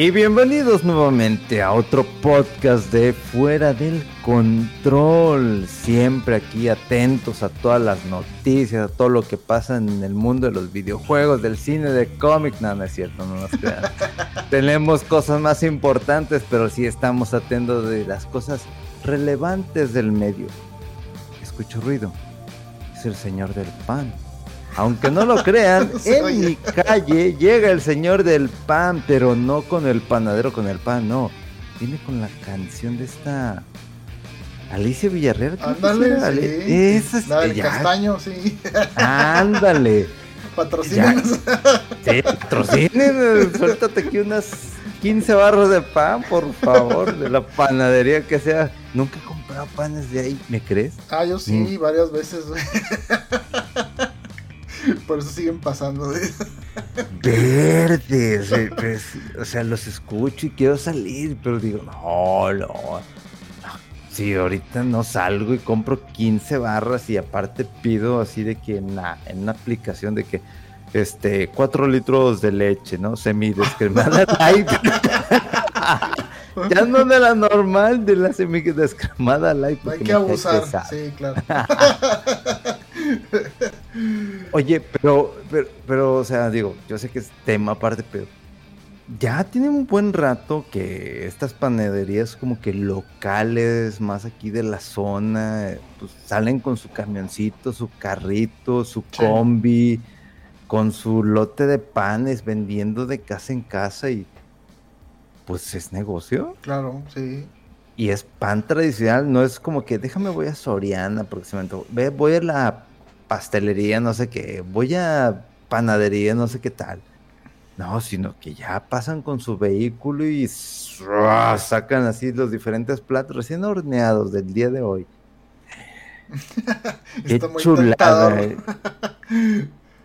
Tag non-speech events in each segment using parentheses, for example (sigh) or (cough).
Y bienvenidos nuevamente a otro podcast de Fuera del Control. Siempre aquí atentos a todas las noticias, a todo lo que pasa en el mundo de los videojuegos, del cine, de cómic. No, no es cierto, no nos crean. (laughs) Tenemos cosas más importantes, pero sí estamos atentos de las cosas relevantes del medio. Escucho ruido. Es el señor del pan. Aunque no lo crean, (laughs) en mi calle llega el señor del pan, pero no con el panadero con el pan, no. Viene con la canción de esta Alicia Villarreal. Ándale, Ale- sí. Esa es La del ya. castaño, sí. Ándale. (laughs) Patrocínanos. Sí, patrocinen, suéltate aquí unas 15 barras de pan, por favor, de la panadería que sea. Nunca he comprado panes de ahí, ¿me crees? Ah, yo sí, varias veces, güey. (laughs) (laughs) Por eso siguen pasando, güey. (laughs) verdes, eh, pues, o sea, los escucho y quiero salir, pero digo, no, no, no. Sí, ahorita no salgo y compro 15 barras y aparte pido así de que en, la, en una aplicación de que, este, 4 litros de leche, ¿no? Semidescremada (laughs) light. ya no de la normal, de la semidescremada light. No hay que abusar. Sí, claro. Oye, pero, pero, pero, o sea, digo, yo sé que es tema aparte, pero ya tiene un buen rato que estas panaderías como que locales, más aquí de la zona, pues salen con su camioncito, su carrito, su Sí. combi, con su lote de panes vendiendo de casa en casa y pues es negocio. Claro, sí. Y es pan tradicional, no es como que déjame voy a Soriana porque se me antojó. Ve, voy a la pastelería, no sé qué, voy a panadería, no sé qué tal. No, sino que ya pasan con su vehículo y sacan así los diferentes platos recién horneados del día de hoy. (laughs) Qué Está muy chulada. eh.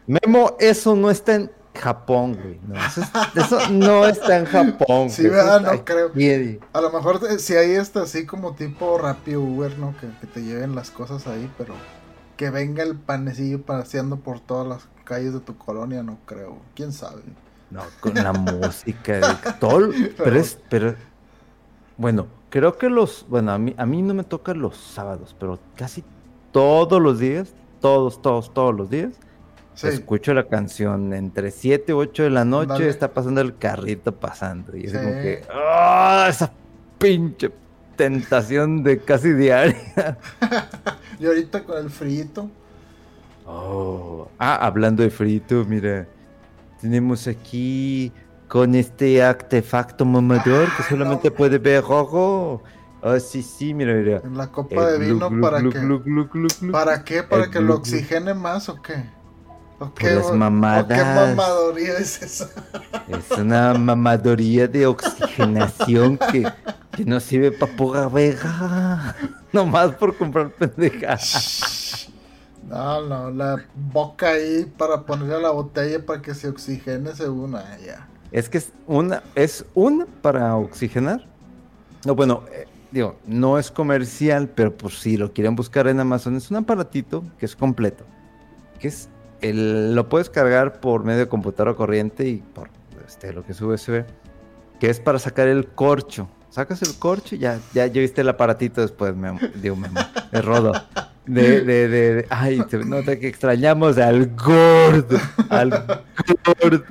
Memo, eso no está en Japón, güey. No, eso, es- eso no está en Japón. Sí, ¿verdad? está No creo. A lo mejor eh, si hay este así como tipo Rappi Uber, ¿no? Que, que te lleven las cosas ahí, pero que venga el panecillo paseando por todas las calles de tu colonia, no creo. ¿Quién sabe? No, con la música, de- (laughs) todo, pero es, pero, bueno, creo que los, bueno, a mí, a mí no me toca los sábados, pero casi todos los días, todos, todos, todos los días, Sí. escucho la canción entre 7 y 8 de la noche, está pasando el carrito pasando, y es como que, ¡ah! esa pinche tentación de casi diaria. (laughs) Y ahorita con el frito. Oh. Ah, hablando de frito, mira. Tenemos aquí con este artefacto mamador que (laughs) solamente puede ver rojo. Ah, sí, sí, mira, mira. En la copa de El vino para que. ¿Para qué? ¿Para El que lo oxigene más o qué? ¿O Por las o ¿Qué mamadas. mamadoría es esa? Es una mamadoría de oxigenación que, que no sirve para pura verga. (laughs) Nomás por comprar pendejadas. No, no, la boca ahí para ponerle a la botella para que se oxigene según ah, ya. Es que es una, es una para oxigenar. No, bueno, eh, digo, no es comercial, pero por si lo quieren buscar en Amazon, es un aparatito que es completo. Que es lo puedes cargar por medio de computadora corriente y por este, lo que es USB, que es para sacar el corcho. Sacas el corcho y ya, ya, ya viste el aparatito después, me, digo, me, me rodo. De, de, de, de- ay, se nota que extrañamos al gordo, al gordo.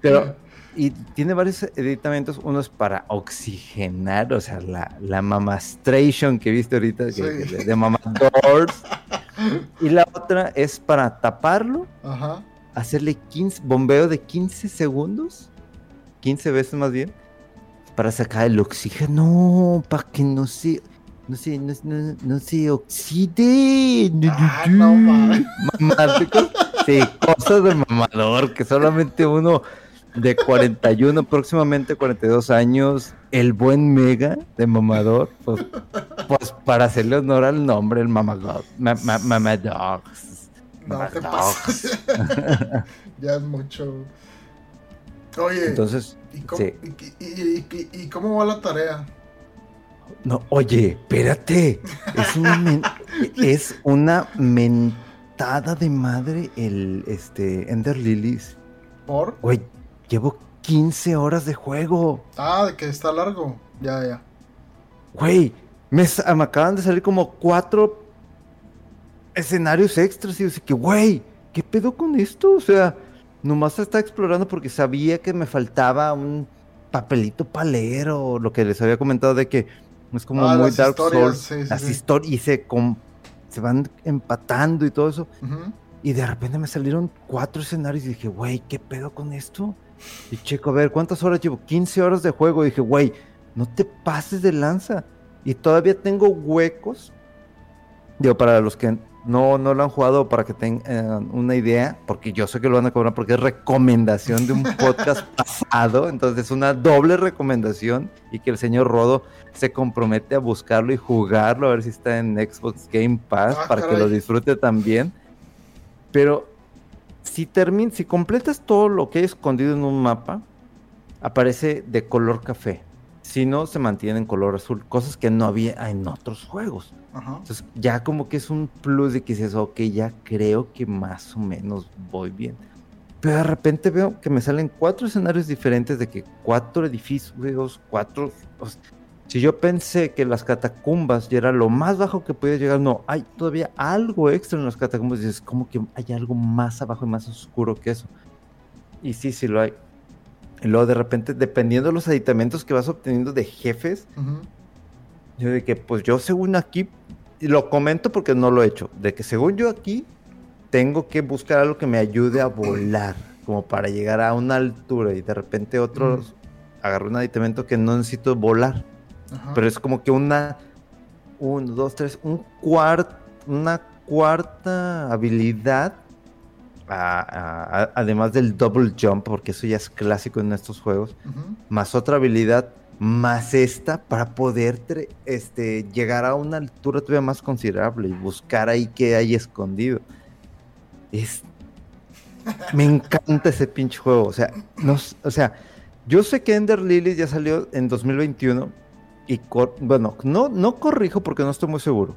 Pero, y tiene varios editamentos, unos para oxigenar, o sea, la, la mamastration que viste ahorita, que- Sí. que de, de mamadors. (laughs) Y la otra es para taparlo, Ajá. hacerle 15, bombeo de 15 segundos, 15 veces más bien, para sacar el oxígeno, para que no se, no se, no, no- no se oxide. Ah, no mames. Mamático. Sí, cosas de mamador que solamente uno de 41, próximamente 42 años, el buen mega de mamador, pues, pues para hacerle honor al nombre, el mamador, ma- ma- mamadogs. No te Mamadogs. pases. (laughs) ya es mucho. Oye, Entonces, ¿y, cómo, sí. y, y- y- y cómo va la tarea? No, oye, espérate. Es una, (laughs) es una mentada de madre el este Ender Lilies. ¿Por? Güey, llevo 15 horas de juego. Ah, de que está largo. Ya, ya. Güey, me, me acaban de salir como cuatro escenarios extras y yo así que, güey, ¿qué pedo con esto? O sea, nomás estaba explorando porque sabía que me faltaba un papelito para leer o lo que les había comentado de que es como Ah, muy Dark Souls. sí, sí, las sí. historias y se, van empatando y todo eso. Y de repente me salieron cuatro escenarios y dije, güey, ¿qué pedo con esto? Y checo, a ver, ¿cuántas horas llevo? 15 horas de juego. Y dije, güey, no te pases de lanza. Y todavía tengo huecos. Digo, para los que no, no lo han jugado, para que tengan una idea, porque yo sé que lo van a cobrar porque es recomendación de un (laughs) podcast pasado. Entonces es una doble recomendación y que el señor Rodo se compromete a buscarlo y jugarlo, a ver si está en Xbox Game Pass, Ah, para que caray. lo disfrute también. Pero si termin si completas todo lo que hay escondido en un mapa, aparece de color café. Si no, se mantiene en color azul, cosas que no había en otros juegos. Ajá. Entonces, ya como que es un plus de que dices, ok, ya creo que más o menos voy bien. Pero de repente veo que me salen cuatro escenarios diferentes de que cuatro edificios, cuatro... o sea, si yo pensé que las catacumbas ya era lo más bajo que podía llegar, no, hay todavía algo extra en las catacumbas. Y dices, como que hay algo más abajo y más oscuro que eso. Y sí, sí lo hay. Y luego de repente, dependiendo de los aditamentos que vas obteniendo de jefes, Ujú. yo de que, pues yo según aquí, y lo comento porque no lo he hecho, de que según yo aquí, tengo que buscar algo que me ayude a volar, como para llegar a una altura y de repente otros agarro un aditamento que no necesito volar, Ajá. pero es como que una, uno, dos, tres, un cuart, una cuarta habilidad, a- a- a- además del double jump, porque eso ya es clásico en estos juegos Ujú. más otra habilidad, más esta, para poder tre- este, llegar a una altura todavía más considerable y buscar ahí qué hay escondido. Es... Me encanta ese pinche juego. O sea, no, o sea, yo sé que Ender Lilies ya salió en 2021 y, bueno, no, no corrijo porque no estoy muy seguro.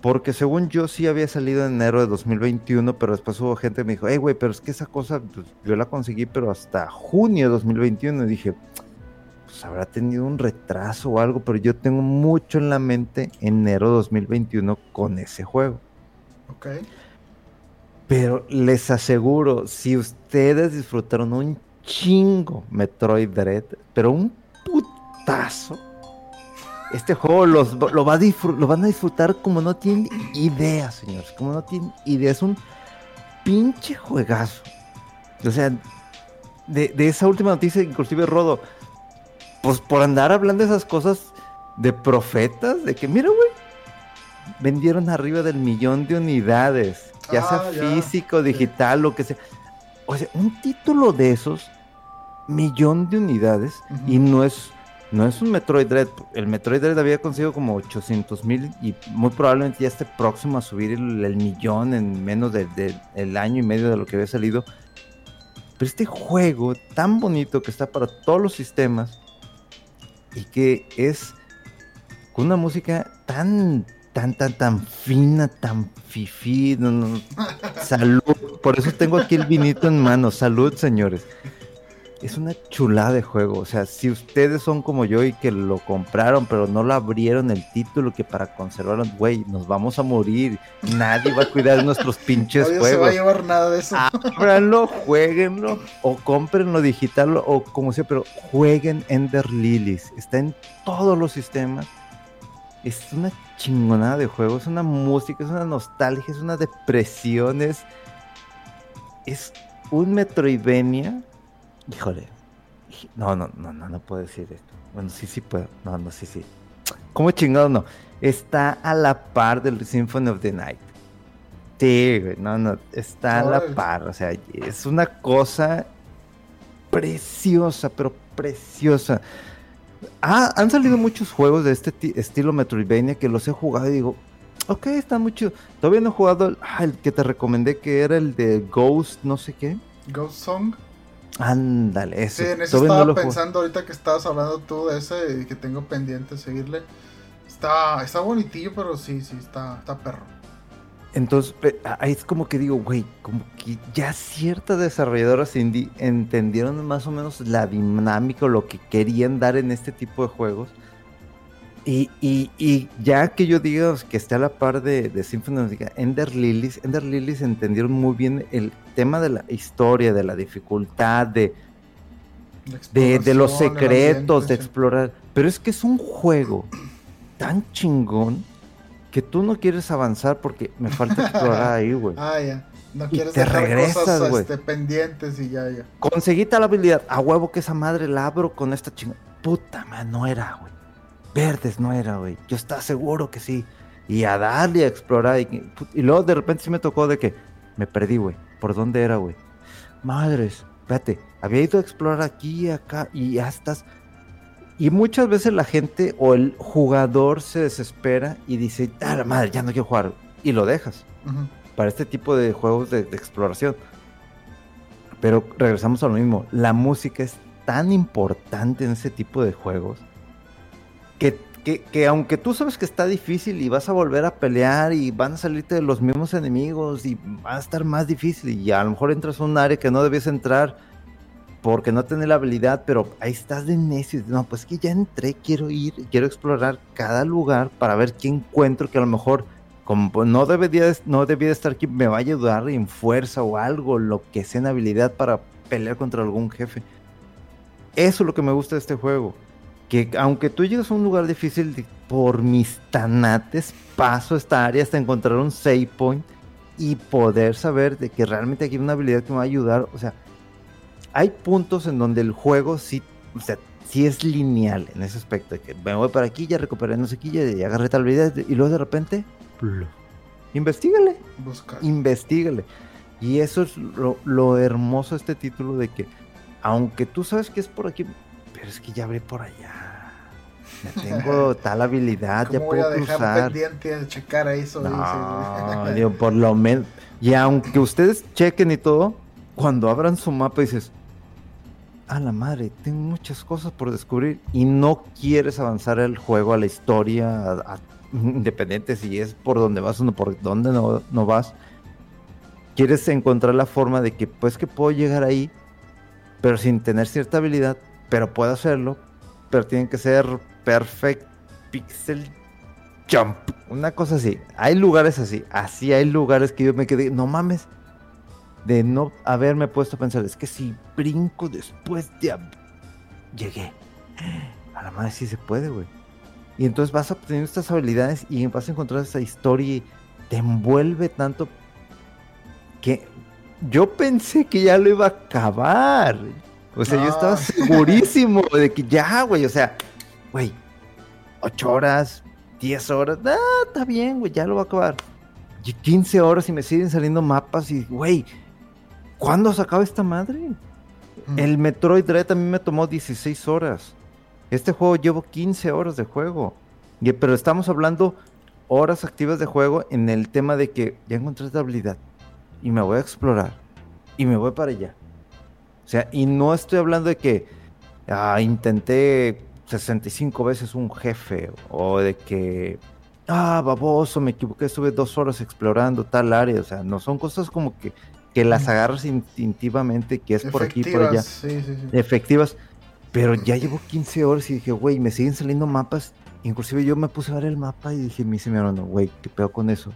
Porque según yo sí había salido en enero de 2021, pero después hubo gente que me dijo, hey, güey, pero es que esa cosa pues, yo la conseguí, pero hasta junio de 2021. Y dije, pues habrá tenido un retraso o algo, pero yo tengo mucho en la mente enero 2021 con ese juego. Ok. Pero les aseguro, si ustedes disfrutaron un chingo Metroid Dread, pero un putazo, este juego los, lo, va a lo van a disfrutar como no tienen idea, señores. Como no tienen idea. Es un pinche juegazo. O sea, de, de esa última noticia, inclusive Rodo, pues por andar hablando de esas cosas de profetas, de que, mira, güey, vendieron arriba del millón de unidades, ya sea Ah, ya. físico, digital, lo que sea. O sea, un título de esos, millón de unidades, y no es, no es un Metroid Dread. El Metroid Dread había conseguido como 800 mil y muy probablemente ya esté próximo a subir el, el millón en menos del de, el año y medio de lo que había salido. Pero este juego tan bonito que está para todos los sistemas y que es con una música tan, tan, tan, tan fina, tan fifí. No, no, salud. Por eso tengo aquí el vinito en mano. Salud, señores. Es una chulada de juego. O sea, si ustedes son como yo y que lo compraron, pero no lo abrieron el título, que para conservarlo, güey, nos vamos a morir. Nadie va a cuidar nuestros (laughs) pinches Nadie se juegos. va a llevar nada de eso. Ábranlo, jueguenlo, o cómprenlo digital, o como sea, pero jueguen Ender Lilies. Está en todos los sistemas. es una chingonada de juego, es una música, es una nostalgia, es una depresión, es, es un Metroidvania. Híjole, no, no, no, no, no puedo decir esto. Bueno, sí, sí puedo. No, no, sí, sí. ¿Cómo chingado no? Está a la par del Symphony of the Night. Sí, güey, no, no, está a la par. O sea, es una cosa preciosa, pero preciosa. Ah, han salido muchos juegos de este estilo Metroidvania que los he jugado y digo, ok, está mucho. Todavía no he jugado ah, el que te recomendé que era el de Ghost, no sé qué. Ghost Song. Ándale, ese. Sí, en eso estaba pensando ahorita que estabas hablando tú de ese y que tengo pendiente seguirle. Está, está bonitillo, pero sí, sí, está, está perro. Entonces, ahí es como que digo, güey, como que ya ciertas desarrolladoras indie entendieron más o menos la dinámica o lo que querían dar en este tipo de juegos. Y, y, ya que yo diga que esté a la par de, de Symphony of Ender Lilies, Ender Lilies entendieron muy bien el tema de la historia, de la dificultad, de, de, los secretos, de explorar. Pero es que es un juego tan chingón que tú no quieres avanzar porque me falta explorar (laughs) ahí, güey. Ah, ya. No quieres te dejar regresas, cosas este, pendientes y ya, ya. Conseguí tal habilidad. A huevo que esa madre la abro con esta chingada. Puta, man, no era, güey. Verdes no era, güey. Yo estaba seguro que sí. Y a darle a explorar. Y, y luego de repente sí me tocó de que me perdí, güey. ¿Por dónde era, güey? Madres, espérate. Había ido a explorar aquí y acá y ya estás y muchas veces la gente o el jugador se desespera y dice, ah, la madre, ya no quiero jugar. Y lo dejas. Para este tipo de juegos de, exploración. Pero regresamos a lo mismo. La música es tan importante en ese tipo de juegos que, que, aunque tú sabes que está difícil y vas a volver a pelear y van a salirte de los mismos enemigos y va a estar más difícil y a lo mejor entras a un área que no debías entrar porque no tenés la habilidad, pero ahí estás de necio. No, pues que ya entré, quiero ir, quiero explorar cada lugar para ver qué encuentro que a lo mejor, como no debería, no debía estar aquí, me vaya a ayudar en fuerza o algo, lo que sea en habilidad para pelear contra algún jefe. Eso es lo que me gusta de este juego. Que aunque tú llegues a un lugar difícil, por mis tanates paso esta área hasta encontrar un save point y poder saber de que realmente aquí hay una habilidad que me va a ayudar. O sea, hay puntos en donde el juego sí, o sea, sí es lineal en ese aspecto, de que me voy para aquí, ya recuperé no sé qué, ya agarré tal habilidad, y luego de repente, investigale, investigale. Y eso es lo, hermoso de este título, de que aunque tú sabes que es por aquí, pero es que ya abré por allá. Ya (laughs) tengo tal habilidad, ya puedo voy a cruzar. pendiente de checar eso. No, (laughs) digo, por lo menos. Y aunque ustedes chequen y todo, cuando abran su mapa dices, a la madre, tengo muchas cosas por descubrir y no quieres avanzar el juego a la historia, independiente si es por donde vas o por donde no, no, vas. Quieres encontrar la forma de que, pues que puedo llegar ahí, pero sin tener cierta habilidad, pero puedo hacerlo, pero tienen que ser perfect pixel jump, una cosa así. Hay lugares así, así hay lugares que yo me quedé, no mames, de no haberme puesto a pensar, es que si brinco después de... Llegué. A la madre sí se puede, güey. Y entonces vas a obtener estas habilidades y vas a encontrar esa historia y te envuelve tanto que yo pensé que ya lo iba a acabar. O sea, yo estaba segurísimo de que ya, güey, o sea, güey, ocho horas, diez horas, ah, está bien, güey, ya lo va a acabar. Y 15 horas y me siguen saliendo mapas y, güey, ¿Cuándo se acaba esta madre? El Metroid Dread a mí me tomó 16 horas. Este juego llevo 15 horas de juego. pero estamos hablando horas activas de juego en el tema de que ya encontré esta habilidad y me voy a explorar y me voy para allá. O sea, y no estoy hablando de que ah, intenté 65 veces un jefe o de que, ah, baboso, me equivoqué, estuve dos horas explorando tal área. O sea, no son cosas como que que las agarras instintivamente, que es por aquí por allá. Efectivas. Pero ya llevo 15 horas y dije, güey, me siguen saliendo mapas. Inclusive yo me puse a ver el mapa y dije, me dice mi hermano, güey, ¿qué pedo con eso?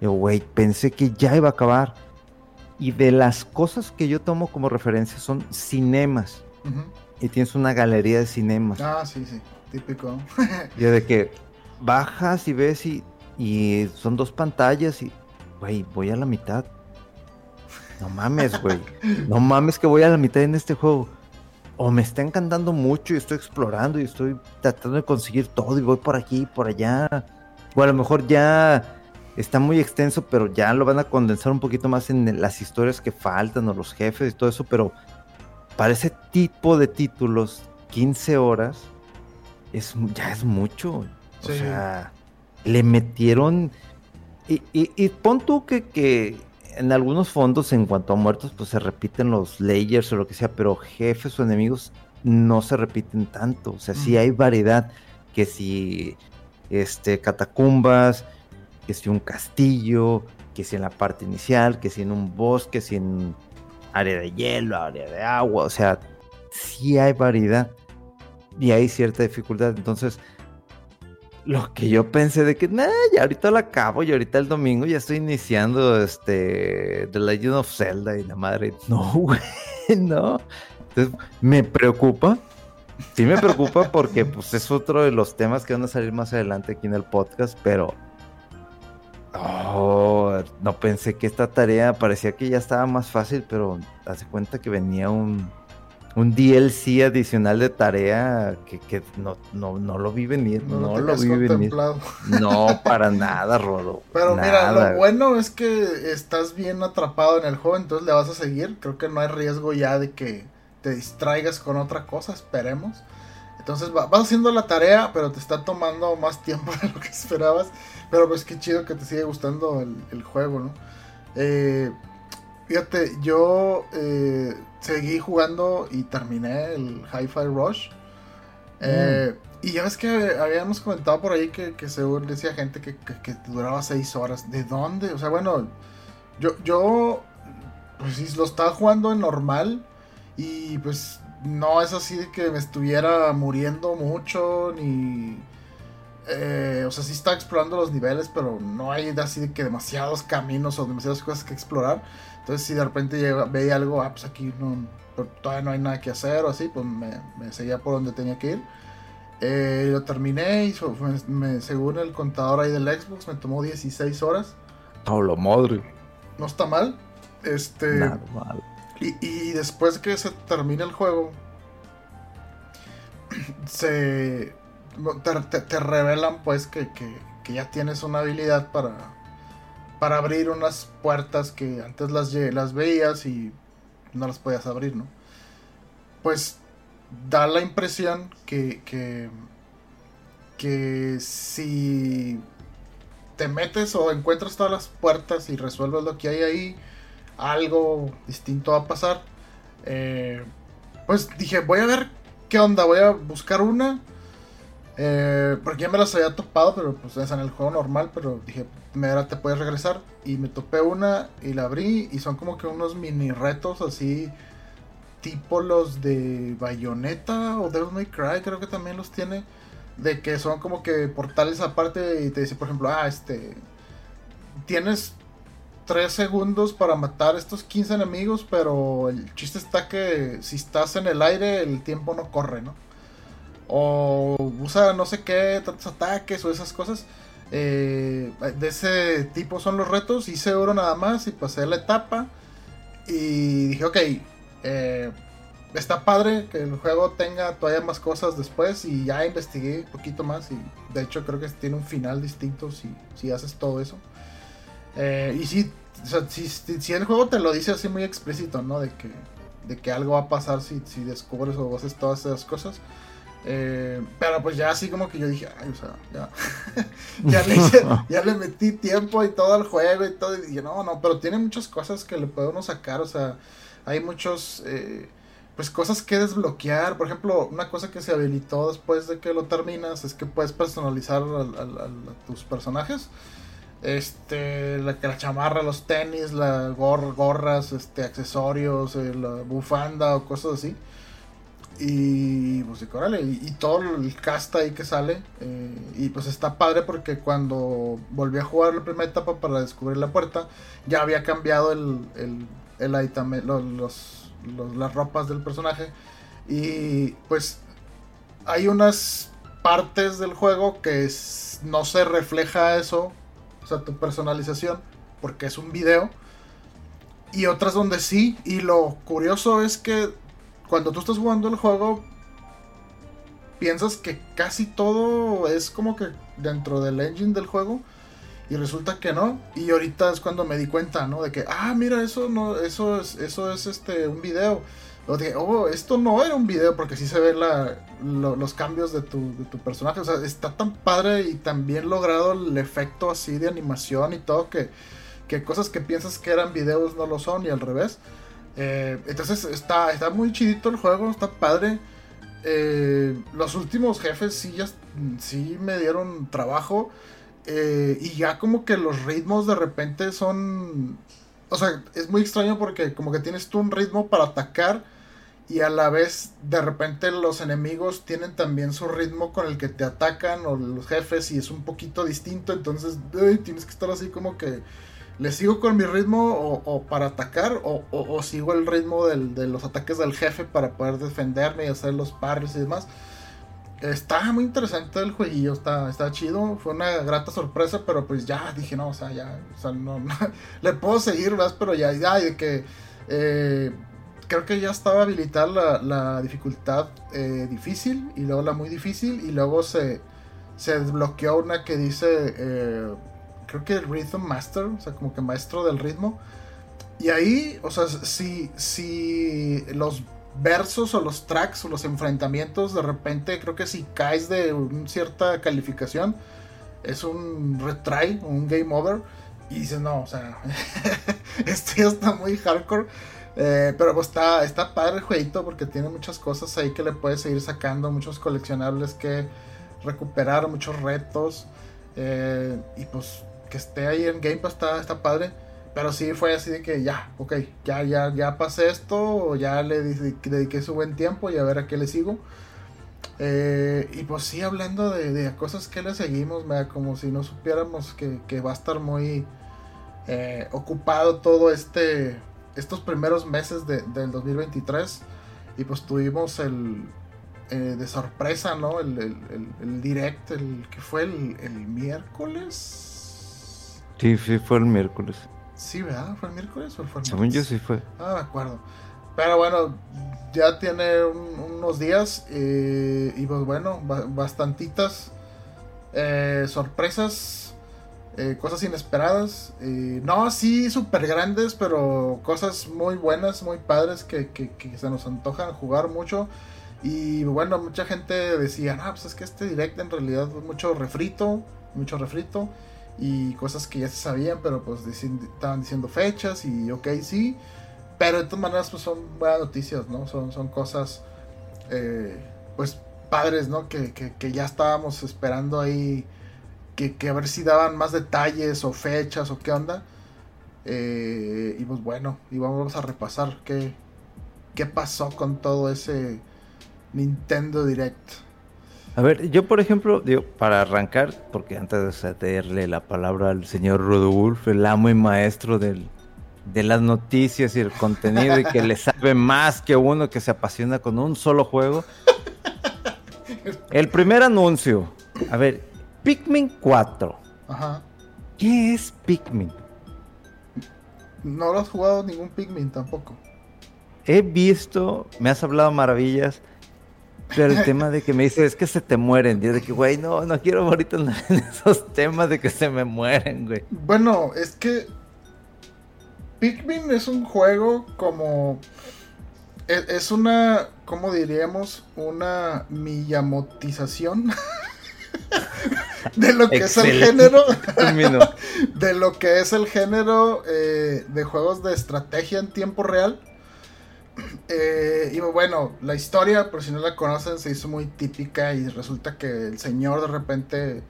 Yo, güey, pensé que ya iba a acabar. Y de las cosas que yo tomo como referencia son cinemas. Y tienes una galería de cinemas. Ah, sí, sí, típico. (laughs) yo de que, bajas y ves y, y son dos pantallas y, güey, voy a la mitad. No mames, güey. (laughs) No mames que voy a la mitad en este juego. O me está encantando mucho y estoy explorando y estoy tratando de conseguir todo y voy por aquí y por allá. O a lo mejor ya está muy extenso, pero ya lo van a condensar un poquito más en las historias que faltan o los jefes y todo eso, pero para ese tipo de títulos, 15 horas es, ya es mucho. O sea, le metieron... Y, y, pon tú que, que, en algunos fondos, en cuanto a muertos, pues se repiten los layers o lo que sea, pero jefes o enemigos no se repiten tanto. O sea, sí hay variedad. Que si este, catacumbas, que si un castillo, que si en la parte inicial, que si en un bosque, que si en área de hielo, área de agua, o sea, sí hay variedad y hay cierta dificultad. Entonces, lo que yo pensé de que, nah, ya ahorita lo acabo y ahorita el domingo ya estoy iniciando este The Legend of Zelda y la madre, (laughs) no, güey, no. Entonces, me preocupa. Sí me preocupa porque pues es otro de los temas que van a salir más adelante aquí en el podcast, pero Oh, no pensé que esta tarea parecía que ya estaba más fácil, pero hace cuenta que venía un, un DLC adicional de tarea que, no, no, lo vi venir. No, lo, vi venir. No, para nada, Rodo. Pero mira, lo bueno es que estás bien atrapado en el juego, entonces le vas a seguir. Creo que no hay riesgo ya de que te distraigas con otra cosa, esperemos. Entonces vas haciendo la tarea, pero te está tomando más tiempo (laughs) de lo que esperabas. Pero pues qué chido que te sigue gustando el, juego, ¿no? Eh, fíjate, yo eh, seguí jugando y terminé el Hi-Fi Rush. Eh, mm. y ya ves que habíamos comentado por ahí que, que según decía gente que, duraba 6 horas. ¿De dónde? O sea, bueno, yo, yo pues lo estaba jugando en normal. Y pues no es así de que me estuviera muriendo mucho ni eh, o sea, sí está explorando los niveles, pero no hay así de que demasiados caminos o demasiadas cosas que explorar. Entonces, si de repente llega, veía algo, ah, pues aquí no, todavía no hay nada que hacer o así, pues me, seguía por donde tenía que ir. Eh, lo terminé y según el contador ahí del Xbox me tomó 16 horas. Oh, lo madre. No está mal. Este. Nada mal. Y, y después que se termine el juego, (clears throat) se te, revelan pues que, ya tienes una habilidad para, para abrir unas puertas que antes las, las veías y no las podías abrir, ¿no? Pues da la impresión que, que, que si te metes o encuentras todas las puertas y resuelves lo que hay ahí, algo distinto va a pasar. Eh, pues dije, voy a ver qué onda, voy a buscar una eh, porque ya me las había topado, pero pues es en el juego normal, pero dije, mira, te puedes regresar. Y me topé una y la abrí y son como que unos mini retos así, tipo los de Bayonetta o Devil May Cry, creo que también los tiene. De que son como que portales aparte y te dice, por ejemplo, ah, este, tienes 3 segundos para matar estos 15 enemigos, pero el chiste está que si estás en el aire el tiempo no corre, ¿no? O usa no sé qué, tantos ataques o esas cosas. Eh, de ese tipo son los retos. Hice oro nada más y pasé la etapa. Y dije, ok, eh, está padre que el juego tenga todavía más cosas después. Y ya investigué un poquito más. Y de hecho, creo que tiene un final distinto si, si haces todo eso. Eh, y si, si, el juego te lo dice así muy explícito, ¿no? De que, de que algo va a pasar si, si descubres o haces todas esas cosas. Eh, pero pues ya así como que yo dije, ay, o sea, ya, (laughs) ya, le metí tiempo y todo al juego y todo. Y dije, no, no, pero tiene muchas cosas que le podemos sacar. O sea, hay muchos, eh, pues cosas que desbloquear. Por ejemplo, una cosa que se habilitó después de que lo terminas es que puedes personalizar a, tus personajes. Este, la, chamarra, los tenis, la gorras, este, accesorios, eh, la bufanda o cosas así. Y pues y, todo el cast ahí que sale. Eh, y pues está padre porque cuando volví a jugar la primera etapa para descubrir la puerta, ya había cambiado el, el, el item, los, las ropas del personaje. Y pues hay unas partes del juego que no se refleja eso, o sea, tu personalización, porque es un video. Y otras donde sí. Y lo curioso es que cuando tú estás jugando el juego, piensas que casi todo es como que dentro del engine del juego. Y resulta que no. Y ahorita es cuando me di cuenta, ¿no? De que, ah, mira, eso no, eso es, eso es este un video. O de, oh, esto no era un video, porque sí se ven la, los cambios de tu, de tu, personaje. O sea, está tan padre y tan bien logrado el efecto así de animación y todo que, que cosas que piensas que eran videos no lo son y al revés. Eh, entonces está, está muy chidito el juego, está padre. Eh, los últimos jefes sí, ya, sí me dieron trabajo. Eh, y ya como que los ritmos de repente son... O sea, es muy extraño porque como que tienes tú un ritmo para atacar y a la vez de repente los enemigos tienen también su ritmo con el que te atacan o los jefes y es un poquito distinto. Entonces tienes que estar así como que le sigo con mi ritmo o, para atacar o, sigo el ritmo de los ataques del jefe para poder defenderme y hacer los parries y demás. Está muy interesante el jueguillo, está, está chido, fue una grata sorpresa, pero pues ya dije, no, o sea, ya, o sea, no, (laughs) le puedo seguir, más, pero ya, ya, de que eh, creo que ya estaba habilitada la, dificultad eh, difícil y luego la muy difícil y luego se, se desbloqueó una que dice, eh, creo que Rhythm Master, o sea, como que maestro del ritmo. Y ahí, o sea, si, si los versos o los tracks o los enfrentamientos, de repente creo que si caes de una cierta calificación, es un retry, un game over. Y dices, no, o sea, (laughs) esto ya está muy hardcore. Eh, pero pues está, está padre el jueguito porque tiene muchas cosas ahí que le puedes seguir sacando, muchos coleccionables que recuperar, muchos retos. Eh, y pues que esté ahí en Game Pass está, está padre. Pero sí fue así de que ya, ok, ya, ya, ya pasé esto, ya le dediqué su buen tiempo y a ver a qué le sigo. Eh, y pues sí, hablando de, cosas que le seguimos, como si no supiéramos que, va a estar muy eh, ocupado todo este, estos primeros meses de, del 2023. Y pues tuvimos el, eh, de sorpresa, ¿no? El, el, el, direct, el que fue el, miércoles. Sí, sí, fue el miércoles. Sí, ¿verdad? ¿Fue el miércoles o fue el Según yo sí fue. Ah, de acuerdo. Pero bueno, ya tiene unos días eh, y pues bueno, bastantitas eh, sorpresas, eh, cosas inesperadas. no, sí, súper grandes, pero cosas muy buenas, muy padres que, que, se nos antojan jugar mucho. Y bueno, mucha gente decía, ah, pues es que este direct en realidad es mucho refrito, mucho refrito y cosas que ya se sabían, pero pues estaban diciendo fechas y ok, sí. Pero de todas maneras pues son buenas noticias, ¿no? Son, son cosas eh, pues padres, ¿no? Que, que, ya estábamos esperando ahí que, que, a ver si daban más detalles o fechas o qué onda. Eh, y pues bueno, y vamos a repasar qué, qué pasó con todo ese Nintendo Direct. A ver, yo por ejemplo, digo, para arrancar, porque antes de cederle la palabra al señor Rodolfo, el amo y maestro del, de las noticias y el contenido y que le sabe más que uno que se apasiona con un solo juego. El primer anuncio, a ver, Pikmin 4. Ajá. ¿Qué es Pikmin? No lo has jugado ningún Pikmin tampoco. He visto, me has hablado maravillas pero el tema de que me dice es que se te mueren. Yo de que, güey, no, no quiero ahorita en (laughs) esos temas de que se me mueren, güey. Bueno, es que Pikmin es un juego como... E, es una, ¿cómo diríamos? Una miyamotización (laughs) de lo que es el género. (laughs) de lo que es el género eh, de juegos de estrategia en tiempo real. Eh, y bueno, la historia, por si no la conocen, se hizo muy típica y resulta que el señor de repente,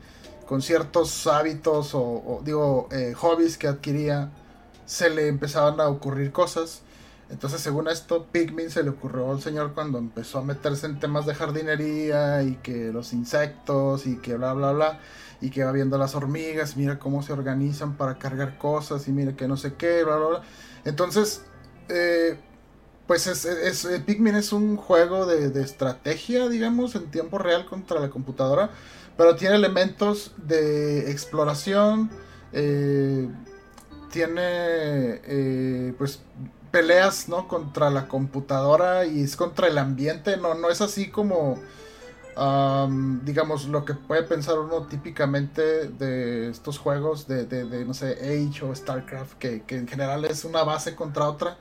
con ciertos hábitos o, digo, eh, hobbies que adquiría, se le empezaban a ocurrir cosas. Entonces, según esto, Pikmin se le ocurrió al señor cuando empezó a meterse en temas de jardinería y que los insectos y que bla, bla, bla. Y que va viendo las hormigas, mira cómo se organizan para cargar cosas y mira que no sé qué, bla, bla, bla. Entonces, eh, pues es, es, Pikmin es un juego de, estrategia, digamos, en tiempo real contra la computadora, pero tiene elementos de exploración, eh, tiene eh, pues peleas, ¿no? Contra la computadora y es contra el ambiente, no, no es así como digamos, lo que puede pensar uno típicamente de estos juegos de, de, no sé, Age o StarCraft, que, en general es una base contra otra.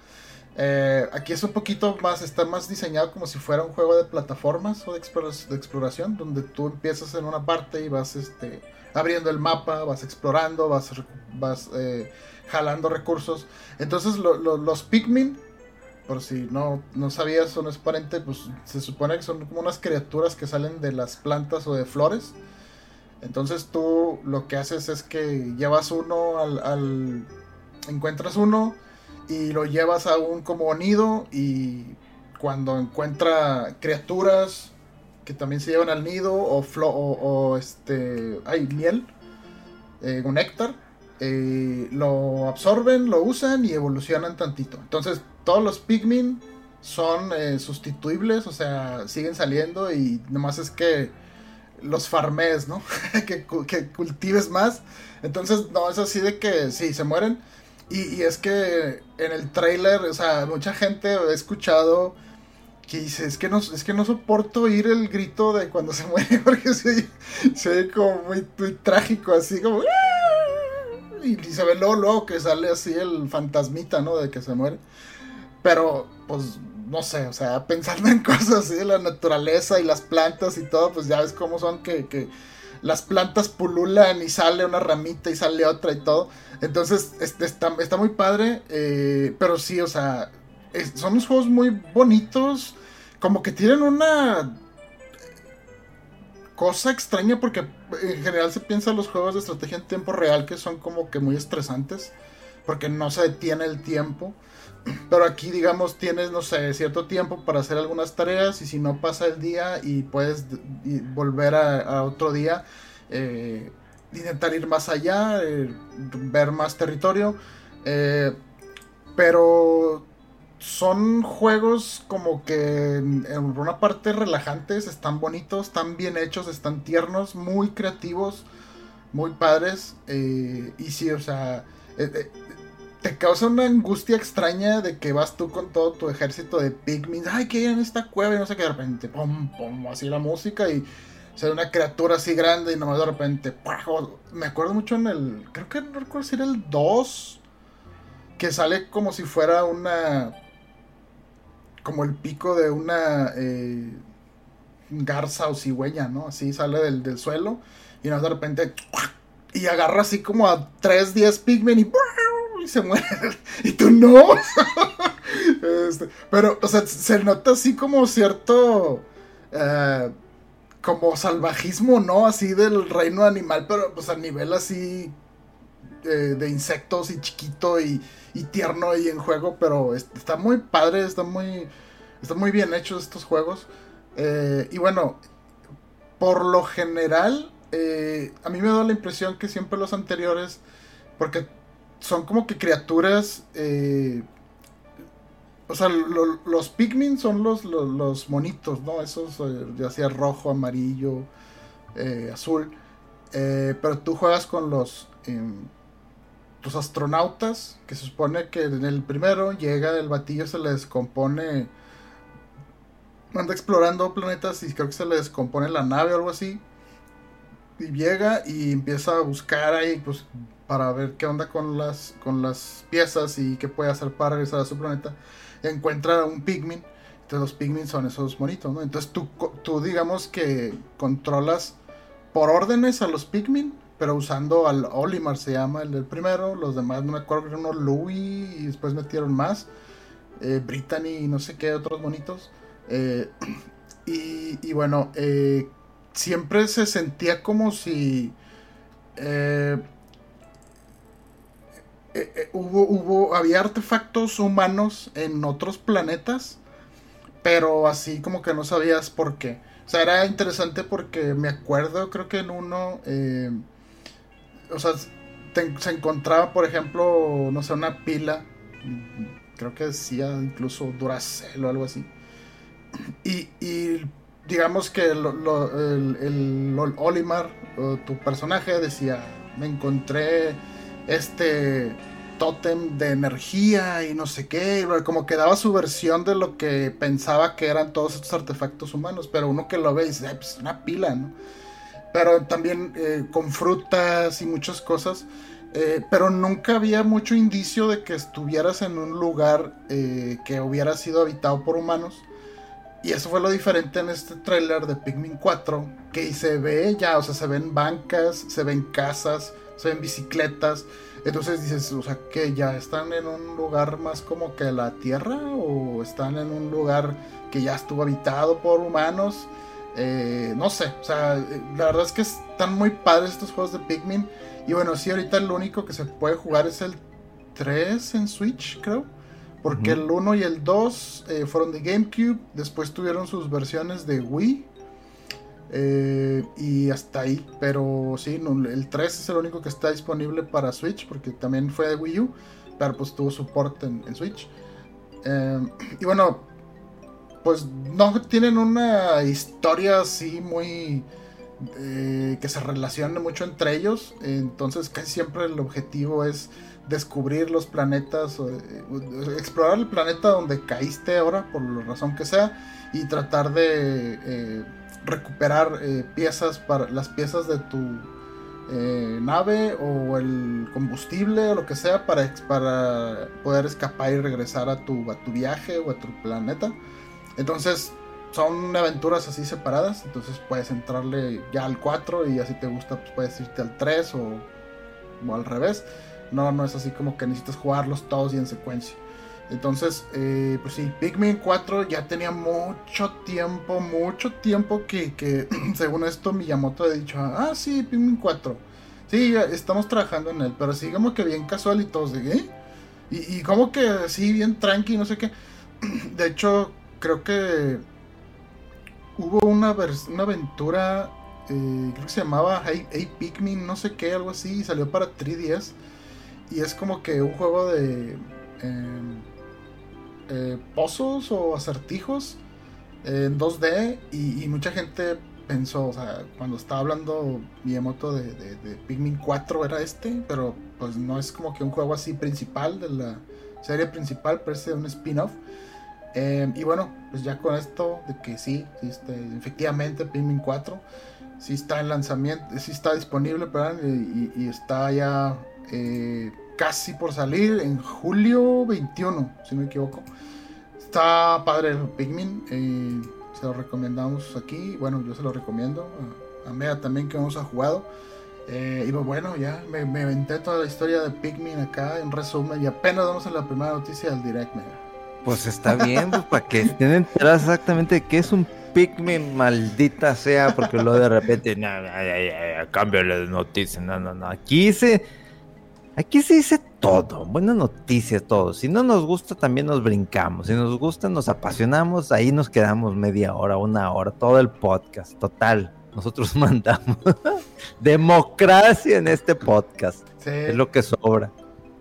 Eh, aquí es un poquito más, está más diseñado como si fuera un juego de plataformas o de, exploración, donde tú empiezas en una parte y vas este, abriendo el mapa, vas explorando, vas, eh, jalando recursos. Entonces los Pikmin por si no, no sabías o no es pues se supone que son como unas criaturas que salen de las plantas o de flores. Entonces tú lo que haces es que llevas uno al, encuentras uno y lo llevas a un como nido y cuando encuentra criaturas que también se llevan al nido o, o, este hay miel eh, un néctar eh, lo absorben lo usan y evolucionan tantito entonces todos los Pikmin son eh, sustituibles, o sea, siguen saliendo y nomás es que los farmes, ¿no? (laughs) que, cultives más. Entonces, no, es así de que sí, se mueren. Y, es que en el trailer, o sea, mucha gente ha escuchado que dice, es que no, es que no soporto oír el grito de cuando se (laughs) muere, porque se, se ve como muy, trágico, así como... Y, y se ve luego, luego que sale así el fantasmita, ¿no? De que se muere. Pero, pues, no sé, o sea, (laughs) pensando en cosas así de la naturaleza y las plantas y todo, pues ya ves cómo son que, las plantas pululan y sale una ramita y sale otra y todo. Entonces, este, está, está muy padre, eh, pero sí, o sea, son unos juegos muy bonitos, como que tienen una cosa extraña porque en general se piensa en los juegos de estrategia en tiempo real que son como que muy estresantes, porque no se detiene el tiempo. Pero aquí, digamos, tienes, no sé, cierto tiempo para hacer algunas tareas y si no pasa el día y puedes volver a, otro día, eh, intentar ir más allá, eh, ver más territorio. Eh, pero son juegos como que en, una parte relajantes, están bonitos, están bien hechos, están tiernos, muy creativos, muy padres. y sí, o sea te causa una angustia extraña de que vas tú con todo tu ejército de pigmins, ay, que hay en esta cueva y no sé qué, de repente, pum, pum, así la música y se ve una criatura así grande y nomás de repente, me acuerdo mucho en el, creo que no recuerdo si era el 2, que sale como si fuera una, como el pico de una eh, garza o cigüeña, ¿no? Así sale del, del suelo y nomás de repente, y agarra así como a 3, 10 pigmen y y se muere. (laughs) Y tú no. (laughs) Este, pero, o sea, se nota así como cierto. Eh, como salvajismo, ¿no? Así del reino animal, pero pues a nivel así. Eh, de insectos y chiquito y, y, tierno y en juego, pero está muy padre, está muy, está muy bien hechos estos juegos. Eh, y bueno, por lo general, a mí me da la impresión que siempre los anteriores, porque son como que criaturas. Eh, o sea, los Pikmin son los, los, monitos, ¿no? Esos, eh, ya sea rojo, amarillo, eh, azul. pero tú juegas con los, em, los astronautas, que se supone que en el primero llega el batillo, se le descompone. Anda explorando planetas y creo que se le descompone la nave o algo así. Y llega y empieza a buscar ahí, pues para ver qué onda con las, con las piezas y qué puede hacer para regresar a su planeta, encuentra un pigmin. Entonces los pigmin son esos monitos. Entonces tú, tú digamos que controlas por órdenes a los pigmin, pero usando al Olimar se llama el del primero, los demás no me acuerdo, era uno Louis y después metieron más, eh, Brittany y no sé qué otros monitos. Eh, (clears throat) y, y, bueno, eh, siempre se sentía como si... Eh, eh, eh, hubo, hubo, había artefactos humanos en otros planetas, pero así como que no sabías por qué. O sea, era interesante porque me acuerdo, creo que en uno, eh, o sea, se encontraba, por ejemplo, no sé, una pila creo que decía incluso Duracell o algo así. Y, digamos que el, Olimar, tu personaje, decía, me encontré este tótem de energía y no sé qué, como que daba su versión de lo que pensaba que eran todos estos artefactos humanos, pero uno que lo ve dice, pues una pila, ¿no? Pero también eh, con frutas y muchas cosas, eh, pero nunca había mucho indicio de que estuvieras en un lugar eh, que hubiera sido habitado por humanos. Y eso fue lo diferente en este tráiler de Pikmin 4, que se ve ya, o sea, se ven bancas, se ven casas, se ven bicicletas. Entonces dices, o sea, que ya están en un lugar más como que la Tierra o están en un lugar que ya estuvo habitado por humanos. Eh, no sé, o sea, la verdad es que están muy padres estos juegos de Pikmin. Y bueno, sí, ahorita lo único que se puede jugar es el 3 en Switch, creo. Porque el 1 y el 2 eh, fueron de GameCube. Después tuvieron sus versiones de Wii. Eh, y hasta ahí. Pero sí, el 3 es el único que está disponible para Switch. Porque también fue de Wii U. Pero pues tuvo soporte en, Switch. Eh, (clears throat) y bueno, pues no tienen una historia así muy... que se relacione mucho entre ellos. Entonces casi siempre el objetivo es descubrir los planetas, eh, explorar el planeta donde caíste ahora, por la razón que sea, y tratar de eh, recuperar eh, piezas para las piezas de tu nave o el combustible o lo que sea para, para poder escapar y regresar a tu, a tu viaje o a tu planeta. Entonces son aventuras así separadas, entonces puedes entrarle ya al 4 y así te gusta, pues puedes irte al 3 o, o al revés. No, no es así como que necesitas jugarlos todos y en secuencia. Entonces, eh, pues sí, Pikmin 4 ya tenía mucho tiempo, mucho tiempo que, (clears throat) según esto Miyamoto ha dicho, ah, sí, Pikmin 4. Sí, estamos trabajando en él, pero sí como que bien casual y todos ¿eh? Y, como que sí, bien tranqui, no sé qué. (clears throat) De hecho, creo que hubo una, una aventura, eh, creo que se llamaba hey Pikmin, no sé qué, algo así, y salió para 3DS y es como que un juego de em, eh, pozos o acertijos en 2D y, mucha gente pensó, cuando estaba hablando Miyamoto de, de, Pikmin 4 era este, pero pues no es como que un juego así principal de la serie principal, parece un spin-off. Em, y bueno, pues ya con esto de que sí, este, efectivamente Pikmin 4 sí está en lanzamiento, sí está disponible, perdón, y, y, está ya eh, casi por salir en julio 21, si no me equivoco. Está padre el Pikmin, eh, se lo recomendamos aquí. Bueno, yo se lo recomiendo a, Mea también que hemos jugado. Eh, y pues bueno, ya me, me aventé toda la historia de Pikmin acá en resumen y apenas vamos a la primera noticia del direct. Pues está bien, pues para que estén enterados exactamente de qué es un Pikmin, maldita sea, porque luego de repente, no, cambio de noticia, no, no, no. Aquí se Aquí se dice todo, buenas noticias, todo. Si no nos gusta, también nos brincamos. Si nos gusta, nos apasionamos, ahí nos quedamos media hora, una hora, todo el podcast. Total, nosotros (laughs) mandamos. Democracia en este podcast. Es lo que sobra.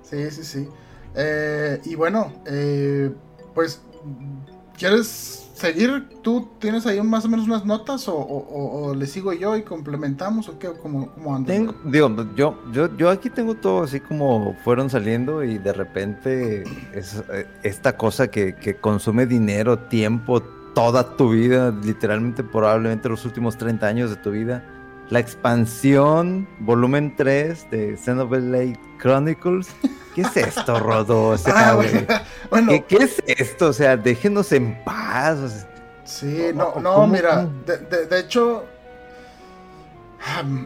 Sí, sí, sí. Eh, y bueno, eh, pues, ¿quieres seguir, tú tienes ahí más o menos unas notas o, le sigo yo y complementamos o qué, cómo, cómo Tengo, digo, yo, yo, yo aquí tengo todo así como fueron saliendo y de repente es eh, esta cosa que, que consume dinero, tiempo, toda tu vida, literalmente probablemente los últimos 30 años de tu vida. La expansión, volumen 3 de Xenoblade Chronicles ¿Qué es esto, Rodo? (laughs) Ah, bueno, ¿Qué, es esto? O sea, déjenos en paz. Sí, no, no, mira, de, hecho,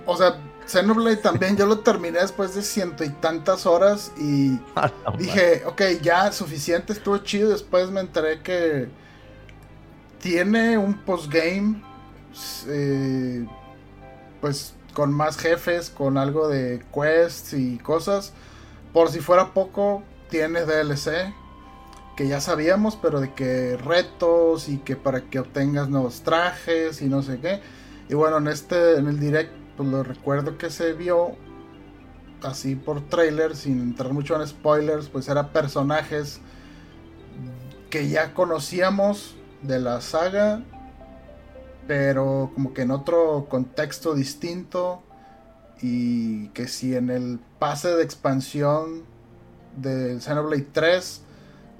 o sea, Xenoblade también yo lo terminé después de ciento y tantas horas y (laughs) dije, ok, ya suficiente, estuvo chido. Después me enteré que tiene un postgame, eh, pues con más jefes, con algo de quests y cosas. Por si fuera poco, tiene DLC, que ya sabíamos, pero de que retos y que para que obtengas nuevos trajes y no sé qué. Y bueno, en este, en el direct, pues lo recuerdo que se vio así por trailer, sin entrar mucho en spoilers, pues eran personajes que ya conocíamos de la saga, pero como que en otro contexto distinto. Y que si en el pase de expansión del Xenoblade 3,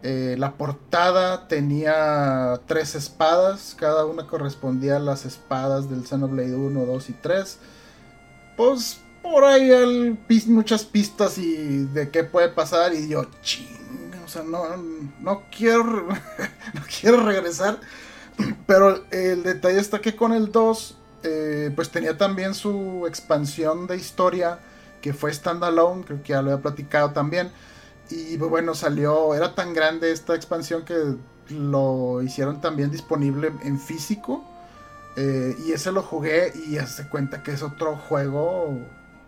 eh, la portada tenía tres espadas, cada una correspondía a las espadas del Xenoblade 1, 2 y 3. Pues por ahí hay muchas pistas y de qué puede pasar y yo, ching, o sea, no, no quiero, (laughs) no quiero regresar. (clears throat) Pero el detalle está que con el 2, eh, pues tenía también su expansión de historia, que fue standalone, creo que ya lo había platicado también. Y bueno, salió, era tan grande esta expansión que lo hicieron también disponible en físico. Eh, y ese lo jugué y se cuenta que es otro juego,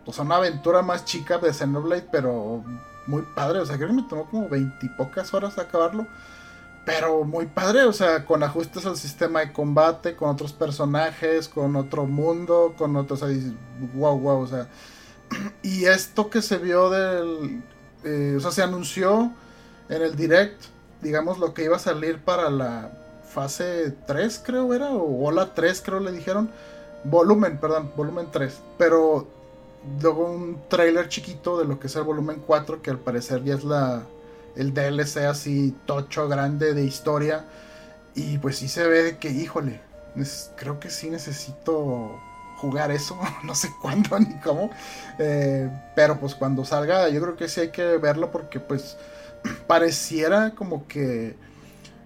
o sea, una aventura más chica de Xenoblade, pero muy padre. O sea, creo que me tomó como veintipocas horas acabarlo. Pero muy padre, o sea, con ajustes al sistema de combate, con otros personajes, con otro mundo, con otros... O sea, wow, wow, o sea... Y esto que se vio del... Eh, o sea, se anunció en el direct, digamos, lo que iba a salir para la fase 3, creo era, o Hola 3, creo le dijeron. Volumen, perdón, volumen 3. Pero luego un trailer chiquito de lo que es el volumen 4, que al parecer ya es la el DLC así tocho grande de historia. Y pues sí se ve que, híjole, creo que sí necesito jugar eso, (laughs) no sé cuándo ni cómo. Eh, pero pues cuando salga, yo creo que sí hay que verlo porque pues (clears throat) pareciera como que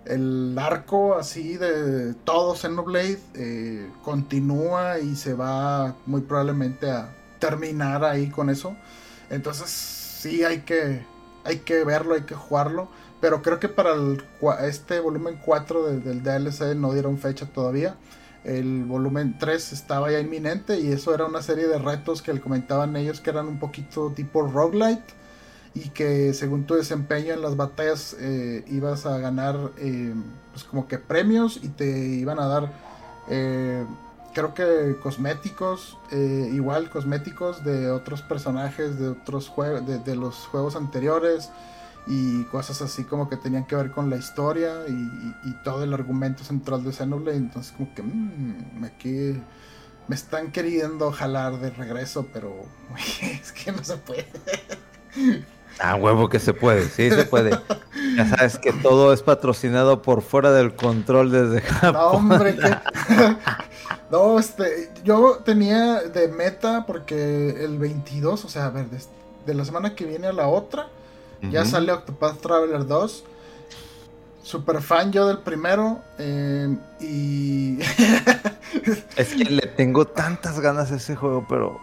el arco así de todo Xenoblade eh, continúa y se va muy probablemente a terminar ahí con eso. Entonces sí hay que, hay que verlo, hay que jugarlo. Pero creo que para este volumen 4 del DLC no dieron fecha todavía. El volumen 3 estaba ya inminente y eso era una serie de retos que le comentaban ellos que eran un poquito tipo roguelite y que según tu desempeño en las batallas eh, ibas a ganar eh, pues como que premios y te iban a dar eh, creo que cosméticos, eh, igual cosméticos de otros personajes de otros juegos, de, los juegos anteriores y cosas así como que tenían que ver con la historia y, todo el argumento central de Xenoblade. Entonces como que mmm, aquí me están queriendo jalar de regreso, pero (laughs) es que no se puede. Ah, huevo que se puede, sí se puede. Ya sabes que todo es patrocinado por fuera del control desde Japón. No, hombre, No, este, yo tenía de meta porque el 22, o sea, a ver, de, la semana que viene a la otra, ya sale Octopath Traveler 2. Super fan yo del primero. Em, y. es que le tengo tantas ganas a ese juego, pero.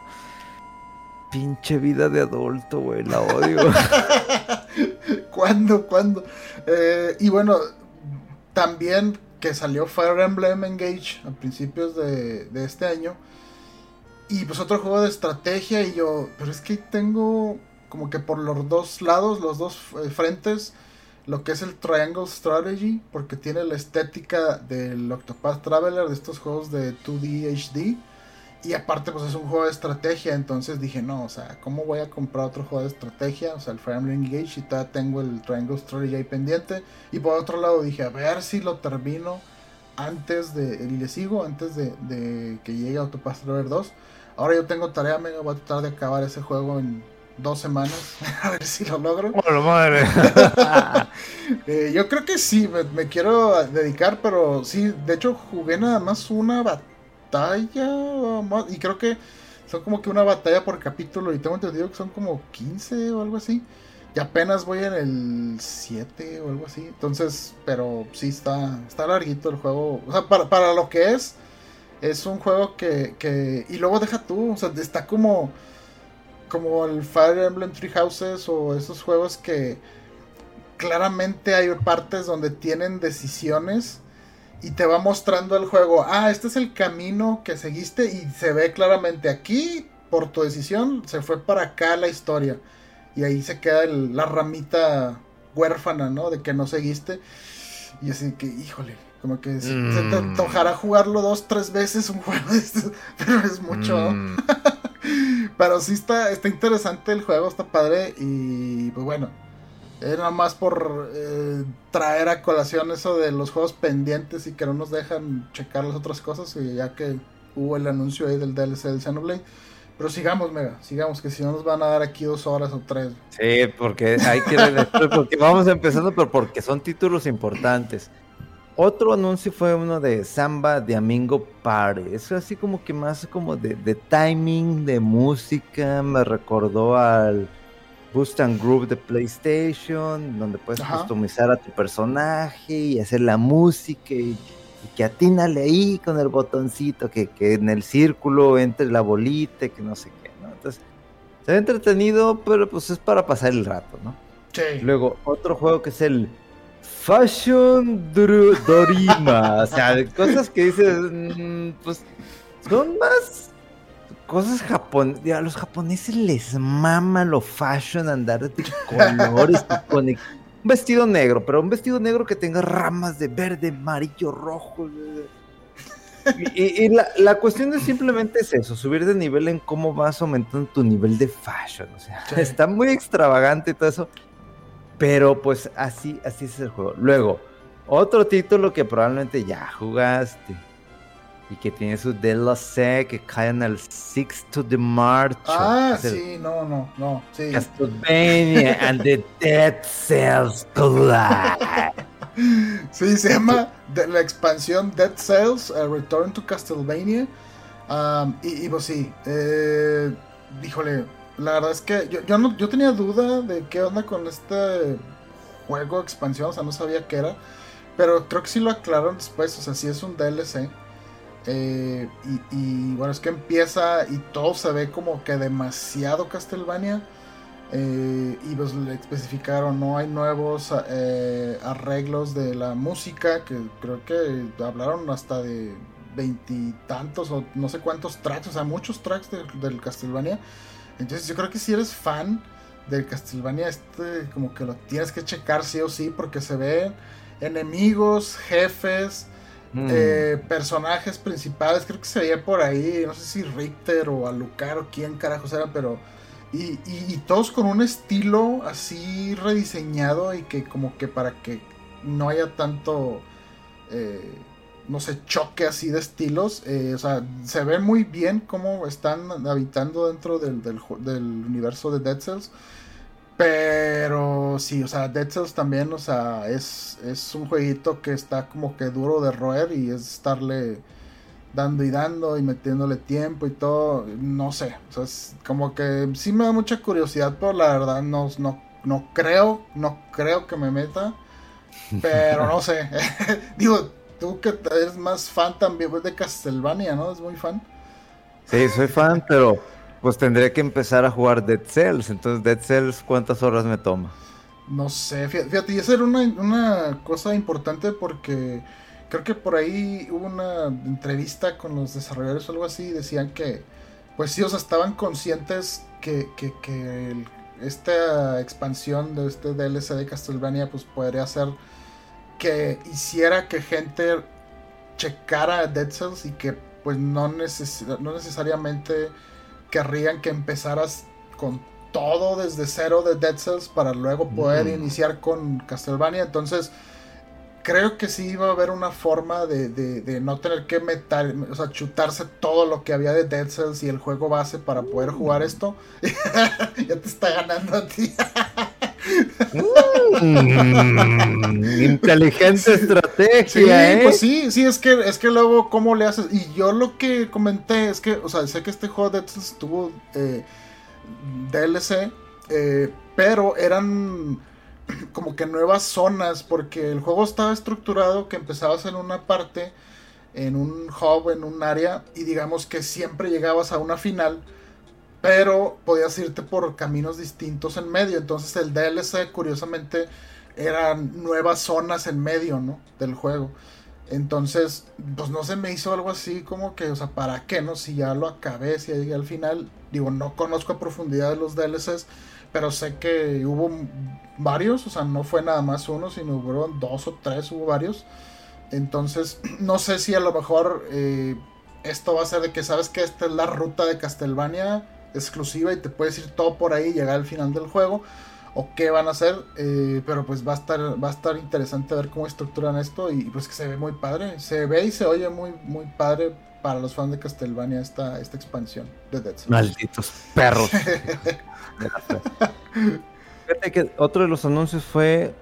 Pinche vida de adulto, güey, la odio. (laughs) ¿Cuándo? ¿Cuándo? Eh, y bueno, también que salió Fire Emblem Engage a principios de, este año. Y pues otro juego de estrategia y yo, pero es que tengo como que por los dos lados, los dos eh, frentes, lo que es el Triangle Strategy, porque tiene la estética del Octopath Traveler, de estos juegos de 2D HD. Y aparte, pues es un juego de estrategia. Entonces dije, no, o sea, ¿cómo voy a comprar otro juego de estrategia? O sea, el Fire Emblem Engage y todavía tengo el Triangle Story ahí pendiente. Y por otro lado dije, a ver si lo termino antes de. Y le sigo antes de, que llegue Autopath Traveler 2. Ahora yo tengo tarea, mega. Voy a tratar de acabar ese juego en dos semanas. (laughs) a ver si lo logro. Bueno, madre. (laughs) Eh, yo creo que sí, me, me, quiero dedicar, pero sí, de hecho jugué nada más una batalla batalla. Y creo que son como que una batalla por capítulo. Y tengo entendido que son como 15 o algo así. Y apenas voy en el 7 o algo así. Entonces, pero sí está, está larguito el juego. O sea, para, para lo que es, es un juego que. Y luego deja tú. O sea, está como. Como el Fire Emblem Three Houses o esos juegos que claramente hay partes donde tienen decisiones y te va mostrando el juego, ah, este es el camino que seguiste y se ve claramente aquí, por tu decisión, se fue para acá la historia. Y ahí se queda la ramita huérfana, ¿no? De que no seguiste. Y así que, híjole, como que se te mm. antojará jugarlo dos, tres veces un juego (laughs) pero es mucho. Mm. (laughs) pero sí está, está interesante el juego, está padre y pues bueno, Era más por eh, traer a colación eso de los juegos pendientes y que no nos dejan checar las otras cosas. Y ya que hubo el anuncio ahí del DLC del Xenoblade. Pero sigamos, Mega, sigamos, que si no nos van a dar aquí dos horas o tres. Sí, porque hay que porque vamos empezando, pero porque son títulos importantes. Otro anuncio fue uno de Samba de Amingo Pare. Eso así como que más como de timing, de música. Me recordó al Boost and Group de PlayStation, donde puedes customizar a tu personaje y hacer la música y, que atínale ahí con el botoncito, que, en el círculo entre la bolita, que no sé qué, ¿no? Entonces, se ve entretenido, pero pues es para pasar el rato, ¿no? Sí. Luego, otro juego que es el Fashion Dorima, o sea, cosas que dices, mm, pues son más cosas japonesas. A los japoneses les mama lo fashion, andar de colores. un vestido negro, pero un vestido negro que tenga ramas de verde, amarillo, rojo. Y, la, cuestión es simplemente es eso, subir de nivel en cómo vas aumentando tu nivel de fashion. O sea, está muy extravagante y todo eso. Pero pues así, así es el juego. Luego, otro título que probablemente ya jugaste y que tiene su DLC que cae en el 6 to the March. Ah, sí, no, no, no. Sí. Castlevania (laughs) and the Dead Cells Collide. (laughs) sí, se llama la expansión Dead Cells Return to Castlevania. Um, y, pues sí, eh, híjole, la verdad es que yo, yo, no, yo tenía duda de qué onda con este juego expansión, o sea, no sabía qué era. Pero creo que sí lo aclararon después, o sea, sí es un DLC. Eh, y, bueno, es que empieza y todo se ve como que demasiado Castlevania. Eh, y pues le especificaron, no hay nuevos eh, arreglos de la música, que creo que hablaron hasta de veintitantos o no sé cuántos tracks, o sea, muchos tracks del Castlevania. Entonces yo creo que si eres fan del Castlevania, este como que lo tienes que checar sí o sí, porque se ven enemigos, jefes, Mm. Eh, personajes principales, creo que se veía por ahí, no sé si Richter o Alucard o quién carajos era, pero... Y, todos con un estilo así rediseñado y que como que para que no haya tanto, eh, no sé, choque así de estilos, eh, o sea, se ve muy bien cómo están habitando dentro del, universo de Dead Cells. Pero sí, o sea, Dead Cells también, o sea, es, es un jueguito que está como que duro de roer y es estarle dando y dando y metiéndole tiempo y todo, no sé, o sea, es como que sí me da mucha curiosidad, pero la verdad no, no, no creo, no creo que me meta, (laughs) pero no sé, (laughs) digo, tú que eres más fan también de Castlevania, ¿no? Es muy fan. Sí, soy fan, pero pues tendré que empezar a jugar Dead Cells. Entonces, Dead Cells, ¿cuántas horas me toma? No sé, fíjate, y esa era una, cosa importante porque creo que por ahí hubo una entrevista con los desarrolladores o algo así. Y decían que, pues sí, o sea, estaban conscientes que, esta expansión de este DLC de Castlevania, pues podría hacer que hiciera que gente checara Dead Cells y que, pues, no, no necesariamente querrían que empezaras con todo desde cero de Dead Cells para luego poder iniciar con Castlevania. Entonces, creo que sí iba a haber una forma de, no tener que meter, o sea, chutarse todo lo que había de Dead Cells y el juego base para poder jugar esto. (laughs) ya te está ganando a ti. (laughs) Mm, inteligente estrategia. Sí, ¿eh? pues sí, sí, es que, es que luego, ¿cómo le haces? Y yo lo que comenté es que, o sea, sé que este juego de tuvo eh, DLC, eh, pero eran (clears throat) como que nuevas zonas, porque el juego estaba estructurado que empezabas en una parte, en un hub, en un área, y digamos que siempre llegabas a una final pero podías irte por caminos distintos en medio. Entonces el DLC, curiosamente, eran nuevas zonas en medio, ¿no? Del juego. Entonces, pues no se me hizo algo así como que, o sea, ¿para qué, no? Si ya lo acabé, si ya llegué al final. Digo, no conozco a profundidad de los DLCs, pero sé que hubo varios, o sea, no fue nada más uno, sino hubo dos o tres, hubo varios. Entonces, (clears throat) no sé si a lo mejor eh, esto va a ser de que, ¿sabes que Esta es la ruta de Castlevania exclusiva y te puedes ir todo por ahí y llegar al final del juego. o qué van a hacer, eh, pero pues va a estar va a estar interesante ver cómo estructuran esto y pues que se ve muy padre, se ve y se oye muy muy padre para los fans de Castlevania esta, esta expansión de Dead Cells. Malditos perros. (laughs) Fíjate que otro de los anuncios fue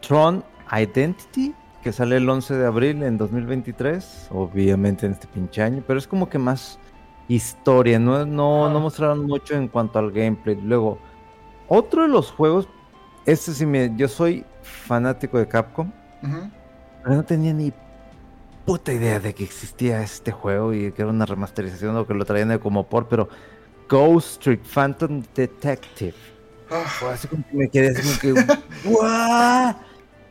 Tron Identity, que sale el 11 de abril en 2023, obviamente en este pinche año, pero es como que más historia, no, no, no mostraron mucho en cuanto al gameplay. Luego, otro de los juegos, este sí me, yo soy fanático de Capcom, pero no tenía ni puta idea de que existía este juego y que era una remasterización o que lo traían de como por, pero Ghost Trick Phantom Detective. Ah, así como que me quedé así como (laughs)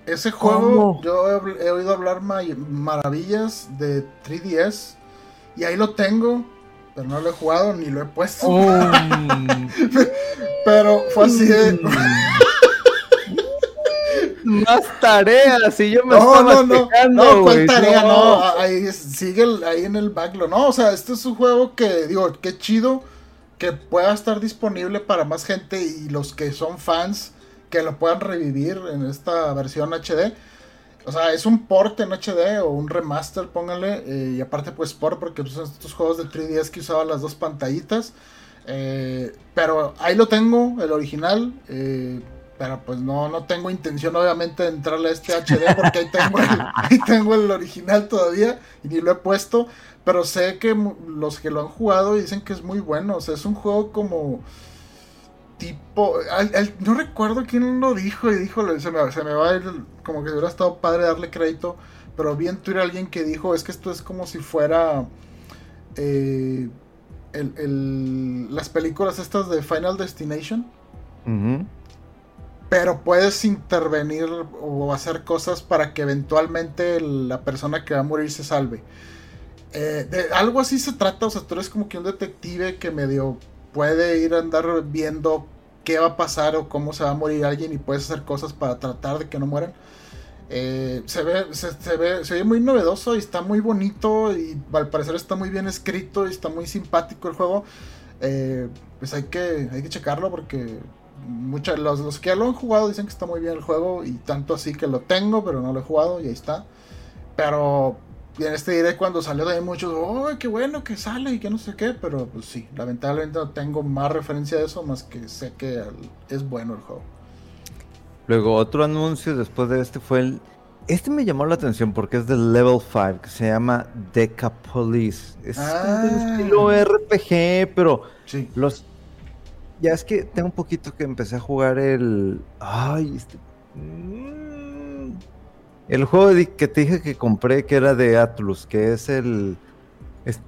ese juego ¿Cómo? yo he, he oído hablar ma- maravillas de 3DS y ahí lo tengo, pero no lo he jugado ni lo he puesto. Oh. (laughs) Pero fue así de... (laughs) Más tareas y yo me No, estaba no, no, quejando, no, ¿cuál tarea? No, ahí sigue el- ahí en el backlog. No, o sea, este es un juego que, digo, qué chido que pueda estar disponible para más gente y los que son fans que lo puedan revivir en esta versión HD. O sea, es un port en HD o un remaster, póngale. eh, y aparte, pues, port, porque pues, son estos juegos de 3DS que usaban las dos pantallitas. Eh, pero ahí lo tengo, el original. eh, pero pues no, no tengo intención, obviamente, de entrarle a este HD porque ahí tengo, el, (laughs) ahí tengo el original todavía y ni lo he puesto. Pero sé que los que lo han jugado dicen que es muy bueno. O sea, es un juego como tipo. al- al- no recuerdo quién lo dijo y dijo, se me, se me va a ir, como que hubiera estado padre darle crédito. Pero vi en Twitter alguien que dijo, es que esto es como si fuera eh, el- el- las películas estas de Final Destination. Pero puedes intervenir o hacer cosas para que eventualmente la persona que va a morir se salve. Eh, de algo así se trata, o sea, tú eres como que un detective que medio puede ir a andar viendo qué va a pasar o cómo se va a morir alguien y puedes hacer cosas para tratar de que no mueran. Eh, se, ve, se, ve, se ve muy novedoso y está muy bonito y al parecer está muy bien escrito y está muy simpático el juego. Eh, pues hay que, hay que checarlo porque muchos los, los que ya lo han jugado dicen que está muy bien el juego y tanto así que lo tengo, pero no lo he jugado y ahí está. Pero y en este diré cuando salió también muchos, oh, qué bueno que sale y que no sé qué, pero pues sí, lamentablemente no tengo más referencia de eso más que sé que es bueno el juego. Luego otro anuncio después de este fue el... Este me llamó la atención porque es del Level 5, que se llama Decapolis. Es un Ah. estilo RPG, pero Sí. los... Ya es que tengo un poquito que empecé a jugar el... Ay, este... Mm, El juego de- que te dije que compré que era de Atlus, que es el... es-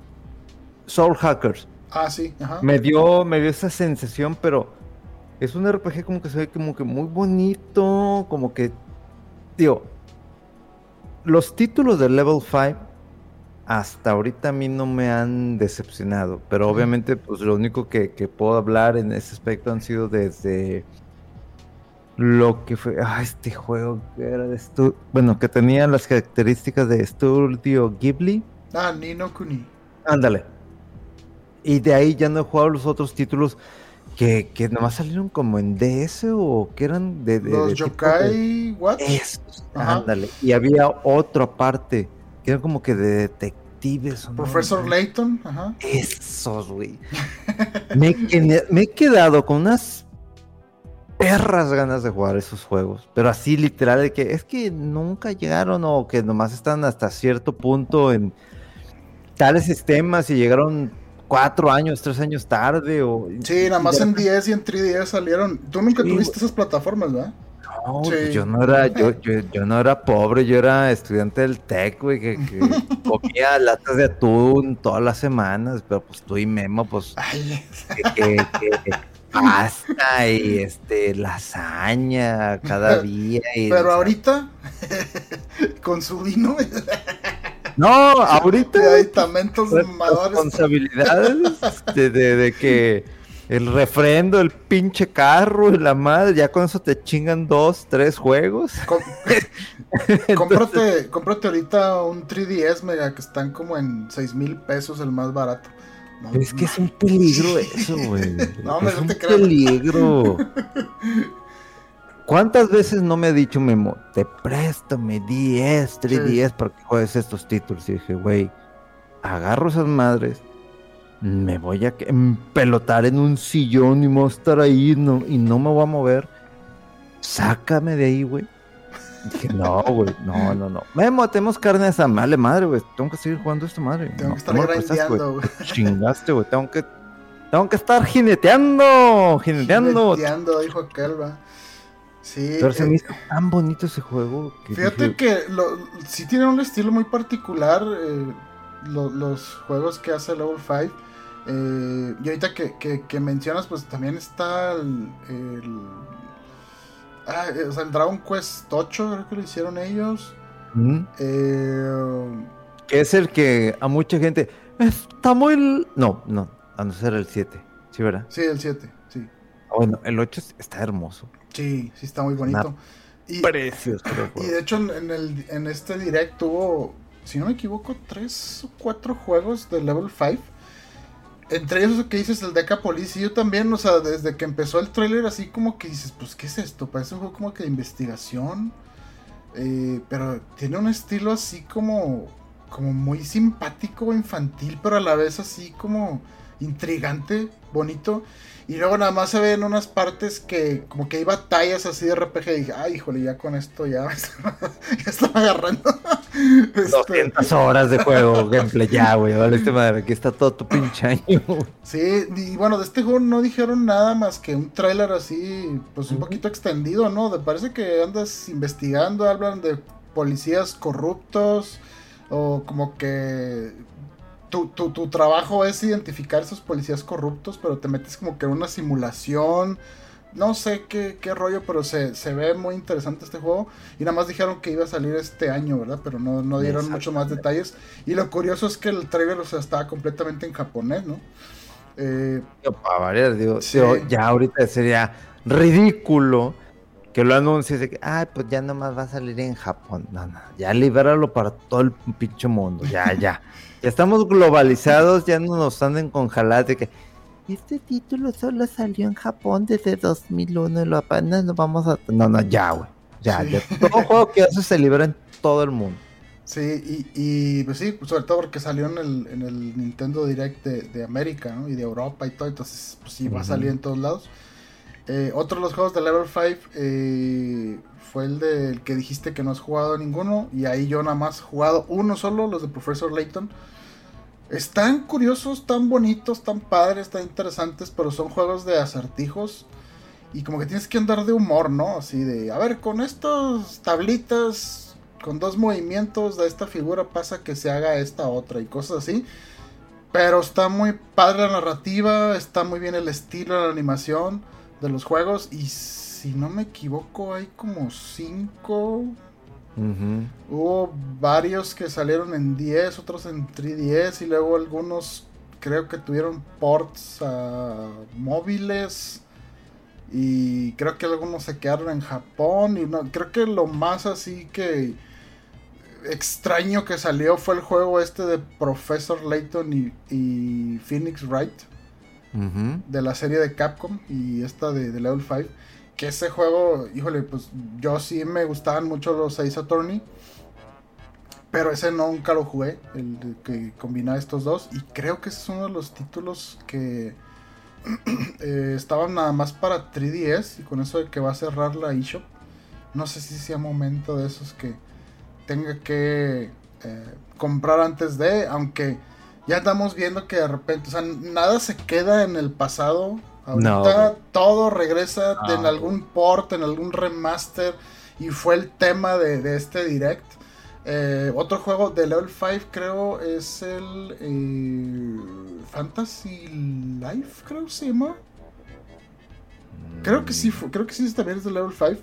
Soul Hackers. Ah, sí, ajá. Me dio, me dio esa sensación, pero es un RPG como que se ve como que muy bonito, como que, digo, los títulos de Level 5 hasta ahorita a mí no me han decepcionado, pero obviamente pues lo único que, que puedo hablar en ese aspecto han sido desde lo que fue, ah, este juego que era de estu- bueno, que tenía las características de Studio Ghibli. Ah, Nino Kuni. Ándale. Y de ahí ya no he jugado los otros títulos que, que nomás salieron como en DS o que eran de... de- Los de Yokai Watch. Esos, ándale. Y había otro aparte, que eran como que de detectives. ¿o no? Professor Layton, ajá. Esos, güey. (laughs) me, me he quedado con unas perras ganas de jugar esos juegos. Pero así literal de que es que nunca llegaron o que nomás están hasta cierto punto en tales sistemas y llegaron cuatro años, tres años tarde o... Sí, nada más en repente- 10 y en 3DS salieron. Tú nunca Sí, tuviste esas plataformas, ¿verdad? No, Sí. yo no era, yo, yo, yo no era pobre, yo era estudiante del TEC, güey, que, que (laughs) comía latas de atún todas las semanas, pero pues tú y Memo, pues Ay, que pasta y este lasaña cada día. Y, pero ahorita, (laughs) con su vino, (laughs) No, ahorita de aditamentos pues, mamadores. responsabilidades de, de, de que el refrendo, el pinche carro y la madre, ya con eso te chingan dos, tres juegos. Com- (laughs) cómprate, cómprate ahorita un 3DS mega que están como en 6 mil pesos el más barato. No, Es que es un peligro eso, güey. (laughs) No, hombre, es no un te peligro. (laughs) ¿Cuántas veces no me ha dicho Memo, te presto mi 10, 3DS para que juegues estos títulos? Y dije, güey, agarro esas madres, me voy a pelotar en un sillón y me voy a estar ahí no, y no me voy a mover. Sácame de ahí, güey. Dije, no, güey, no, no, no. Memo, tenemos carne esa madre, madre, güey. Tengo que seguir jugando esta madre. Tengo no, que estar grindeando, güey. (laughs) Chingaste, güey. Tengo que, tengo que estar jineteando, jineteando. Jineteando, dijo aquel, va. Sí. Pero se me hizo tan bonito ese juego. Que fíjate que lo, sí tiene un estilo muy particular eh, lo, los juegos que hace Level 5. Eh, y ahorita que, que, que, mencionas, pues también está el, el Ah, o sea, el Dragon Quest 8, creo que lo hicieron ellos. Eh, que es el que a mucha gente. Está muy. No, no, a no ser el 7. ¿Sí, verdad? Sí, el 7, sí. Ah, bueno, el 8 está hermoso. Sí, sí, está muy bonito. Y, Precioso. Y de hecho, en, el, en este direct tuvo, si no me equivoco, 3 o 4 juegos de level 5 entre ellos que dices el Decapolis y yo también, o sea, desde que empezó el trailer así como que dices, pues ¿qué es esto? Parece un juego como que de investigación, eh, pero tiene un estilo así como, como muy simpático, infantil, pero a la vez así como intrigante, bonito. Y luego nada más se ven unas partes que como que hay batallas así de RPG y dije, ay, híjole, ya con esto ya, (laughs) ya están agarrando. 200 (laughs) este, horas de juego, gameplay, ya, güey, vale, este madre, aquí está todo tu pinche año. Sí, y bueno, de este juego no dijeron nada más que un tráiler así, pues un poquito extendido, ¿no? Me parece que andas investigando, hablan de policías corruptos, o como que tu, trabajo es identificar esos policías corruptos, pero te metes como que en una simulación. No sé qué, rollo, pero se, ve muy interesante este juego. Y nada más dijeron que iba a salir este año, ¿verdad? Pero no, dieron mucho más detalles. Y lo curioso es que el trailer, o sea, estaba completamente en japonés, ¿no? Eh, para variar, digo, ya ahorita sería ridículo que lo anuncies de que, ay, pues ya nomás va a salir en Japón. No, no, ya libéralo para todo el pinche mundo, ya, (laughs) ya. ya estamos globalizados, ya no nos anden con jaladas de que este título solo salió en Japón desde 2001 y lo apenas lo vamos a... No, no, ya, güey. Ya, ya. Todo juego que hace se libera en todo el mundo. Sí, y, pues sí, sobre todo porque salió en el, en el Nintendo Direct de, América, ¿no? Y de Europa y todo, entonces pues sí, va a salir en todos lados. Eh, otro de los juegos de Level 5 eh, fue el del que dijiste que no has jugado ninguno. Y ahí yo nada más he jugado uno solo, los de Professor Layton. Están curiosos, tan bonitos, tan padres, tan interesantes, pero son juegos de acertijos. Y como que tienes que andar de humor, ¿no? Así de, a ver, con estas tablitas, con dos movimientos de esta figura pasa que se haga esta otra y cosas así. Pero está muy padre la narrativa, está muy bien el estilo, la animación de los juegos. Y si no me equivoco, hay como cinco. Hubo varios que salieron en 10, otros en 3DS. Y luego algunos creo que tuvieron ports a móviles. Y creo que algunos se quedaron en Japón. Y no, creo que lo más así que extraño que salió fue el juego este de Professor Layton y, y Phoenix Wright de la serie de Capcom y esta de, Level 5. Que ese juego, híjole, pues yo sí me gustaban mucho los Ace Attorney. Pero ese nunca lo jugué, el que combina estos dos. Y creo que ese es uno de los títulos que (clears throat) eh, estaban nada más para 3DS. Y con eso de que va a cerrar la eShop. No sé si sea momento de esos que tenga que eh, comprar antes de. Aunque ya estamos viendo que de repente, o sea, nada se queda en el pasado. Ahorita todo regresa en algún port, en algún remaster. Y fue el tema de, este direct. Eh, otro juego de Level 5 creo es el eh, Fantasy Life, creo que se llama. Creo que sí, creo que sí también es de Level 5.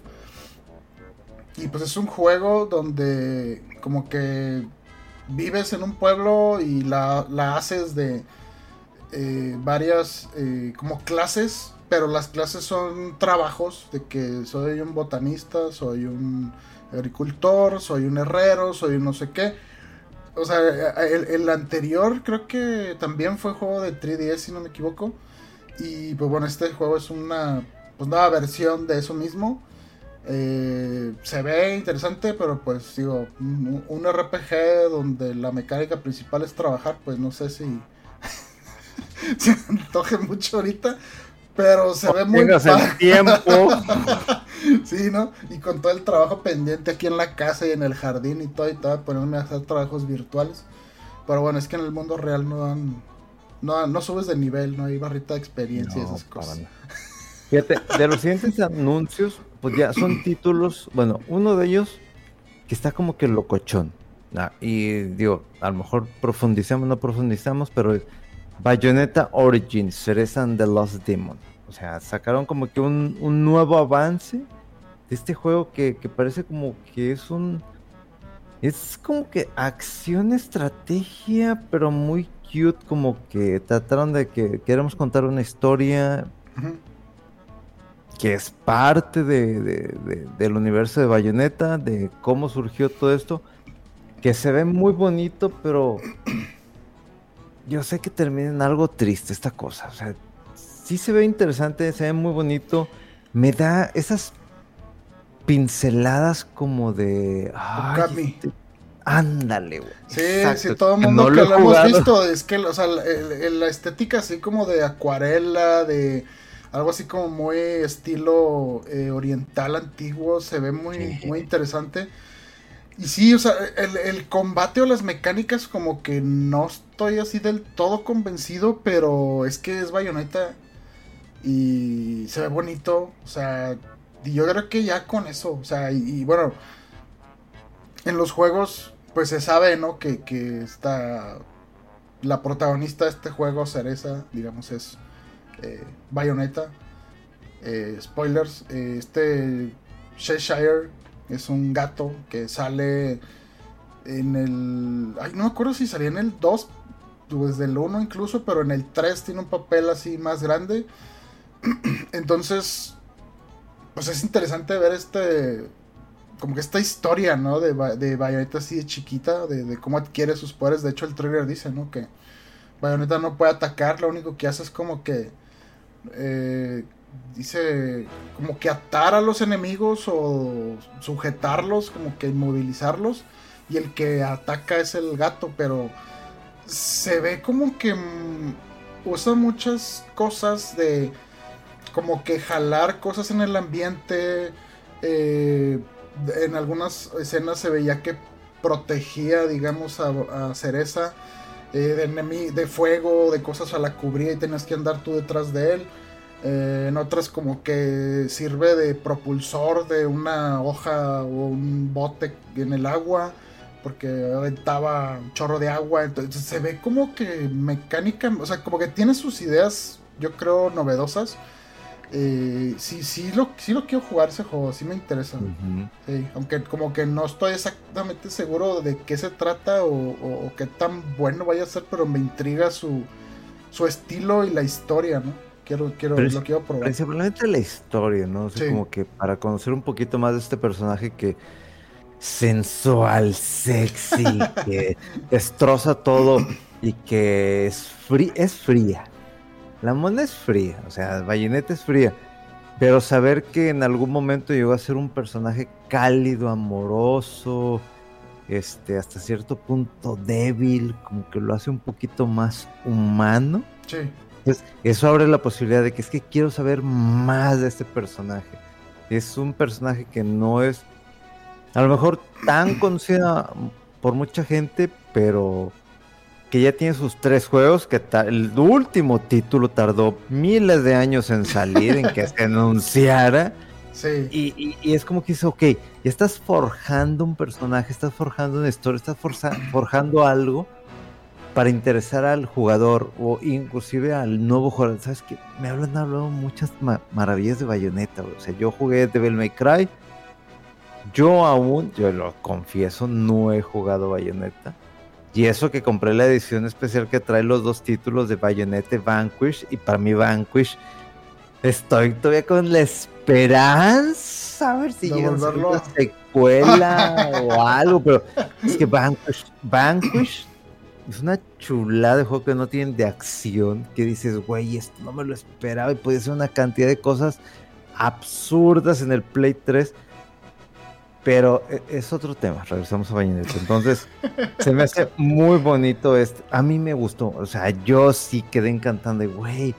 Y pues es un juego donde como que vives en un pueblo y la, haces de eh, varias eh, como clases, pero las clases son trabajos de que soy un botanista, soy un agricultor, soy un herrero, soy un no sé qué. O sea, el, anterior creo que también fue juego de 3DS, si no me equivoco. Y pues bueno, este juego es una pues, nueva versión de eso mismo. Eh, se ve interesante, pero pues digo, un, un RPG donde la mecánica principal es trabajar, pues no sé si (laughs) se antoje mucho ahorita. Pero se ve muy el tiempo. (laughs) sí, ¿no? Y con todo el trabajo pendiente aquí en la casa y en el jardín y todo, y todo, ponerme a hacer trabajos virtuales. Pero bueno, es que en el mundo real no dan. No, no subes de nivel, no hay barrita de experiencia y esas cosas. Fíjate, de los siguientes anuncios, pues ya son (clears throat) títulos, bueno, uno de ellos que está como que locochón. Ah, y digo, a lo mejor profundizamos, no profundizamos, pero es Bayonetta Origins, Cereza and the Lost Demon. O sea, sacaron como que un, un nuevo avance de este juego que, que parece como que es un... Es como que acción, estrategia, pero muy cute, como que trataron de que queremos contar una historia Ujú. Que es parte de, de- de- del universo de Bayonetta, de cómo surgió todo esto, que se ve muy bonito, pero yo sé que termina en algo triste esta cosa. O sea, sí se ve interesante, se ve muy bonito, me da esas pinceladas como de... ay, este- ándale, güey. Sí, Exacto, sí, todo el que mundo no que lo he lo hemos visto, es que, o sea, el- la estética así como de acuarela, de algo así como muy estilo eh, oriental antiguo, se ve muy, Sí. muy interesante. Y sí, o sea, el, el combate o las mecánicas como que no estoy así del todo convencido, pero es que es bayoneta y se ve bonito, o sea, y yo creo que ya con eso, o sea, y, y bueno, en los juegos, pues se sabe, ¿no? Que, que está la protagonista de este juego, Cereza, digamos, es eh, Bayonetta. Eh, spoilers, eh, este Cheshire es un gato que sale en el... Ay, no me acuerdo si salía en el 2, desde el 1 incluso, pero en el 3 tiene un papel así más grande. (clears throat) Entonces, pues es interesante ver este como que esta historia, ¿no? De, de Bayonetta así de chiquita, de, de cómo adquiere sus poderes. De hecho, el trailer dice, ¿no? Que Bayonetta no puede atacar, lo único que hace es como que... eh, dice, como que atar a los enemigos o sujetarlos, como que inmovilizarlos. Y el que ataca es el gato, pero se ve como que mm, usa muchas cosas de como que jalar cosas en el ambiente. eh, en algunas escenas se veía que protegía, digamos, a, a Cereza eh, de, de fuego, de cosas a la cubría y tenías que andar tú detrás de él. Eh, en otras como que sirve de propulsor de una hoja o un bote en el agua porque aventaba un chorro de agua. Entonces se ve como que mecánica, o sea, como que tiene sus ideas, yo creo, novedosas. Eh, sí, sí lo, sí lo quiero jugar ese juego, sí me interesa. Sí, aunque como que no estoy exactamente seguro de qué se trata o, o- o qué tan bueno vaya a ser, pero me intriga su, su estilo y la historia, ¿no? Quiero, quiero, Pero es- lo quiero probar. Principalmente la historia, ¿no? O sea, Sí. como que para conocer un poquito más de este personaje que sensual, sexy, (laughs) que destroza todo y que es fría. La mona es fría, o sea, Bayonetta es fría. Pero saber que en algún momento llegó a ser un personaje cálido, amoroso, este, hasta cierto punto débil, como que lo hace un poquito más humano. Sí, Entonces, eso abre la posibilidad de que es que quiero saber más de este personaje. Es un personaje que no es a lo mejor tan conocido por mucha gente, pero que ya tiene sus tres juegos, que el último título tardó miles de años en salir, en que se (laughs) anunciara. sí. Y, y- y es como que dice, ok, ya estás forjando un personaje, estás forjando una historia, estás forjando algo para interesar al jugador o inclusive al nuevo jugador. ¿Sabes qué? Me hablan hablado muchas ma- maravillas de Bayonetta. güey. O sea, yo jugué Devil May Cry. Yo aún, yo lo confieso, no he jugado Bayonetta. Y eso que compré la edición especial que trae los dos títulos de Bayonetta Vanquish. Y para mí Vanquish estoy todavía con la esperanza. A ver si llega una secuela (laughs) o algo. Pero es que Vanquish, Vanquish es una chulada de juego que no tienen de acción. Que dices, güey, esto no me lo esperaba. Y puede ser una cantidad de cosas absurdas en el Play 3. Pero e, es otro tema, regresamos a Bayonetta. Entonces, se me hace muy bonito esto. A mí me gustó, o sea, yo sí quedé encantando. Güey,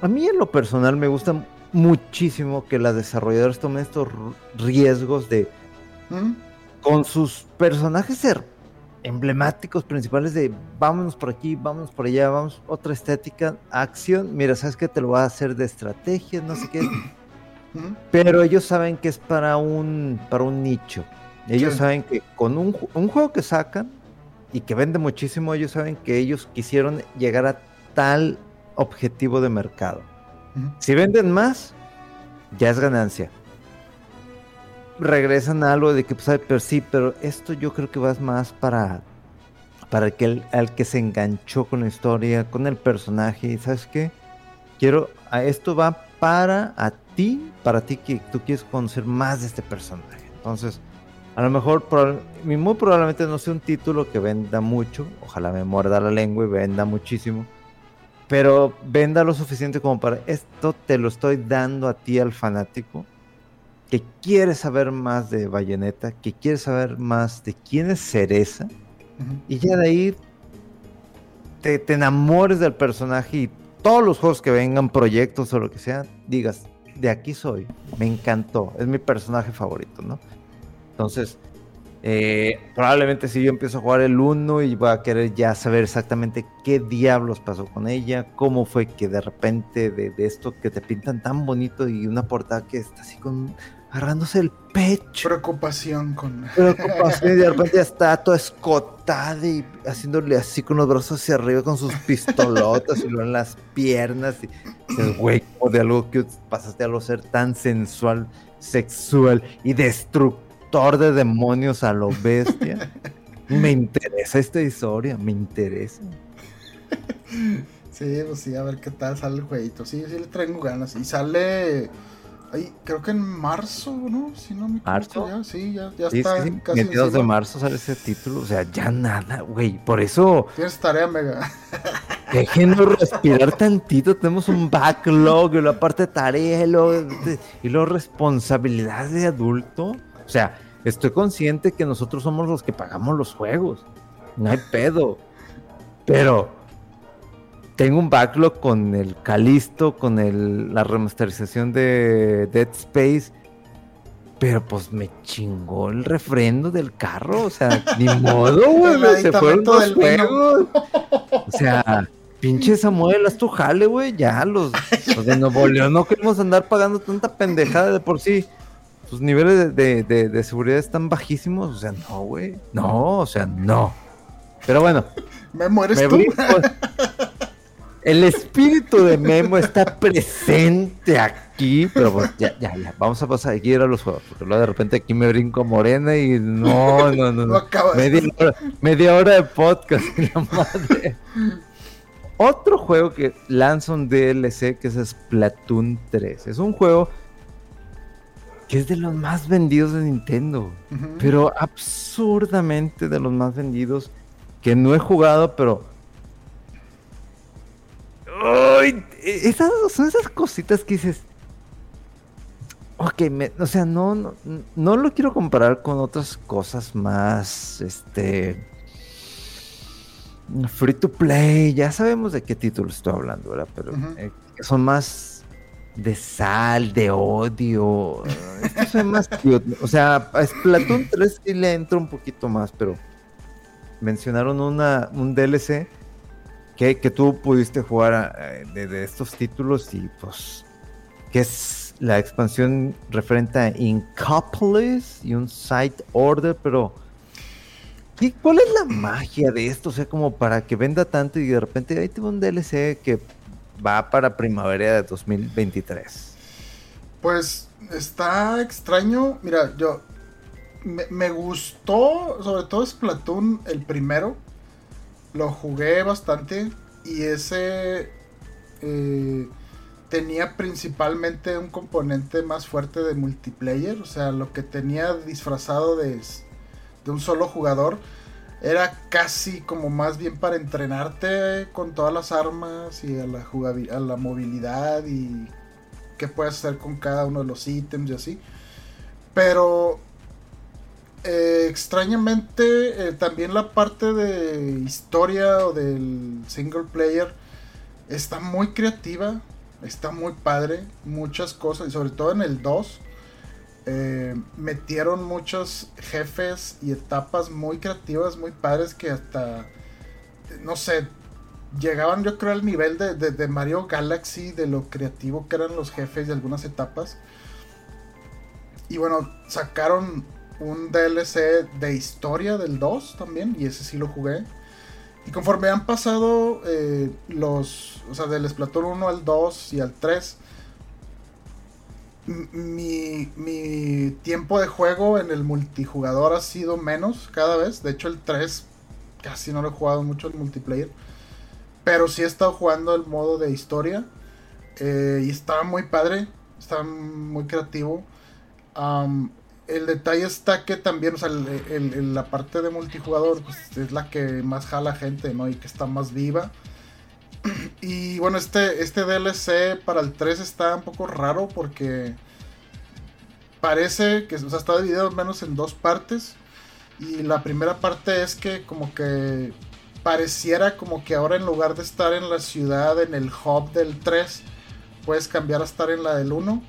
a mí en lo personal me gusta muchísimo que las desarrolladoras tomen estos riesgos de... ¿Mm? Con sus personajes ser emblemáticos principales de vámonos por aquí, vámonos por allá, vamos, otra estética, acción, mira, sabes que te lo va a hacer de estrategia, no sé qué. ¿Mm? Pero ellos saben que es para un, para un nicho. Ellos Sí. saben que con un, un juego que sacan y que vende muchísimo, ellos saben que ellos quisieron llegar a tal objetivo de mercado. Si venden más, ya es ganancia. Regresan a algo de que, pues, pero sí, pero esto yo creo que va más para, para el que, el- al que se enganchó con la historia, con el personaje. ¿Sabes qué? Quiero, a esto va para a ti, para ti que tú quieres conocer más de este personaje. Entonces, a lo mejor, muy probablemente no sea un título que venda mucho. Ojalá me muerda la lengua y venda muchísimo pero venda lo suficiente como para esto te lo estoy dando a ti al fanático que quiere saber más de Bayonetta, que quiere saber más de quién es Cereza y ya de ahí te, te enamores del personaje y todos los juegos que vengan, proyectos o lo que sea, digas, de aquí soy, me encantó, es mi personaje favorito, ¿no? Entonces, eh, probablemente si yo empiezo a jugar el 1 y voy a querer ya saber exactamente qué diablos pasó con ella, cómo fue que de repente de, de esto que te pintan tan bonito y una portada que está así con agarrándose el pecho Preocupación con. preocupación y de repente ya está toda escotada y haciéndole así con los brazos hacia arriba con sus pistolotas y luego en las piernas y güey, como de algo que pasaste a lo ser tan sensual, sexual y destructor de demonios a lo bestia. Me interesa esta historia, me interesa. Sí, pues sí, a ver qué tal sale el jueguito. Sí, sí le traigo ganas. Y sale. Ay, creo que en marzo, ¿no? Si no me ¿Marzo? ya, sí, ya, ya Sí, está sí, casi 22 de marzo sale ese título, o sea, ya nada, güey. Por eso Tienes tarea, Mega. (laughs) Déjenos respirar tantito, tenemos un backlog, y luego aparte tarea, y luego, de- y luego responsabilidad de adulto. O sea, estoy consciente que nosotros somos los que pagamos los juegos. No hay pedo. Pero tengo un backlog con el Calisto, con el, la remasterización de Dead Space. Pero pues me chingó el refrendo del carro. O sea, (laughs) ni modo, güey. Se fueron los juegos. O sea, pinche Samuel, haz tu jale, güey. Ya, los, (laughs) los de Nuevo León no queremos andar pagando tanta pendejada de por sí. Sus niveles de, de- de- de seguridad están bajísimos. O sea, no, güey. No, o sea, no. Pero bueno, (laughs) ¿Me mueres me tú? brinco. El espíritu de Memo está presente aquí, pero pues ya, ya, ya. Vamos a pasar aquí a los juegos, porque luego de repente aquí me brinco morena y no, no, no. No. (laughs) Media hora, media hora de podcast, (laughs) la madre. Otro juego que lanza un DLC que es Splatoon 3. Es un juego que es de los más vendidos de Nintendo pero absurdamente de los más vendidos que no he jugado, pero. ¡Ay! Esas son esas cositas que dices. Ok, me- o sea, no, no, no lo quiero comparar con otras cosas más. Este. Free to play, ya sabemos de qué título estoy hablando, ¿verdad? Pero eh, son más de sal, de odio. Estos son más cute. O sea, a Splatoon 3 sí le entro un poquito más, pero mencionaron una, un DLC que, tú pudiste jugar eh, de, estos títulos y pues que es la expansión referente a Incopolis y un Site Order, pero ¿qué- ¿cuál es la magia de esto? O sea, como para que venda tanto y de repente ahí tengo un DLC que va para primavera de 2023. Pues está extraño. Mira, yo me, me gustó, sobre todo Splatoon, el primero. Lo jugué bastante y ese eh, tenía principalmente un componente más fuerte de multiplayer. O sea, lo que tenía disfrazado de, de un solo jugador era casi como más bien para entrenarte con todas las armas y a la, a la movilidad y qué puedes hacer con cada uno de los ítems y así. Pero eh, extrañamente, eh, también la parte de historia o del single player está muy creativa, está muy padre, muchas cosas, y sobre todo en el 2. eh, metieron muchos jefes y etapas muy creativas, muy padres que hasta, no sé, llegaban yo creo al nivel de, de- de Mario Galaxy, de lo creativo que eran los jefes de algunas etapas. Y bueno, sacaron un DLC de historia del 2 también, y ese sí lo jugué. Y conforme han pasado eh, los, o sea, del Splatoon 1 al 2 y al 3, m- mi, mi tiempo de juego en el multijugador ha sido menos cada vez. De hecho, el 3 casi no lo he jugado mucho el multiplayer. Pero sí he estado jugando el modo de historia. eh, y estaba muy padre. Estaba muy creativo. El detalle está que también, o sea, la parte de multijugador pues, es la que más jala gente, ¿no? Y que está más viva. (clears throat) Y bueno, este, este DLC para el 3 está un poco raro porque parece que o sea, está dividido al menos en dos partes. Y la primera parte es que como que pareciera como que ahora en lugar de estar en la ciudad, en el hub del 3, puedes cambiar a estar en la del 1.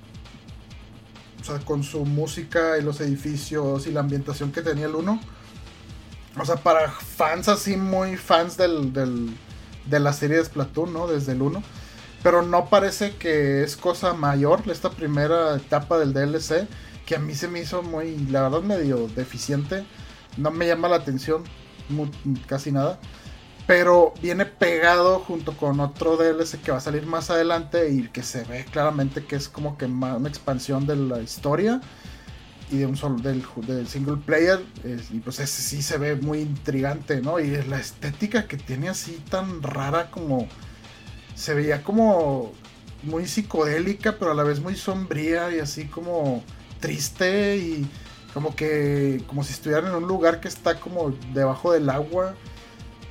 O sea, con su música y los edificios y la ambientación que tenía el 1. O sea, para fans así muy fans del, del- de la serie de Splatoon, ¿no? Desde el 1. Pero no parece que es cosa mayor esta primera etapa del DLC. Que a mí se me hizo muy, la verdad, medio deficiente. No me llama la atención casi nada. Pero viene pegado junto con otro DLC que va a salir más adelante y que se ve claramente que es como que ma- una expansión de la historia y de un solo del, single player. y pues ese sí se ve muy intrigante, ¿no? Y la estética que tiene así tan rara como... Se veía como muy psicodélica, pero a la vez muy sombría y así como triste y como que como si estuvieran en un lugar que está como debajo del agua.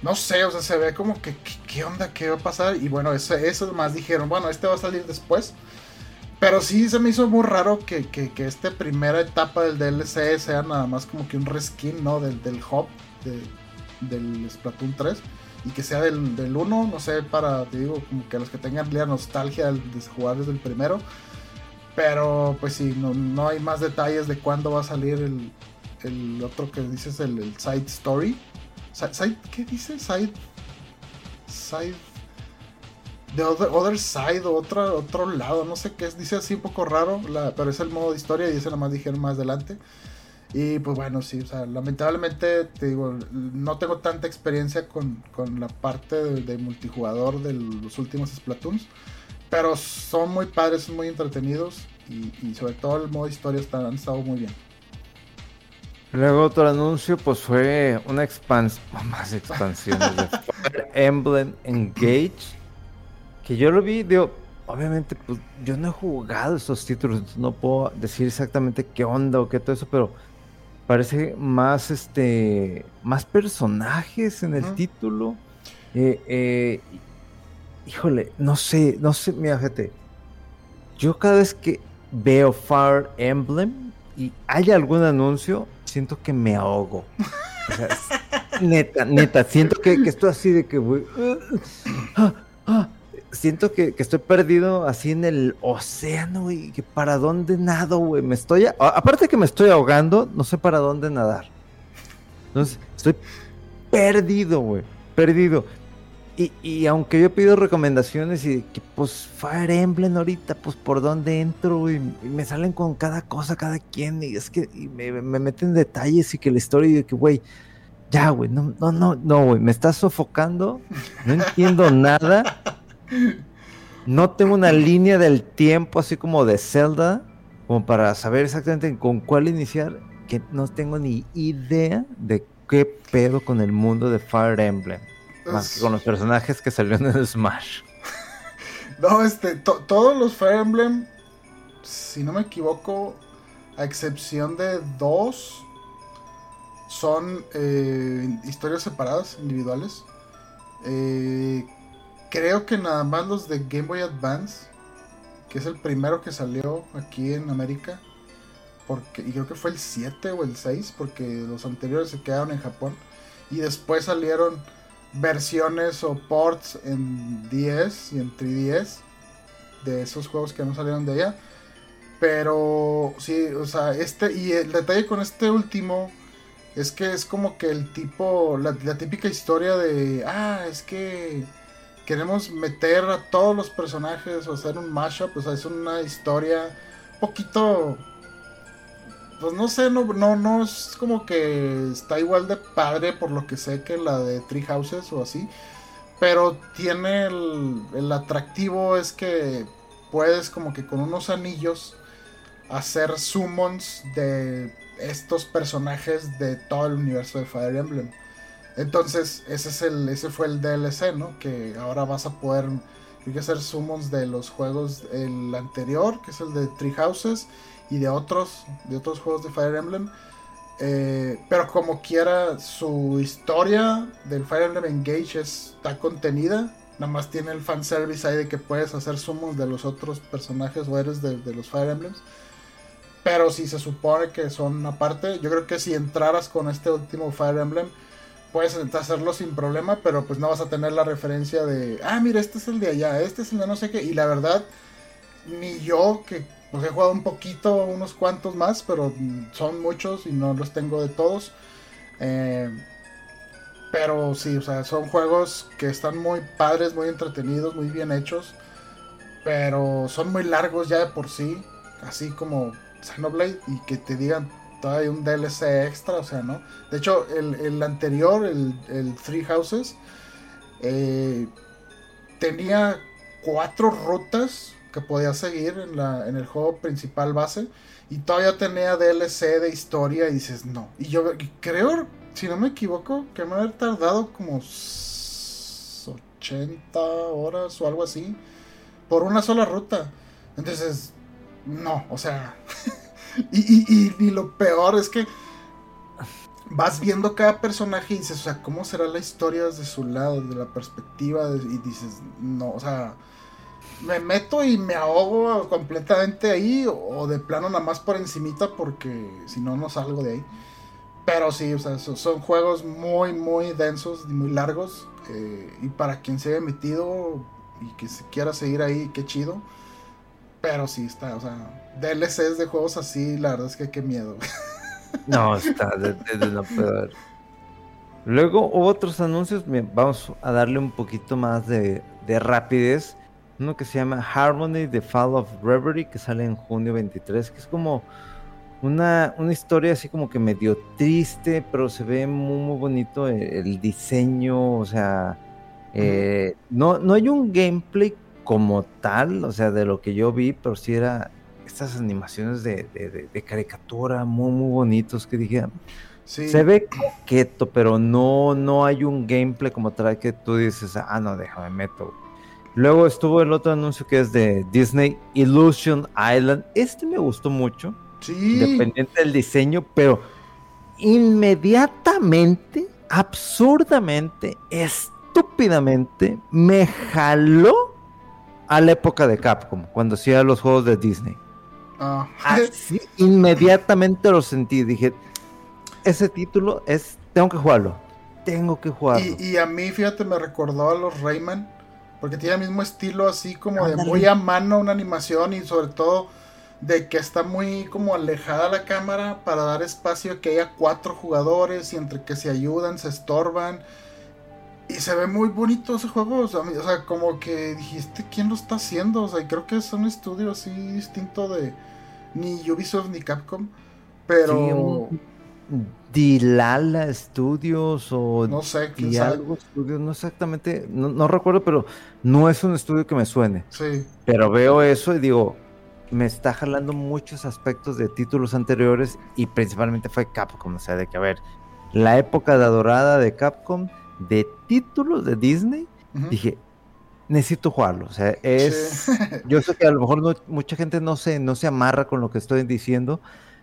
No sé, o sea, se ve como que, ¿qué, onda? ¿Qué va a pasar? Y bueno, eso, eso más dijeron, bueno, este va a salir después. Pero sí se me hizo muy raro que, que, que esta primera etapa del DLC sea nada más como que un reskin, ¿no? Del, del de- del Splatoon 3. Y que sea del, del 1, no sé, para, te digo, como que los que tengan la nostalgia de jugar desde el primero. Pero pues sí, no, no hay más detalles de cuándo va a salir el, el otro que dices, el Side Story. Side, ¿Qué dice? Side. Side. The other, Side, otro, otro lado, no sé qué es. Dice así un poco raro, la- pero es el modo de historia y ese nada más dijeron más adelante. Y pues bueno, sí, o sea, lamentablemente te digo, no tengo tanta experiencia con, con la parte de, de multijugador de los últimos Splatoons. Pero son muy padres, son muy entretenidos. Y, y sobre todo el modo historia está, han estado muy bien. Luego otro anuncio, pues fue una expansión, (laughs) más expansiones de Fire Emblem Engage, que yo lo vi, digo, obviamente, pues yo no he jugado esos títulos, entonces no puedo decir exactamente qué onda o qué todo eso, pero parece más, este, más personajes en el título. Eh, eh, híjole, no sé, no sé, mira, fíjate, yo cada vez que veo Fire Emblem y hay algún anuncio, siento que me ahogo. Neta, neta, siento que, que estoy así de que, ah, siento que, que estoy perdido así en el océano, güey, que para dónde nado, güey, me estoy, a- aparte que me estoy ahogando, no sé para dónde nadar. Entonces, estoy perdido, güey, perdido. Y, aunque yo pido recomendaciones y que pues Fire Emblem ahorita, pues por dónde entro y, me salen con cada cosa, cada quien, y es que me, me meten detalles y que la historia y de que, güey, ya, güey, no, no, no, no, güey, me estás sofocando, no entiendo nada, no tengo una línea del tiempo así como de Zelda, como para saber exactamente con cuál iniciar, que no tengo ni idea de qué pedo con el mundo de Fire Emblem. Más que con los personajes que salieron en Smash. (laughs) No, este, to- todos los Fire Emblem, si no me equivoco, a excepción de dos, son eh, historias separadas, individuales. Eh, creo que nada más los de Game Boy Advance, que es el primero que salió aquí en América, porque, y creo que fue el 7 o el 6, porque los anteriores se quedaron en Japón. Y después salieron versiones o ports en 10 y en 3DS de esos juegos que no salieron de allá. Pero sí, o sea, este, y el detalle con este último es que es como que el tipo, la, la típica historia de, ah, es que queremos meter a todos los personajes o hacer un mashup, o sea, es una historia poquito pues no sé, no, no, no es como que está igual de padre por lo que sé que la de Tree Houses o así. Pero tiene el, el atractivo es que puedes como que con unos anillos hacer summons de estos personajes de todo el universo de Fire Emblem. Entonces, ese es el ese fue el DLC, ¿no? Que ahora vas a poder hacer summons de los juegos el anterior, que es el de Tree Houses y de otros, de otros juegos de Fire Emblem. Eh, pero como quiera, su historia del Fire Emblem Engage está contenida. Nada más tiene el fanservice ahí de que puedes hacer sumos de los otros personajes o eres de, los Fire Emblems. Pero si se supone que son aparte, yo creo que si entraras con este último Fire Emblem, puedes hacerlo sin problema, pero pues no vas a tener la referencia de, ah, mira, este es el de allá, este es el de no sé qué. Y la verdad, ni yo que pues he jugado un poquito, unos cuantos más, pero son muchos y no los tengo de todos. Eh, pero sí, o sea, son juegos que están muy padres, muy entretenidos, muy bien hechos. Pero son muy largos ya de por sí, así como Xenoblade, y que te digan todavía un DLC extra, o sea, ¿no? De hecho, el, anterior, el, el, Three Houses, eh, tenía cuatro rutas que podía seguir en, la, en el juego principal base. Y todavía tenía DLC de historia y dices, no. Y yo creo, si no me equivoco, que me haber tardado como 80 horas o algo así. Por una sola ruta. Entonces, no, o sea... (laughs) y, y, lo peor es que vas viendo cada personaje y dices, o sea, ¿cómo será la historia desde su lado, desde la perspectiva? y dices, no, o sea me meto y me ahogo completamente ahí o de plano nada más por encimita porque si no no salgo de ahí. Pero sí, o sea, son, juegos muy, muy densos y muy largos. Eh, y para quien se metido y que se quiera seguir ahí, qué chido. Pero sí está, o sea, DLCs de juegos así, la verdad es que qué miedo. (laughs) No, está de, no poder. Luego hubo otros anuncios, vamos a darle un poquito más de, de rapidez uno que se llama Harmony, The Fall of Reverie, que sale en junio 23, que es como una, una historia así como que medio triste, pero se ve muy, muy bonito el, diseño, o sea, eh, no, no hay un gameplay como tal, o sea, de lo que yo vi, pero sí era estas animaciones de, de, caricatura muy, muy bonitos que dije, se ve coqueto, pero no, no hay un gameplay como tal que tú dices, ah, no, déjame meto. Luego estuvo el otro anuncio que es de Disney Illusion Island. Este me gustó mucho. Sí. Dependiente del diseño, pero inmediatamente, absurdamente, estúpidamente, me jaló a la época de Capcom, cuando hacía los juegos de Disney. Ah. Así, inmediatamente lo sentí. Dije, ese título es, tengo que jugarlo. Tengo que jugarlo. Y, y a mí, fíjate, me recordó a los Rayman porque tiene el mismo estilo así como de muy a mano una animación y sobre todo de que está muy como alejada la cámara para dar espacio a que haya cuatro jugadores y entre que se ayudan, se estorban. Y se ve muy bonito ese juego. O sea, como que dijiste, ¿quién lo está haciendo? O sea, creo que es un estudio así distinto de ni Ubisoft ni Capcom. Pero... Dilala Studios o no sé algo Studios, no exactamente, no, recuerdo, pero no es un estudio que me suene. Sí. Pero veo eso y digo, me está jalando muchos aspectos de títulos anteriores y principalmente fue Capcom, o sea, de que a ver, la época de adorada de Capcom de títulos de Disney, dije, necesito jugarlo, o sea, es (laughs) yo sé que a lo mejor mucha gente no se no se amarra con lo que estoy diciendo,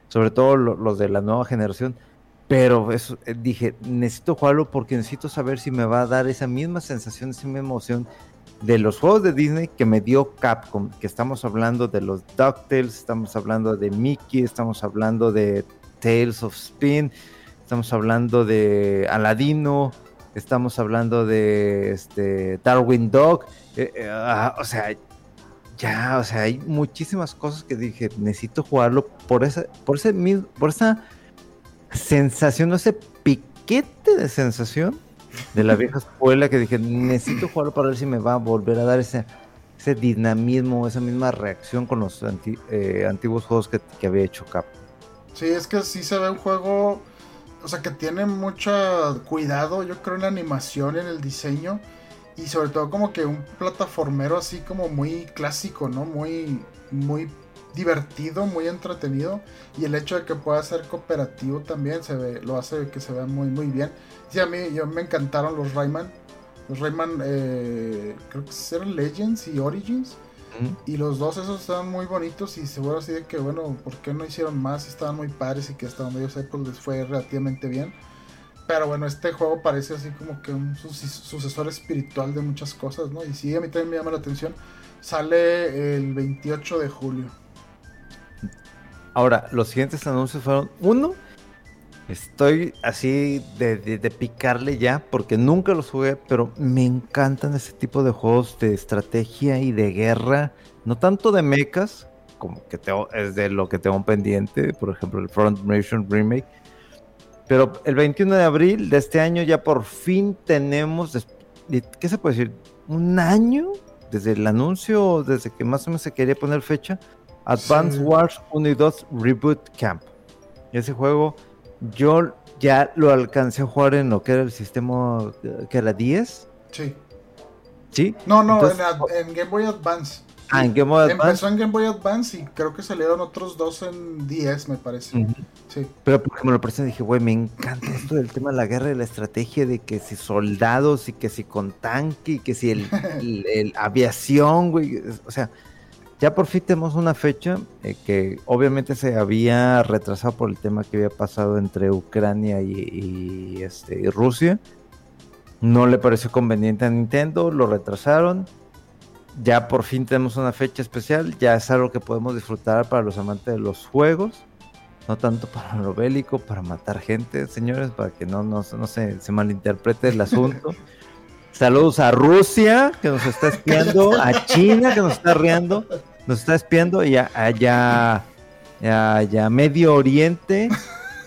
sobre todo los de la nueva generación, Pero eso, eh, dije, necesito jugarlo porque necesito saber si me va a dar esa misma sensación, esa misma emoción de los juegos de Disney que me dio Capcom, que estamos hablando de los DuckTales, estamos hablando de Mickey, estamos hablando de Tales of Spin, estamos hablando de Aladino, estamos hablando de este, Darwin Dog, eh, eh, ah, o sea, ya, o sea, hay muchísimas cosas que dije, necesito jugarlo por esa, por ese mismo, por esa sensación, ese piquete de sensación de la vieja escuela que dije, necesito jugarlo para ver si me va a volver a dar ese, ese dinamismo, esa misma reacción con los eh, antiguos juegos que, que, había hecho Cap. Sí, es que sí se ve un juego, o sea, que tiene mucho cuidado, yo creo, en la animación, en el diseño y sobre todo como que un plataformero así como muy clásico, ¿no? Muy, muy divertido, muy entretenido. Y el hecho de que pueda ser cooperativo también se ve, lo hace que se vea muy, muy bien. Sí, a mí yo, me encantaron los Rayman. Los Rayman, eh, creo que eran Legends y Origins. Y los dos esos estaban muy bonitos y seguro así de que, bueno, ¿por qué no hicieron más? Estaban muy padres y que hasta donde yo sé, pues les fue relativamente bien. Pero bueno, este juego parece así como que un sucesor espiritual de muchas cosas, ¿no? Y sí, a mí también me llama la atención. Sale el 28 de julio. Ahora, los siguientes anuncios fueron, uno, estoy así de, de, picarle ya, porque nunca los jugué, pero me encantan ese tipo de juegos de estrategia y de guerra, no tanto de mechas, como que tengo, es de lo que tengo pendiente, por ejemplo, el Front Mission Remake, pero el 21 de abril de este año ya por fin tenemos, ¿qué se puede decir? Un año desde el anuncio, desde que más o menos se quería poner fecha, Advance Wars 1 y 2 Reboot Camp. Ese juego yo ya lo alcancé a jugar en lo que era el sistema que era 10. Sí. ¿Sí? No, no, en, Game Boy Advance. Ah, en Game Boy Advance. Empezó en Game Boy Advance y creo que salieron otros dos en 10, me parece. Sí. Pero porque me lo presenté dije, güey, me encanta esto del tema de la guerra y la estrategia de que si soldados y que si con tanque y que si el, (laughs) el aviación, güey. O sea, ya por fin tenemos una fecha eh, que obviamente se había retrasado por el tema que había pasado entre Ucrania y, este, y Rusia. No le pareció conveniente a Nintendo, lo retrasaron. Ya por fin tenemos una fecha especial, ya es algo que podemos disfrutar para los amantes de los juegos, no tanto para lo bélico, para matar gente, señores, para que no, no, no se, se malinterprete el asunto. (laughs) Saludos a Rusia, que nos está espiando, a China, que nos está riendo, nos está espiando, y allá, allá Medio Oriente,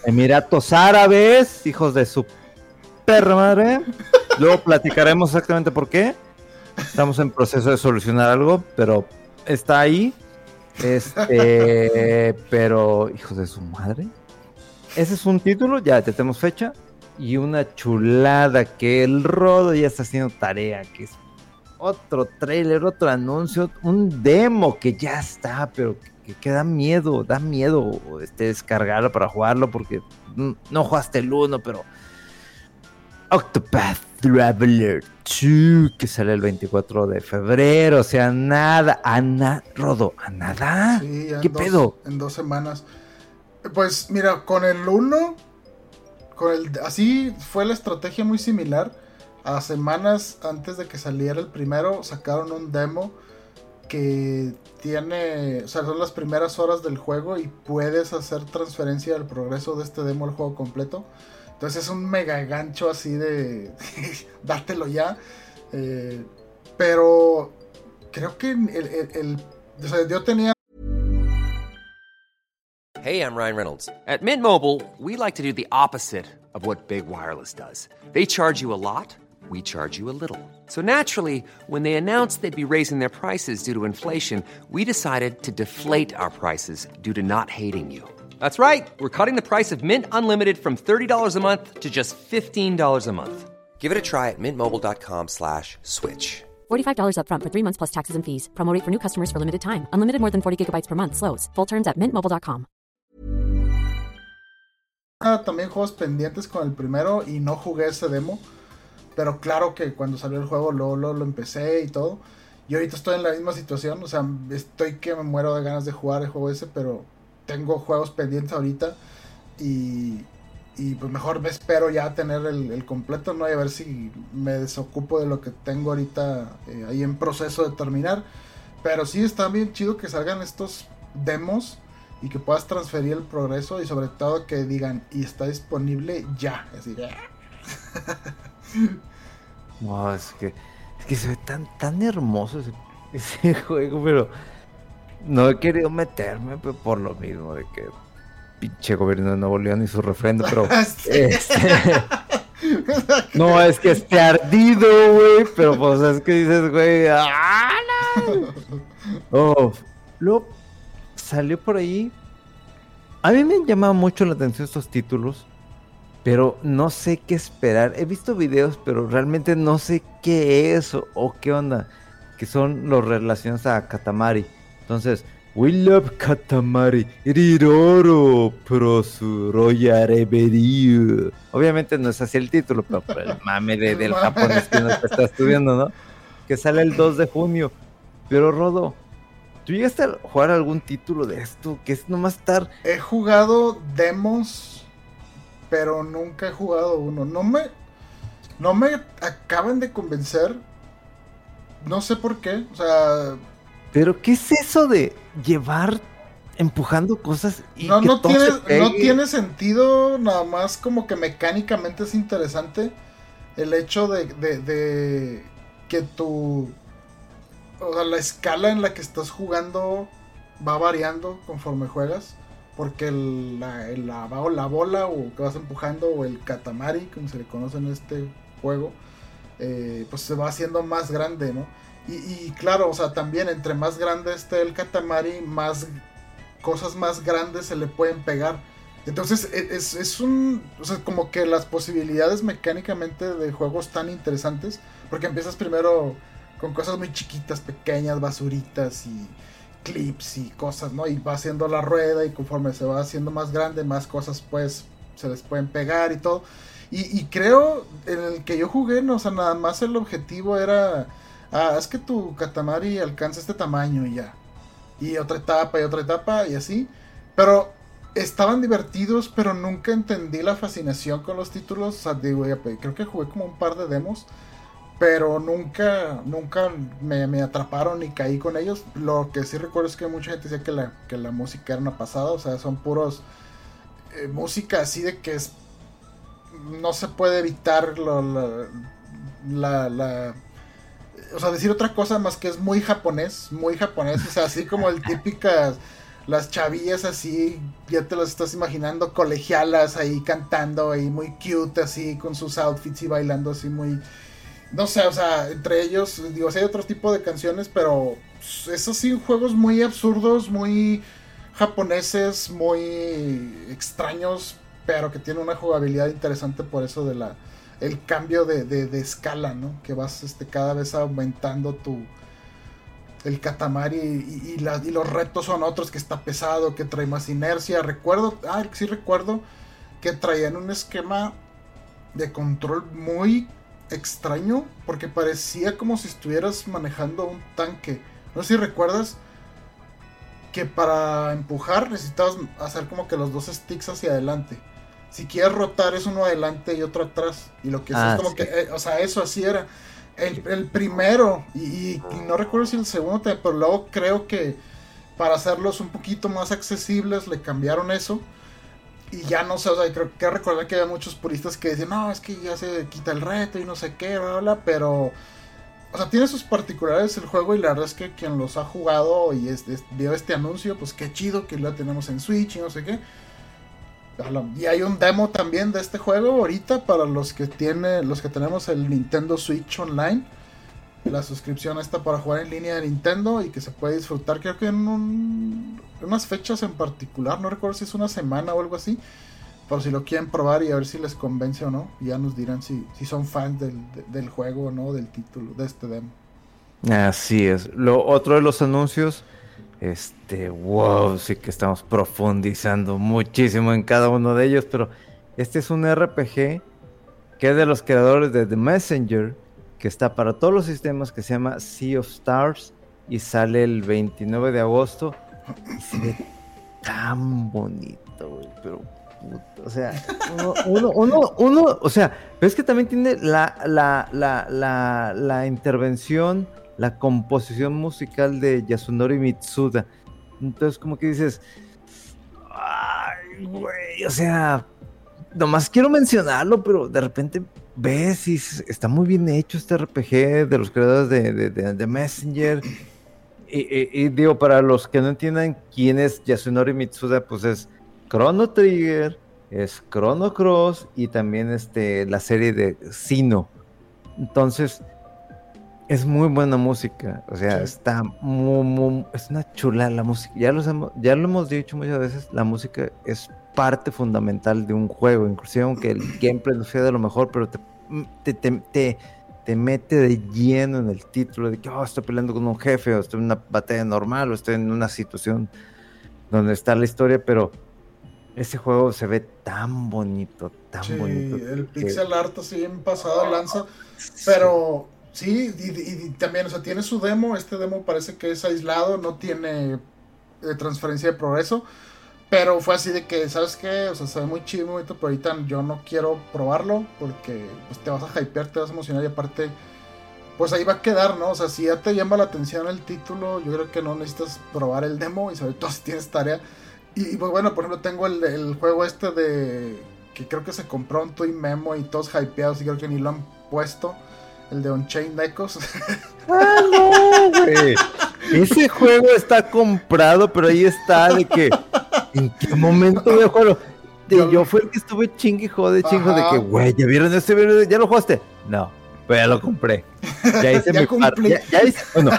Emiratos Árabes, hijos de su perra madre. Luego platicaremos exactamente por qué. Estamos en proceso de solucionar algo, pero está ahí. Este, (laughs) pero, hijos de su madre. Ese es un título, ya tenemos fecha y una chulada que el Rodo ya está haciendo tarea, que es otro trailer, otro anuncio, un demo que ya está, pero que, da miedo, da miedo este, descargarlo para jugarlo porque no jugaste el uno, pero Octopath Traveler 2 que sale el 24 de febrero, o sea, nada, a nada, Rodo, a nada. ¿Qué pedo? En dos semanas. Pues mira, con el 1 así fue la estrategia muy similar. A semanas antes de que saliera el primero, sacaron un demo que tiene, o sea, son las primeras horas del juego y puedes hacer transferencia del progreso de este demo al juego completo. Entonces es un mega gancho así de, (laughs) dátelo ya. Eh, pero creo que el, o sea, yo tenía Hey, I'm Ryan Reynolds. At Mint Mobile, we like to do the opposite of what Big Wireless does. They charge you a lot, we charge you a little. So naturally, when they announced they'd be raising their prices due to inflation, we decided to deflate our prices due to not hating you. That's right. We're cutting the price of Mint Unlimited from $30 a month to just $15 a month. Give it a try at mintmobile.com slash switch. $45 upfront for three months plus taxes and fees. Promo for new customers for limited time. Unlimited more than 40 gigabytes per month. Slows. Full terms at mintmobile.com. también juegos pendientes con el primero y no jugué ese demo. Pero claro que cuando salió el juego lo, lo, lo, empecé y todo. Y ahorita estoy en la misma situación. O sea, estoy que me muero de ganas de jugar el juego ese. Pero tengo juegos pendientes ahorita. Y, pues mejor me espero ya tener el, completo, ¿no? Y a ver si me desocupo de lo que tengo ahorita eh, ahí en proceso de terminar. Pero sí está bien chido que salgan estos demos y que puedas transferir el progreso y sobre todo que digan y está disponible ya. Así (laughs) es que, es que se ve tan, tan hermoso ese juego, pero no he querido meterme por lo mismo de que pinche gobierno de Nuevo León y su refrendo, pero. (laughs) este... (laughs) no, es que esté ardido, güey. Pero pues es que dices, güey. ¡Ah, oh, luego salió por ahí. A mí me han llamado mucho la atención estos títulos. Pero no sé qué esperar. He visto videos, pero realmente no sé qué es o, o qué onda. Que son los relacionados a Katamari. Entonces, We love Katamari, Riroro, Prosuroyareberiu. Obviamente no es así el título, pero el mame del japonés que nos está estudiando, ¿no? Que sale el 2 de junio. Pero Rodo, ¿tú llegaste a jugar algún título de esto? Que es nomás estar. He jugado demos, pero nunca he jugado uno. No me. No me acaban de convencer. No sé por qué. O sea pero, ¿qué es eso de llevar empujando cosas y no, no, tiene, no tiene sentido, nada más como que mecánicamente es interesante el hecho de, de, que tu. O sea, la escala en la que estás jugando va variando conforme juegas. Porque la, la, la, bola o que vas empujando, o el katamari, como se le conoce en este juego, eh, pues se va haciendo más grande, ¿no? Y, claro, o sea, también entre más grande esté el Katamari, más cosas más grandes se le pueden pegar. Entonces e, es, es, un... O sea, como que las posibilidades mecánicamente de juegos tan interesantes. Porque empiezas primero con cosas muy chiquitas, pequeñas, basuritas y clips y cosas, ¿no? Y va haciendo la rueda y conforme se va haciendo más grande, más cosas pues se les pueden pegar y todo. Y, y creo en el que yo jugué, no, o sea, nada más el objetivo era ah, es que tu Katamari alcanza este tamaño y ya. Y otra etapa y otra etapa y así. Pero estaban divertidos, pero nunca entendí la fascinación con los títulos. O sea, digo, creo que jugué como un par de demos. Pero nunca, nunca me, atraparon y caí con ellos. Lo que sí recuerdo es que mucha gente decía que la, que la música era una pasada. O sea, son puros eh, música así de que es, no se puede evitar la, la o sea, decir otra cosa más que es muy japonés, muy japonés, o sea, así como el típicas, las chavillas así, ya te las estás imaginando, colegialas ahí cantando ahí muy cute así, con sus outfits y bailando así muy, no sé, o sea, entre ellos, digo, hay otro tipo de canciones, pero esos sí, juegos muy absurdos, muy japoneses, muy extraños, pero que tienen una jugabilidad interesante por eso de la el cambio de, escala, ¿no? Que vas este, cada vez aumentando tu, el Katamari y, y, los retos son otros que está pesado, que trae más inercia. Recuerdo, ah, sí recuerdo que traían un esquema de control muy extraño porque parecía como si estuvieras manejando un tanque. No sé si recuerdas que para empujar necesitabas hacer como que los dos sticks hacia adelante si quieres rotar es uno adelante y otro atrás. Y lo que es, ah, como que, eh, o sea, eso así era. El, primero, y, no recuerdo si el segundo, pero luego creo que para hacerlos un poquito más accesibles le cambiaron eso. Y ya no sé, o sea, creo que recordar que había muchos puristas que decían, no, es que ya se quita el reto y no sé qué, bla, bla, pero... O sea, tiene sus particularidades el juego y la verdad es que quien los ha jugado y vio este anuncio, pues qué chido que lo tenemos en Switch y no sé qué. Y hay un demo también de este juego ahorita para los que tiene, los que tenemos el Nintendo Switch Online. La suscripción está para jugar en línea de Nintendo y que se puede disfrutar creo que en unas fechas en particular, no recuerdo si es una semana o algo así. Por si lo quieren probar y a ver si les convence o no. ya nos dirán si, si son fans del, del juego o no, del título, de este demo. Así es. Lo otro de los anuncios este, wow, sí que estamos profundizando muchísimo en cada uno de ellos, pero este es un RPG que es de los creadores de The Messenger, que está para todos los sistemas, que se llama Sea of Stars y sale el 29 de agosto. Y se ve tan bonito, pero puta, o sea, uno, uno, uno, uno, o sea, pero es que también tiene la, la, la, la, la intervención, la composición musical de Yasunori Mitsuda. Entonces, como que dices, ay, güey, o sea, nomás quiero mencionarlo, pero de repente ves y está muy bien hecho este RPG de los creadores de, de, Messenger. Y, digo, para los que no entiendan quién es Yasunori Mitsuda, pues es Chrono Trigger, es Chrono Cross y también este, la serie de Sino. Entonces, es muy buena música. O sea, sí. está muy, muy, es una chula la música. Ya, los hemos, ya lo hemos dicho muchas veces, la música es parte fundamental de un juego, inclusive aunque el (clears throat) gameplay no sea de lo mejor, pero te, te, te, te te mete de lleno en el título de que oh, estoy peleando con un jefe, o estoy en una batalla normal, o estoy en una situación donde está la historia, pero ese juego se ve tan bonito, tan sí, bonito. El que... pixel art así bien pasado lanza, pero sí, y, también, o sea, tiene su demo, este demo parece que es aislado, no tiene eh, transferencia de progreso, pero fue así de que, ¿sabes qué? O sea, se ve muy chido, muy bonito, pero ahorita yo no quiero probarlo porque pues, te vas a hypear, te vas a emocionar y aparte, pues ahí va a quedar, ¿no? O sea, si ya te llama la atención el título, yo creo que no necesitas probar el demo y sobre todo si tienes tarea. Y, pues bueno, por ejemplo, tengo el, juego este de que creo que se compró un Toy Memo y todos hypeados y creo que ni lo han puesto. El de Unchained Echoes. (laughs) ¡Ah, no, güey! Ese juego está comprado, pero ahí está de que ¿En qué momento de juego? Yo, yo fui el que estuve chingue jode, chingo de que, güey, ¿ya vieron este video? ¿Ya lo jugaste? No, pero ya lo compré. Ya hice (laughs) ya mi. Ya, ya hice, bueno,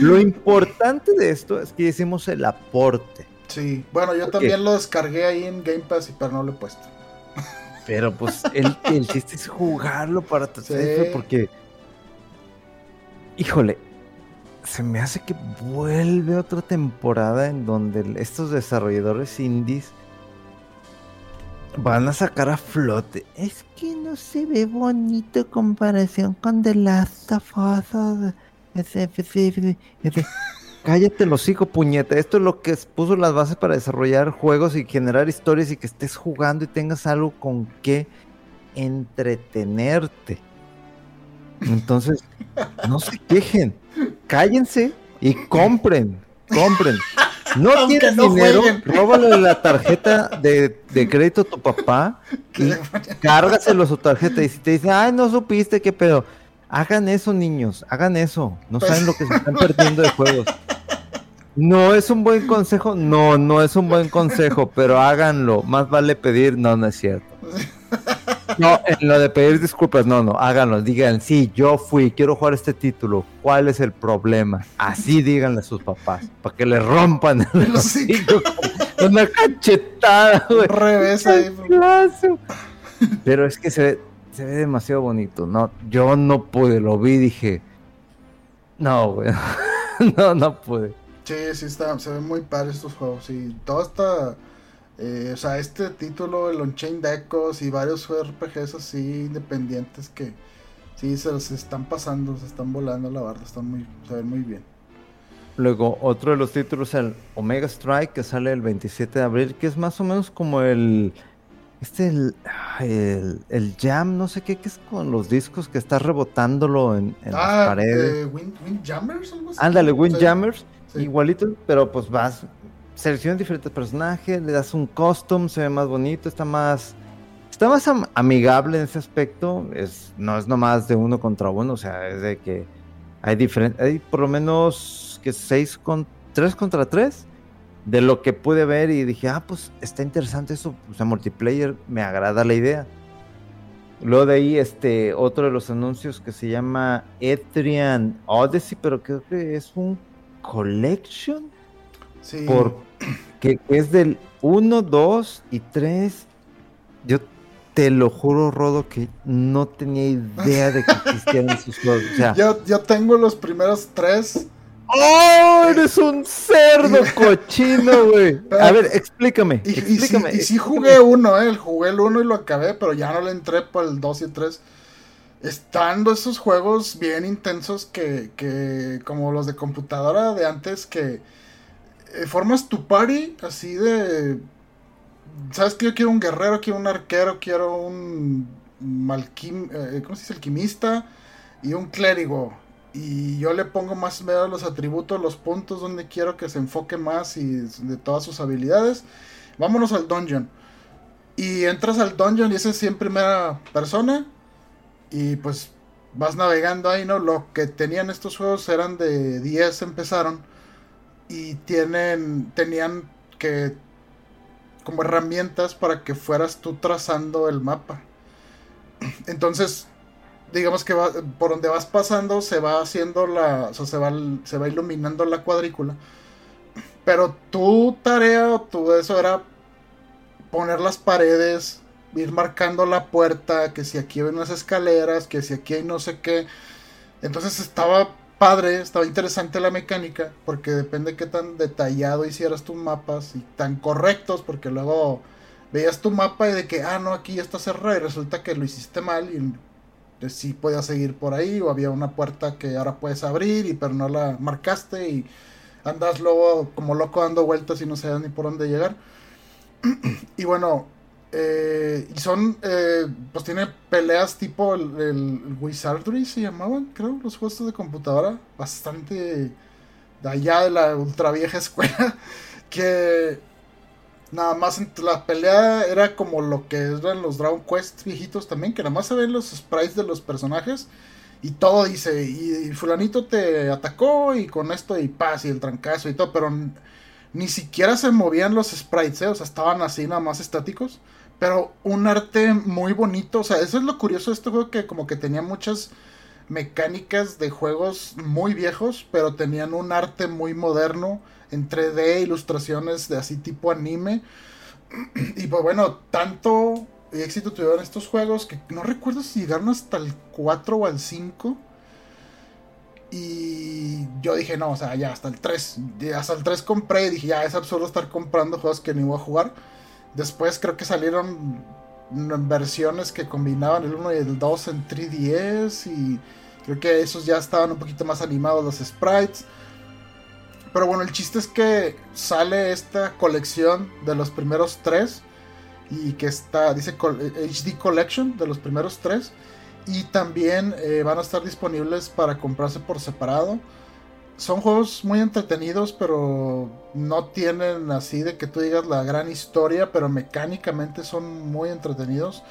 lo importante de esto es que hicimos el aporte. Sí, bueno, yo también lo descargué ahí en Game Pass, pero no lo he puesto. Pero pues el, el chiste es jugarlo para (laughs) sí. porque, híjole, se me hace que vuelve otra temporada en donde estos desarrolladores indies van a sacar a flote. Es que no se ve bonito en comparación con The Last of Us. (laughs) Cállate los hijos, puñeta. Esto es lo que puso las bases para desarrollar juegos y generar historias y que estés jugando y tengas algo con que entretenerte. Entonces, no se quejen cállense y compren, compren. No Aunque tienes no dinero, jueguen. róbale la tarjeta de, de, crédito a tu papá y cárgaselo su tarjeta. Y si te dicen, ay, no supiste qué pedo, hagan eso, niños, hagan eso. No saben lo que se están perdiendo de juegos. No es un buen consejo, no, no es un buen consejo, pero háganlo. Más vale pedir, no, no es cierto. No, en lo de pedir disculpas, no, no, háganlo, digan, sí, yo fui, quiero jugar este título, ¿cuál es el problema? Así díganle a sus papás, para que le rompan el hocico una cachetada, güey. Revés ahí. Pero es que se ve, se ve demasiado bonito, no, yo no pude, lo vi, dije, no, güey, (laughs) no, no pude. Sí, sí, está, se ven muy padres estos juegos, y todo está... Eh, o sea, este título, el Unchained Echoes y varios RPGs así independientes que sí se los están pasando, se están volando la barra, están muy, se ven muy bien. Luego, otro de los títulos, el Omega Strike, que sale el 27 de abril, que es más o menos como el. Este, el, el, el Jam, no sé qué, que es con los discos que está rebotándolo en, en ah, las paredes. Eh, Wind, Windjammers, algo así. Ándale, Windjammers, sí, sí. igualito, pero pues vas, seleccionas diferentes personajes, le das un custom, se ve más bonito, está más está más am amigable en ese aspecto, es no es nomás de uno contra uno, o sea, es de que hay diferentes hay por lo menos que seis con tres contra tres de lo que pude ver y dije, "Ah, pues está interesante eso, o sea, multiplayer, me agrada la idea." Luego de ahí, este, otro de los anuncios que se llama Etrian Odyssey, pero creo que es un collection. Sí. Por, que es del 1, 2 y 3. Yo te lo juro, Rodo, que no tenía idea de que existían (laughs) esos juegos. O sea, yo, yo tengo los primeros tres. ¡Oh! Eres un cerdo (laughs) cochino, güey. A ver, explícame. Y, explícame, y, sí, y sí jugué uno, ¿eh? Jugué el uno y lo acabé, pero ya no le entré por el 2 y el 3. Estando esos juegos bien intensos que, que como los de computadora de antes que eh, formas tu party así de ¿sabes que Yo quiero un guerrero, quiero un arquero, quiero un malquim, eh, ¿cómo se dice? Alquimista y un clérigo. Y yo le pongo más o menos los atributos, los puntos donde quiero que se enfoque más y de todas sus habilidades. Vámonos al dungeon. Y entras al dungeon y ese es en primera persona. Y pues vas navegando ahí, ¿no? Lo que tenían estos juegos eran de 10, empezaron. Y tienen, tenían que como herramientas para que fueras tú trazando el mapa. (clears throat) Entonces, digamos que va, por donde vas pasando se va haciendo la, o sea, se va, se va iluminando la cuadrícula. (clears throat) Pero tu tarea o tu eso era poner las paredes, ir marcando la puerta, que si aquí hay unas escaleras, que si aquí hay no sé qué. Entonces estaba padre, estaba interesante la mecánica, porque depende de qué tan detallado hicieras tus mapas y tan correctos, porque luego veías tu mapa y de que, ah, no, aquí está cerrado y resulta que lo hiciste mal y sí podías seguir por ahí o había una puerta que ahora puedes abrir y pero no la marcaste y andas luego como loco dando vueltas y no sabes ni por dónde llegar. (clears throat) y bueno, eh, y son, eh, pues tiene peleas tipo el, Wizardry se llamaban, creo, los juegos de computadora, bastante de allá de la ultra vieja escuela, (laughs) que nada más la pelea era como lo que eran los Dragon Quest viejitos también, que nada más se ven los sprites de los personajes y todo dice, y, fulanito te atacó y con esto y paz y el trancazo y todo, pero ni siquiera se movían los sprites, ¿eh? o sea, estaban así nada más estáticos. Pero un arte muy bonito, o sea, eso es lo curioso de este juego que como que tenía muchas mecánicas de juegos muy viejos, pero tenían un arte muy moderno en 3D, ilustraciones de así tipo anime. (clears throat) Y pues bueno, tanto éxito tuvieron estos juegos que no recuerdo si llegaron hasta el 4 o al 5. Y yo dije, no, o sea, ya hasta el 3. Hasta el 3 compré y dije, ya es absurdo estar comprando juegos que ni voy a jugar. Después creo que salieron versiones que combinaban el 1 y el 2 en 3DS y creo que esos ya estaban un poquito más animados los sprites. Pero bueno, el chiste es que sale esta colección de los primeros tres y que está, dice HD Collection de los primeros tres y también eh, van a estar disponibles para comprarse por separado son juegos muy entretenidos, pero no tienen así de que tú digas la gran historia, pero mecánicamente son muy entretenidos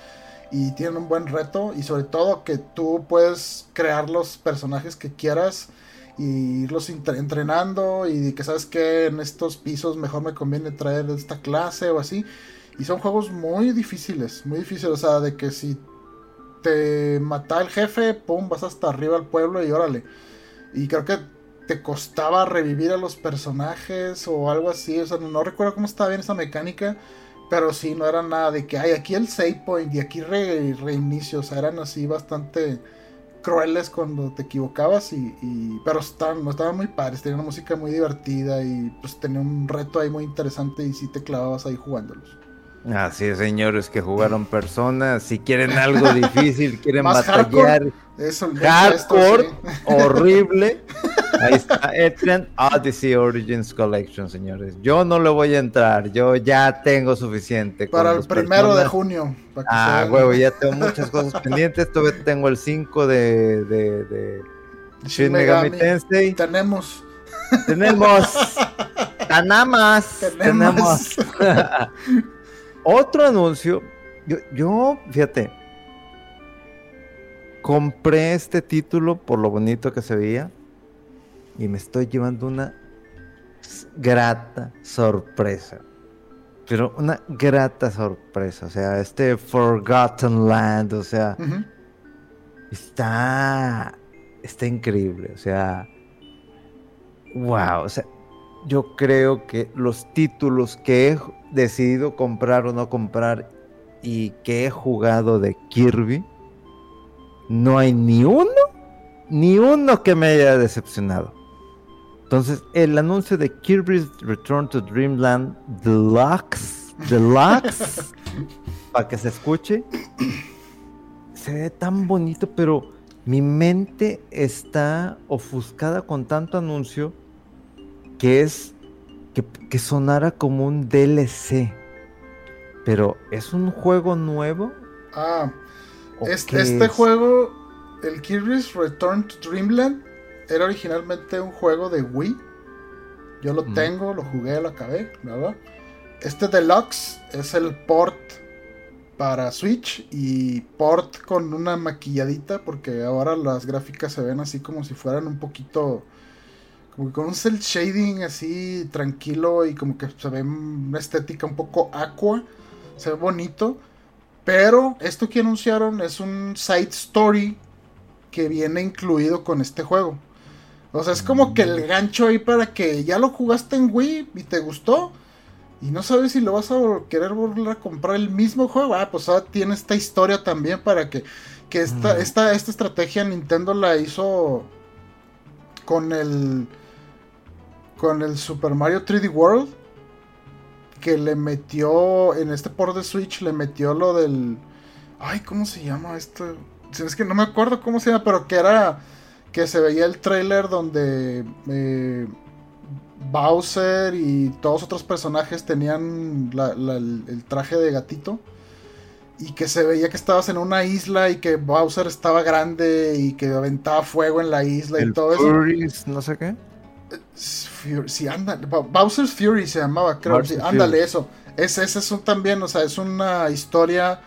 y tienen un buen reto y sobre todo que tú puedes crear los personajes que quieras y irlos entrenando y que sabes que en estos pisos mejor me conviene traer esta clase o así. Y son juegos muy difíciles, muy difíciles, o sea, de que si te mata el jefe, pum, vas hasta arriba al pueblo y órale. Y creo que te costaba revivir a los personajes o algo así. O sea, no, recuerdo cómo estaba bien esa mecánica. Pero sí, no era nada de que hay aquí el save point y aquí reinicio. O sea, eran así bastante crueles cuando te equivocabas. Y, pero estaban, estaban muy padres. Tenía una música muy divertida y pues tenía un reto ahí muy interesante. Y sí te clavabas ahí jugándolos. Así es, señores que jugaron personas. Si quieren algo difícil, (laughs) quieren batallar. hardcore, (laughs) horrible. Ahí está, Etrian Odyssey Origins Collection, señores. Yo no le voy a entrar, yo ya tengo suficiente. Para el primero de junio. ah, huevo, ya tengo muchas cosas (laughs) pendientes. Todavía tengo el 5 de, de, de Shin Megami Tensei. Tenemos. Tenemos. Tenemos. Tenemos. Otro anuncio. Yo, yo, fíjate. Compré este título por lo bonito que se veía y me estoy llevando una grata sorpresa. Pero una grata sorpresa, o sea, este Forgotten Land, o sea, está está increíble, o sea, wow, o sea, yo creo que los títulos que he decidido comprar o no comprar y que he jugado de Kirby, no hay ni uno, ni uno que me haya decepcionado. Entonces, el anuncio de Kirby's Return to Dreamland Deluxe, Deluxe, (laughs) para que se escuche, se ve tan bonito, pero mi mente está ofuscada con tanto anuncio que es que, sonara como un DLC. pero ¿es un juego nuevo? Ah, ¿O es- qué este es? juego, el Kirby's Return to Dreamland, era originalmente un juego de Wii. Yo lo Mm. tengo, lo jugué, lo acabé, ¿verdad? Este Deluxe es el port para Switch y port con una maquilladita porque ahora las gráficas se ven así como si fueran un poquito como que con un cel shading así tranquilo y como que se ve una estética un poco aqua, se ve bonito, pero esto que anunciaron es un side story que viene incluido con este juego. O sea, es como que el gancho ahí para que ya lo jugaste en Wii y te gustó. Y no sabes si lo vas a querer volver a comprar el mismo juego. Ah, pues ahora tiene esta historia también para que, que esta, esta, esta estrategia Nintendo la hizo con el con el Super Mario 3D World que le metió en este port de Switch le metió lo del ay cómo se llama esto es que no me acuerdo cómo se llama pero que era que se veía el trailer donde eh, Bowser y todos otros personajes tenían la- la- el, el traje de gatito y que se veía que estabas en una isla y que Bowser estaba grande y que aventaba fuego en la isla y todo eso. No sé qué. Fury, sí, anda, Ba- Bowser's Fury se llamaba, creo. Sí, ándale, Fury. eso. Es, ese es un también, o sea, es una historia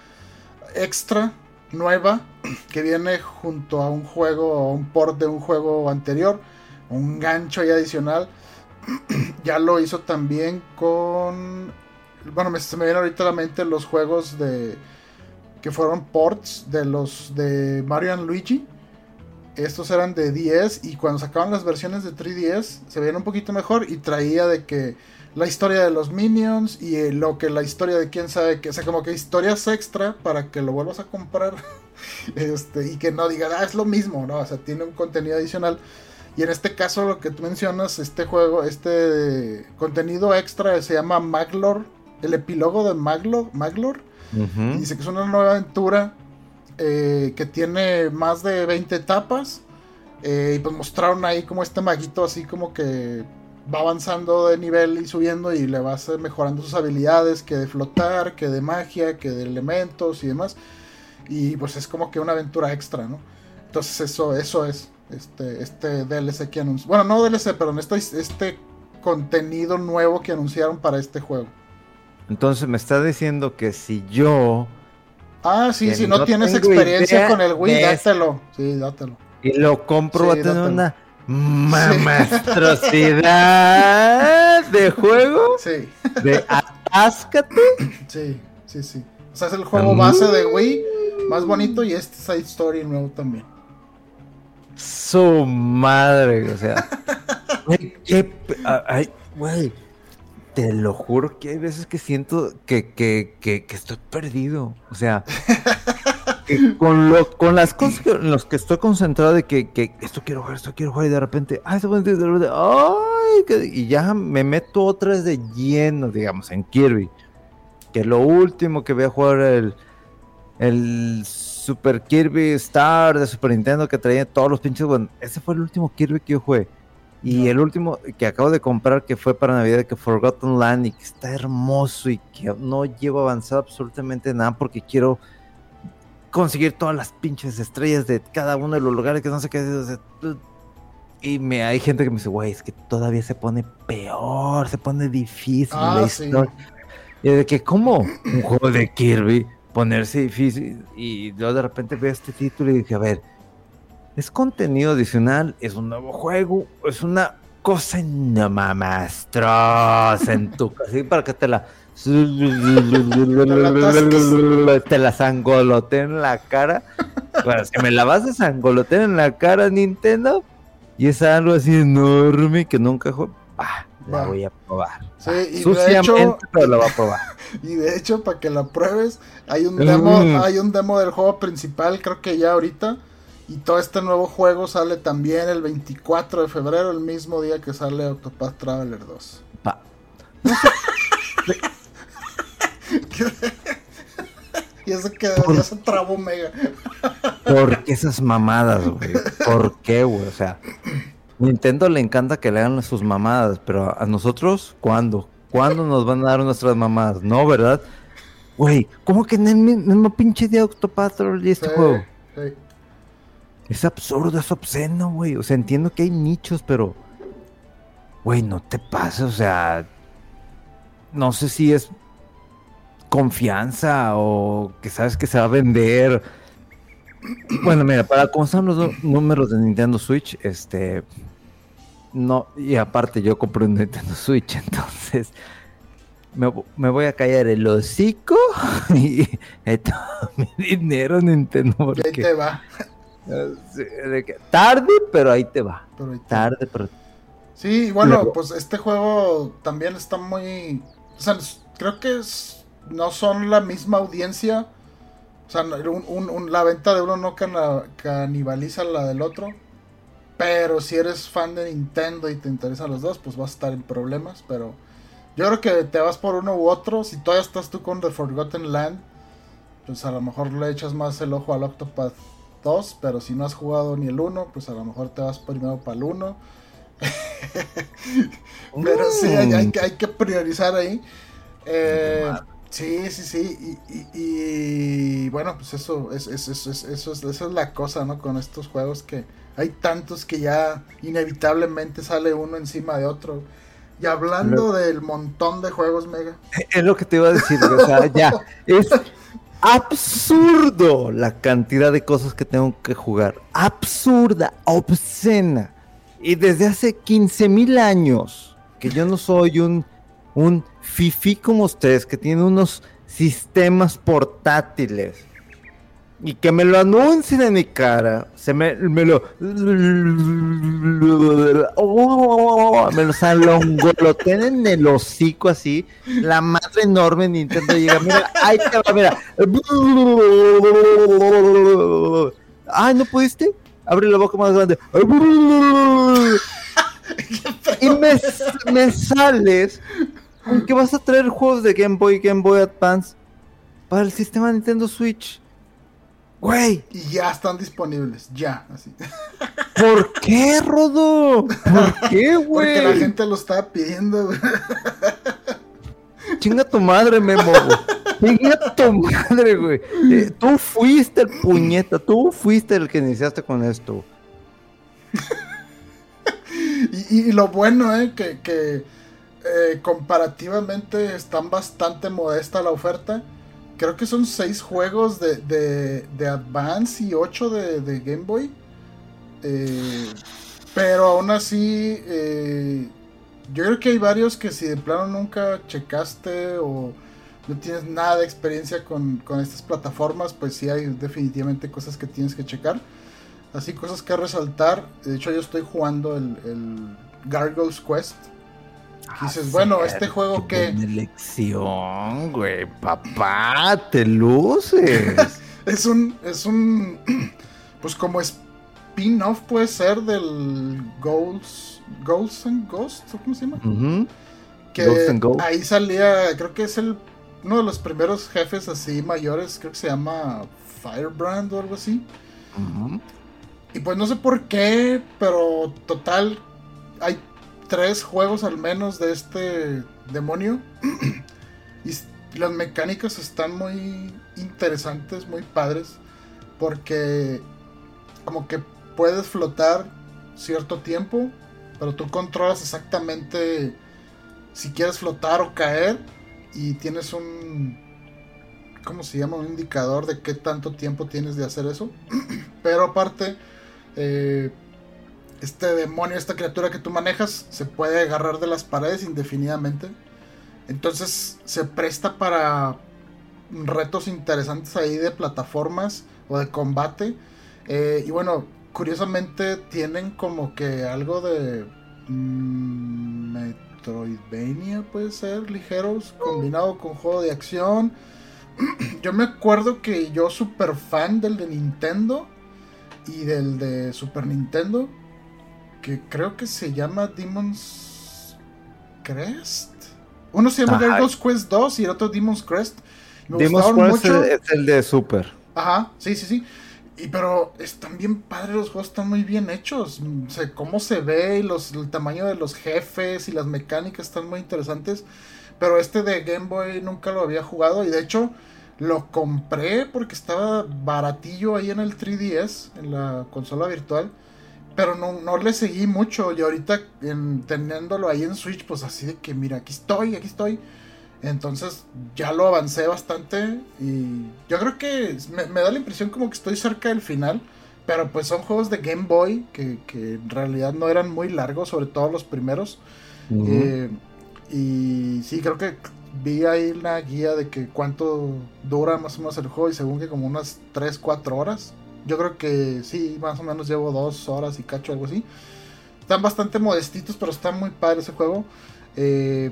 extra, nueva, (clears throat) que viene junto a un juego, o un port de un juego anterior, un gancho ahí adicional. (clears throat) ya lo hizo también con. Bueno, me, se me vienen ahorita a la mente los juegos de. que fueron ports de los de Mario and Luigi. Estos eran de 10 y cuando sacaban las versiones de 3DS se veían un poquito mejor y traía de que la historia de los minions y eh, lo que la historia de quién sabe que, o sea, como que historias extra para que lo vuelvas a comprar (laughs) este y que no digas, ah, es lo mismo, ¿no? O sea, tiene un contenido adicional. Y en este caso lo que tú mencionas, este juego, este contenido extra se llama Maglor, el epílogo de Maglor, Maglor y dice que es una nueva aventura eh, que tiene más de 20 etapas. eh, y pues mostraron ahí como este maguito así como que va avanzando de nivel y subiendo y le vas eh, mejorando sus habilidades, que de flotar, que de magia, que de elementos y demás. Y pues es como que una aventura extra, ¿no? Entonces eso, eso es este, este DLC que anunciaron. Bueno, no DLC, perdón, este, este contenido nuevo que anunciaron para este juego. Entonces me está diciendo que si yo Ah, sí, si no, no tienes experiencia con el Wii, dátelo. Sí, dátelo. y lo compro, Sí, va a tener dátelo. una mamastrosidad (laughs) de juego Sí, de atáscate. sí, sí, sí. O sea, es el juego base de Wii más bonito y este Side Story nuevo también. Su madre, o sea. (laughs) Güey, qué ay, güey, te lo juro que hay veces que siento que, que, que, que estoy perdido. O sea, (laughs) con, lo, con las cosas que- en las que estoy concentrado de que, que esto quiero jugar, esto quiero jugar y de repente, ay, esto bonito", y de repente, ay, y ya me meto otra vez de lleno, digamos, en Kirby. Que lo último que voy a jugar el, el Super Kirby Star de Super Nintendo que traía todos los pinches. Bueno, ese fue el último Kirby que yo jugué. Y el último que acabo de comprar que fue para Navidad, que Forgotten Land, y que está hermoso y que no llevo avanzado absolutamente nada porque quiero conseguir todas las pinches estrellas de cada uno de los lugares que no sé qué. o sea, y me, hay gente que me dice, güey, es que todavía se pone peor, se pone difícil Ah, la sí. historia. Y de que, ¿cómo un juego de Kirby ponerse difícil? Y yo de repente veo este título y dije, a ver, es contenido adicional, es un nuevo juego, es una cosa mamastrosa en tu casa, así para que te la te la sangolote en la cara. Bueno, si me la vas a sangolotear en la cara, Nintendo, y es algo así enorme que nunca juego, bah, la voy a probar. Sí, Bah, y de hecho- pero la voy a probar. (laughs) Y de hecho, para que la pruebes, hay un demo, Mm. hay un demo del juego principal, creo que ya ahorita. Y todo este nuevo juego sale también el 24 de febrero, el mismo día que sale Octopath Traveler 2. Pa- (laughs) Y eso que ya se trabó mega. ¿Por qué esas mamadas, güey? ¿Por qué, güey? O sea, Nintendo le encanta que le hagan sus mamadas, pero a nosotros, ¿cuándo? ¿Cuándo nos van a dar nuestras mamadas? No, ¿verdad? Güey, ¿cómo que en el mismo pinche de Octopatrol y este Sí, juego? sí. Es absurdo, es obsceno, güey. O sea, entiendo que hay nichos, pero. Güey, no te pases, o sea. No sé si es confianza o que sabes que se va a vender. (clears throat) Bueno, mira, para cómo están los números de Nintendo Switch, este. No, y aparte yo compré un Nintendo Switch, (laughs) entonces. Me, vo- me voy a callar el hocico (laughs) y y todo mi dinero Nintendo. Y ahí Porque, te va. Tarde, pero ahí te va. Pero ahí te- Tarde, pero. Sí, bueno, Luego- pues este juego también está muy... O sea, creo que es- no son la misma audiencia. O sea, un- un- un- la venta de uno no cana- canibaliza la del otro. Pero si eres fan de Nintendo y te interesan los dos, pues vas a estar en problemas. Pero yo creo que te vas por uno u otro. Si todavía estás tú con The Forgotten Land, pues a lo mejor le echas más el ojo al Octopath 2. Pero si no has jugado ni el 1, pues a lo mejor te vas primero para el 1. Pero sí, hay, hay que- hay que priorizar ahí. Eh, sí, sí, sí. Y, y- y, bueno, pues eso es, es- es- es- eso es, esa es la cosa, ¿no? Con estos juegos que hay tantos que ya inevitablemente sale uno encima de otro. Y hablando del montón de juegos, Mega. (laughs) Es lo que te iba a decir, o sea, ya. Es (laughs) absurdo la cantidad de cosas que tengo que jugar. Absurda, obscena. Y desde hace 15 mil años que yo no soy un, un fifi como ustedes, que tiene unos sistemas portátiles. Y que me lo anuncien en mi cara. Se me, me lo. Me lo salongoloten en el hocico así. La madre enorme Nintendo llega. Mira, ahí te va, mira. Ay, ¿no pudiste? Abre la boca más grande. (laughs) Y me, me sales con que vas a traer juegos de Game Boy, Game Boy Advance para el sistema Nintendo Switch. Güey, Y ya están disponibles, ya, así. ¿por qué, Rodo? ¿Por qué, (laughs) güey? Porque la gente lo estaba pidiendo, güey. Chinga tu madre, Memo. güey. Chinga tu madre, güey. Eh, tú fuiste el puñeta, tú fuiste el que iniciaste con esto. (laughs) Y, y lo bueno, eh, que, que, eh, comparativamente están bastante modesta la oferta. Creo que son seis juegos de, de, de Advance y ocho de, de Game Boy. Eh, pero aún así, eh, yo creo que hay varios que si de plano nunca checaste o no tienes nada de experiencia con, con estas plataformas, pues sí hay definitivamente cosas que tienes que checar. Así cosas que resaltar. De hecho, yo estoy jugando el, el Gargoyles Quest. Y dices, bueno, este juego que elección, güey. Papá, te (laughs) luces. es un, es un, (clears throat) pues como spin-off puede ser del Ghosts, Ghosts and Ghosts, ¿o ¿cómo se llama? Ujú. Que and Ghosts. ahí salía, creo que es el, uno de los primeros jefes así mayores, creo que se llama Firebrand o algo así. Y pues no sé por qué, pero total, hay tres juegos al menos de este demonio. (clears throat) y las mecánicas están muy interesantes, muy padres. Porque como que puedes flotar cierto tiempo, pero tú controlas exactamente si quieres flotar o caer. Y tienes un... ¿Cómo se llama? Un indicador de qué tanto tiempo tienes de hacer eso. (clears throat) Pero aparte, eh, este demonio, esta criatura que tú manejas, se puede agarrar de las paredes indefinidamente. Entonces se presta para retos interesantes ahí de plataformas o de combate. Eh, y bueno, curiosamente tienen como que algo de mm, Metroidvania, puede ser, ligeros, combinado con juego de acción. (clears throat) Yo me acuerdo que yo super fan del de Nintendo y del de Super Nintendo, que creo que se llama Demon's Crest. Uno se llama. Gargoyles Quest 2 y el otro Demon's Crest. Me Demon's Quest mucho. es, es el de Super. Ajá, sí, sí, sí. Y pero están bien padres los juegos, están muy bien hechos. O sea, cómo se ve y los, el tamaño de los jefes y las mecánicas están muy interesantes. pero este de Game Boy nunca lo había jugado y de hecho lo compré porque estaba baratillo ahí en el 3DS, en la consola virtual. Pero no, le seguí mucho. Y ahorita teniéndolo ahí en Switch, pues así de que, mira, aquí estoy, aquí estoy. Entonces ya lo avancé bastante. Y yo creo que me, da la impresión como que estoy cerca del final. Pero pues son juegos de Game Boy que, en realidad no eran muy largos, sobre todo los primeros. Eh, y sí, creo que vi ahí la guía de que cuánto dura más o menos el juego y según que como unas 3, 4 horas. Yo creo que sí, más o menos llevo dos horas y cacho, algo así. Están bastante modestitos, pero está muy padre ese juego. Eh,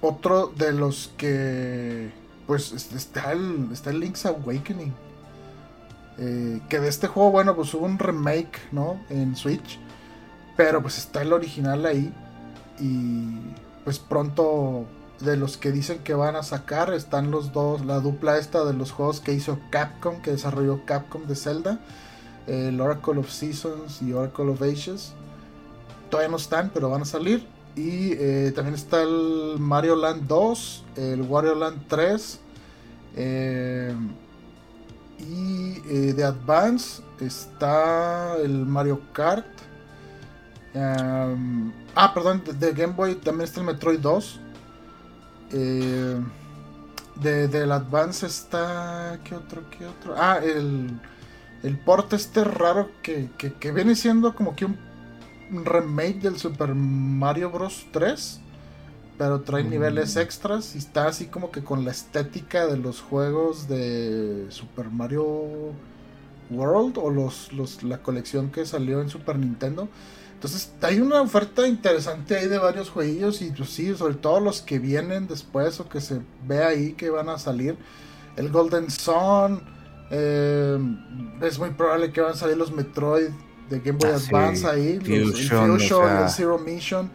otro de los que. Pues está el, está el Link's Awakening. Eh, que de este juego, bueno, pues hubo un remake, ¿no? En Switch. Pero pues está el original ahí. Y pues pronto de los que dicen que van a sacar están los dos, la dupla esta de los juegos que hizo Capcom, que desarrolló Capcom de Zelda, el Oracle of Seasons y Oracle of Ages. Todavía no están, pero van a salir. Y eh, también está el Mario Land 2, el Wario Land 3. Eh, y eh, de Advance está el Mario Kart. ah, perdón, de Game Boy también está el Metroid 2. Eh, de, del Advance está. ¿Qué otro? ¿Qué otro? Ah, el. El port este raro que, que, viene siendo como que un, remake del Super Mario Bros. 3. Pero trae mm. niveles extras y está así como que con la estética de los juegos de Super Mario World o los, los, la colección que salió en Super Nintendo. Entonces hay una oferta interesante ahí de varios jueguillos y pues sí, sobre todo los que vienen después o que se ve ahí que van a salir. El Golden Sun, eh, es muy probable que van a salir los Metroid de Game Boy ah, Advance ahí, el Fusion, el Zero Mission.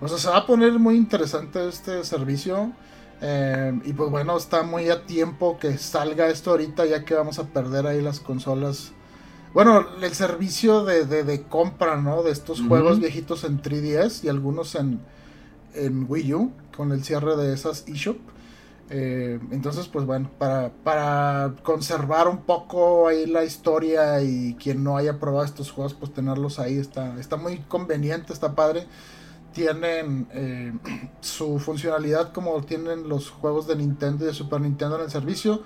O sea, se va a poner muy interesante este servicio. Eh, y pues bueno, está muy a tiempo que salga esto ahorita ya que vamos a perder ahí las consolas bueno, el servicio de, compra, ¿no? De estos juegos viejitos en 3DS y algunos en, en Wii U, con el cierre de esas eShop. Eh, entonces, pues bueno, para, para conservar un poco ahí la historia y quien no haya probado estos juegos, pues tenerlos ahí está, está muy conveniente, está padre. Tienen eh, (clears throat) su funcionalidad como tienen los juegos de Nintendo y de Super Nintendo en el servicio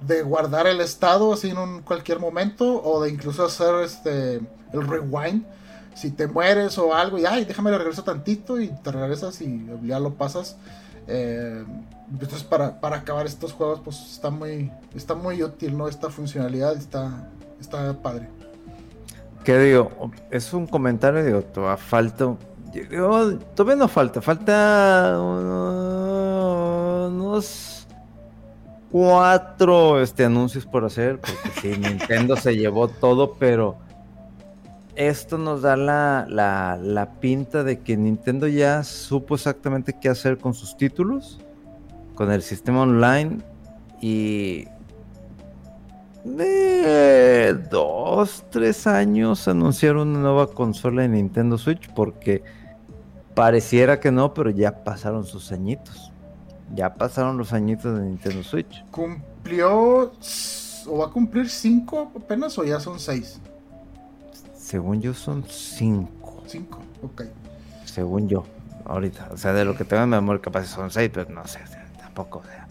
de guardar el estado así en un cualquier momento o de incluso hacer este el rewind. Si te mueres o algo y ay déjame regreso tantito y te regresas y ya lo pasas. Eh, entonces para, para, acabar estos juegos pues está muy está muy útil no esta funcionalidad está está padre. Qué digo es un comentario digo todavía falta todavía no falta falta unos cuatro este, anuncios por hacer, porque sí, (laughs) Nintendo se llevó todo, pero esto nos da la, la, pinta de que Nintendo ya supo exactamente qué hacer con sus títulos, con el sistema online y de dos, tres años anunciaron una nueva consola de Nintendo Switch porque pareciera que no, pero ya pasaron sus añitos. Ya pasaron los añitos de Nintendo Switch. ¿Cumplió o va a cumplir cinco apenas o ya son seis? Según yo son cinco. Cinco, ok. Según yo, ahorita. O sea, de lo que tengo en memoria capaz son seis, pero no sé, tampoco. O sea,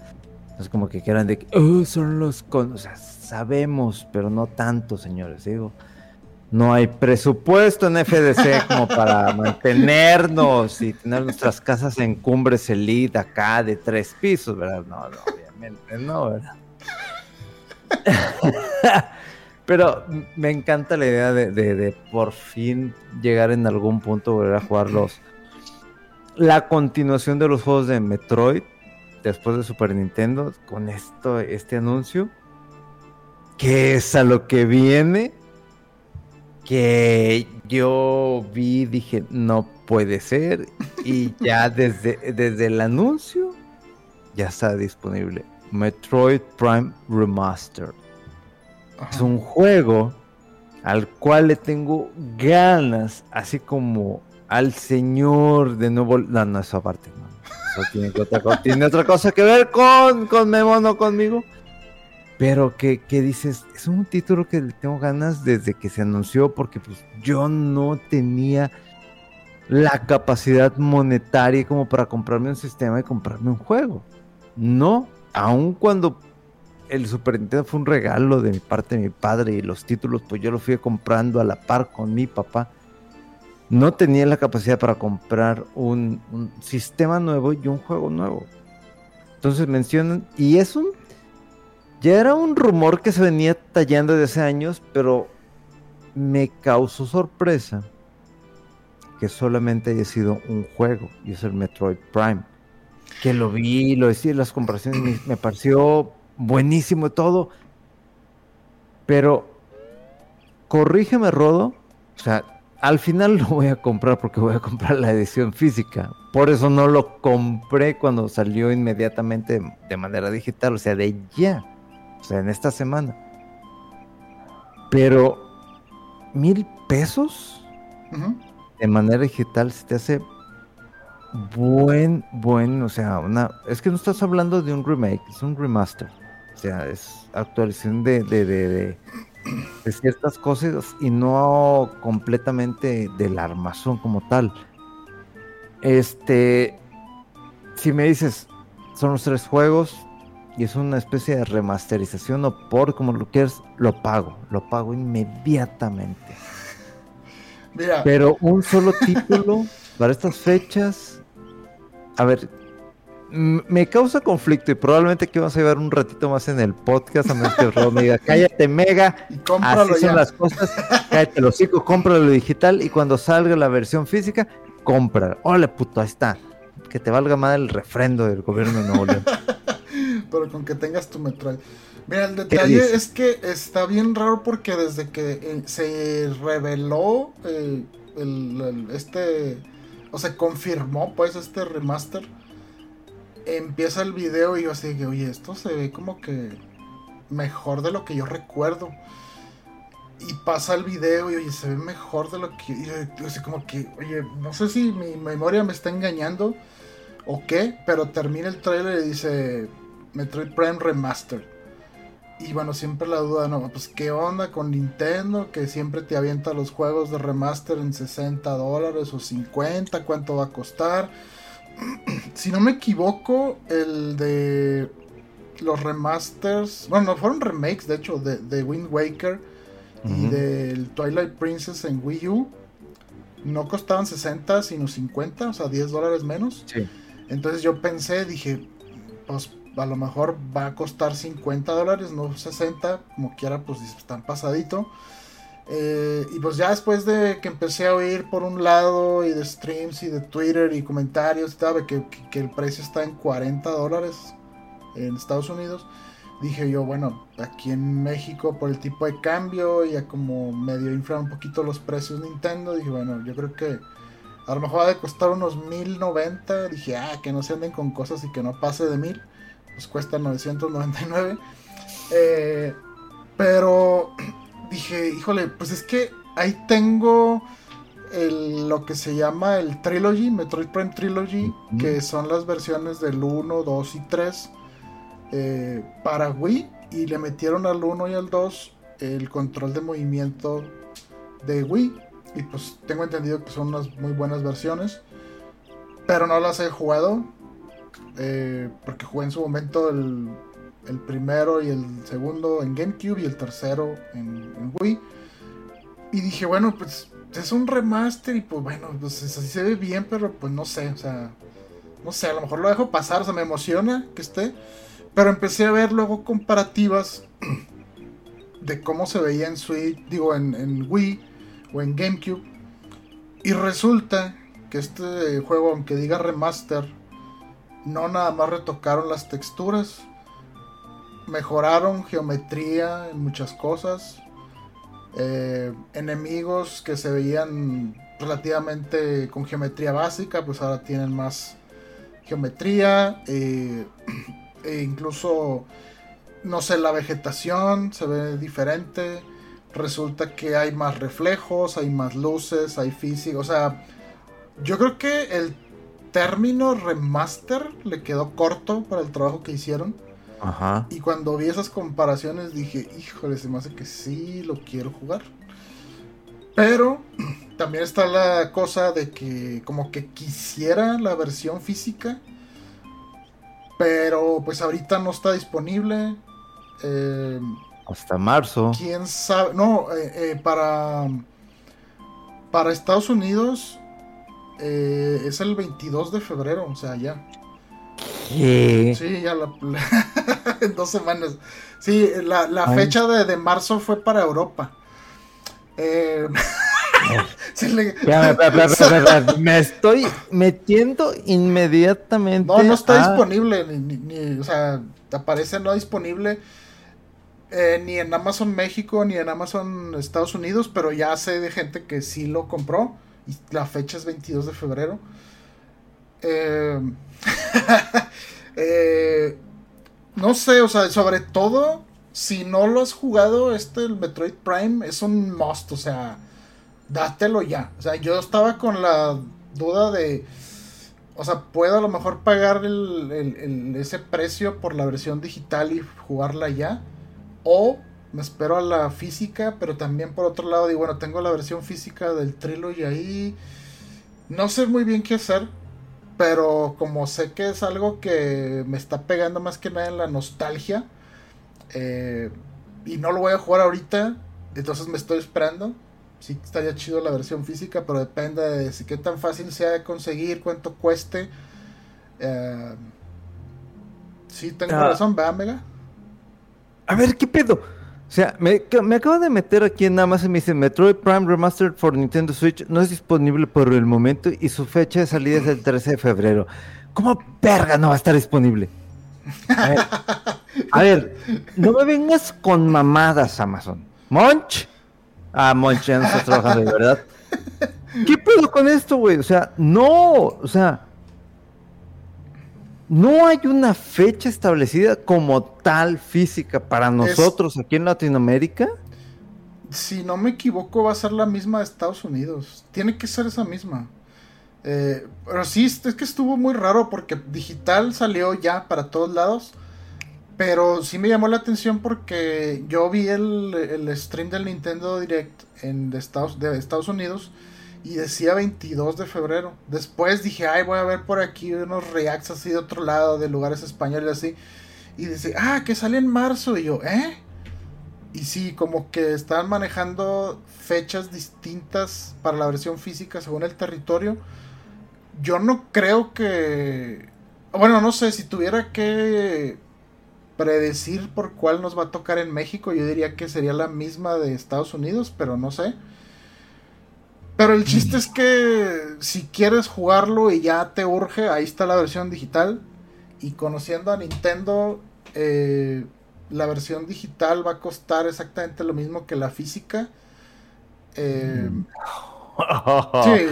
es como que quieran de que, oh, son los con... O sea, sabemos, pero no tanto, señores. Digo, no hay presupuesto en FDC como para mantenernos y tener nuestras casas en cumbres elite acá de tres pisos, ¿verdad? No, no, obviamente no, ¿verdad? (laughs) Pero me encanta la idea de, por fin llegar en algún punto volver a jugar los la continuación de los juegos de Metroid después de Super Nintendo con esto este anuncio que es a lo que viene que yo vi, dije, no puede ser. Y ya (laughs) desde, desde el anuncio ya está disponible. Metroid Prime Remastered. Es un juego al cual le tengo ganas, así como al señor de nuevo. No, no, eso aparte, Eso tiene, otra, (laughs) tiene otra cosa que ver con, con Memo, no conmigo. Pero que, que, dices, es un título que tengo ganas desde que se anunció, porque pues yo no tenía la capacidad monetaria como para comprarme un sistema y comprarme un juego. No, aun cuando el Super Nintendo fue un regalo de mi parte de mi padre y los títulos pues yo los fui comprando a la par con mi papá. No tenía la capacidad para comprar un, sistema nuevo y un juego nuevo. Entonces mencionan, y es un, ya era un rumor que se venía tallando desde hace años, pero me causó sorpresa que solamente haya sido un juego, y es el Metroid Prime. Que lo vi, lo decía las comparaciones, me, pareció buenísimo todo. Pero, corrígeme, Rodo. O sea, al final lo voy a comprar porque voy a comprar la edición física. Por eso no lo compré cuando salió inmediatamente de manera digital, o sea, de ya. O sea, en esta semana. Pero, mil pesos de manera digital se te hace buen, buen, o sea, una, es que no estás hablando de un remake, es un remaster, o sea, es actualización de, de, de, de, ciertas cosas y no completamente del armazón como tal. Este, si me dices, son los tres juegos y es una especie de remasterización o por como lo quieras, lo pago, lo pago inmediatamente. Pero un solo título para estas fechas. A ver, me causa conflicto y probablemente que vamos a llevar un ratito más en el podcast a menos que Rob me diga, (laughs) cállate mega, y así son las cosas, cállate los hocico, cómpralo digital y cuando salga la versión física, compra. Órale puto, ahí está. Que te valga más el refrendo del gobierno de Nuevo León. (laughs) Pero con que tengas tu Metroid. Mira, el detalle es que está bien raro porque desde que eh, se reveló eh, el, este, o se confirmó pues este remaster, empieza el video y yo así que, oye, esto se ve como que mejor de lo que yo recuerdo. Y pasa el video y oye, se ve mejor de lo que yo así como que, oye, no sé si mi memoria me está engañando o qué, pero termina el trailer y dice Metroid Prime Remastered. Y bueno, siempre la duda, no, pues qué onda con Nintendo, que siempre te avienta los juegos de remaster en 60 dólares o 50, cuánto va a costar. (clears throat) si no me equivoco, el de los remasters, bueno, no fueron remakes, de hecho, de, de Wind Waker y del Twilight Princess en Wii U, no costaban 60, sino 50, o sea, 10 dólares menos. Entonces yo pensé, dije, pues a lo mejor va a costar 50 dólares, no 60, como quiera, pues están pasadito. Eh, y pues ya después de que empecé a oír por un lado y de streams y de Twitter y comentarios, estaba que, que, el precio está en 40 dólares en Estados Unidos, dije yo, bueno, aquí en México por el tipo de cambio, ya como medio inflan un poquito los precios Nintendo, dije, bueno, yo creo que a lo mejor va a costar unos 1090, dije, ah, que no se anden con cosas y que no pase de 1000 pues cuesta 999. Eh, pero (clears throat) dije, híjole, pues es que ahí tengo lo que se llama el Trilogy, Metroid Prime Trilogy, que son las versiones del 1, 2 y 3 eh, para Wii. Y le metieron al 1 y al 2 el control de movimiento de Wii. Y pues tengo entendido que son unas muy buenas versiones. Pero no las he jugado. Eh, porque jugué en su momento el, primero y el segundo en GameCube y el tercero en, Wii. Y dije, bueno, pues es un remaster y pues bueno, pues así se ve bien, pero pues no sé, o sea, no sé, a lo mejor lo dejo pasar, o sea, me emociona que esté. Pero empecé a ver luego comparativas (clears throat) de cómo se veía en Switch, digo, en Wii o en GameCube. Y resulta que este juego, aunque diga remaster, no nada más retocaron las texturas, mejoraron geometría en muchas cosas. Eh, enemigos que se veían relativamente con geometría básica, pues ahora tienen más geometría. Eh, (clears throat) e incluso, no sé, la vegetación se ve diferente. Resulta que hay más reflejos, hay más luces, hay física. O sea, yo creo que el término remaster le quedó corto para el trabajo que hicieron. Ajá. Y cuando vi esas comparaciones dije, híjole, se me hace que sí lo quiero jugar. Pero (clears throat) también está la cosa de que como que quisiera la versión física. Pero pues ahorita no está disponible. Eh, Hasta marzo. quién sabe. No, eh, eh, para. Para Estados Unidos eh, es el 22 de febrero, o sea, ya. ¿Qué? Sí, ya la, (laughs) en dos semanas. Sí, la, la fecha de, de marzo fue para Europa. Eh, (laughs) sí le- Espérame, espérame, espérame, espérame. (laughs) Me estoy metiendo inmediatamente. no, no está a- disponible, ni, ni- ni- o sea, aparece no disponible eh, ni en Amazon México ni en Amazon Estados Unidos, pero ya sé de gente que sí lo compró y la fecha es 22 de febrero. Eh, (laughs) eh, no sé, o sea, sobre todo, si no lo has jugado, este, el Metroid Prime, es un must, o sea, dátelo ya. O sea, yo estaba con la duda de, o sea, puedo a lo mejor pagar el, ese precio por la versión digital y jugarla ya. O me espero a la física, pero también por otro lado digo, bueno, tengo la versión física del Trilogy ahí. No sé muy bien qué hacer, pero como sé que es algo que me está pegando más que nada en la nostalgia, eh, y no lo voy a jugar ahorita, entonces me estoy esperando. Sí, estaría chido la versión física, pero depende de si qué tan fácil sea de conseguir, cuánto cueste. Eh, sí, tengo Ah. razón, ¿verdad, Mega? A ver, ¿qué pedo? O sea, me, acabo de meter aquí en Amazon y me dice Metroid Prime Remastered for Nintendo Switch no es disponible por el momento y su fecha de salida es el 13 de febrero. ¿Cómo verga no va a estar disponible? A ver, no me vengas con mamadas, Amazon. ¿Monch? Ah, Monch ya no estás trabajando de verdad. ¿Qué pedo con esto, güey? O sea, no, o sea, no hay una fecha establecida como tal física para nosotros aquí en Latinoamérica. Si no me equivoco, va a ser la misma de Estados Unidos. Tiene que ser esa misma. Eh, pero sí, es es que estuvo muy raro porque digital salió ya para todos lados. Pero sí me llamó la atención porque yo vi el, el stream del Nintendo Direct en, de, Estados, de Estados Unidos y decía 22 de febrero. Después dije, ay, voy a ver por aquí unos reacts así de otro lado, de lugares españoles así. Y dice, ah, que sale en marzo. Y yo, ¿eh? Y sí, como que están manejando fechas distintas para la versión física según el territorio. Yo no creo que... Bueno, no sé, si tuviera que predecir por cuál nos va a tocar en México, yo diría que sería la misma de Estados Unidos, pero no sé. Pero el chiste es que si quieres jugarlo y ya te urge, ahí está la versión digital. Y conociendo a Nintendo, eh, la versión digital va a costar exactamente lo mismo que la física. Eh, (laughs) sí,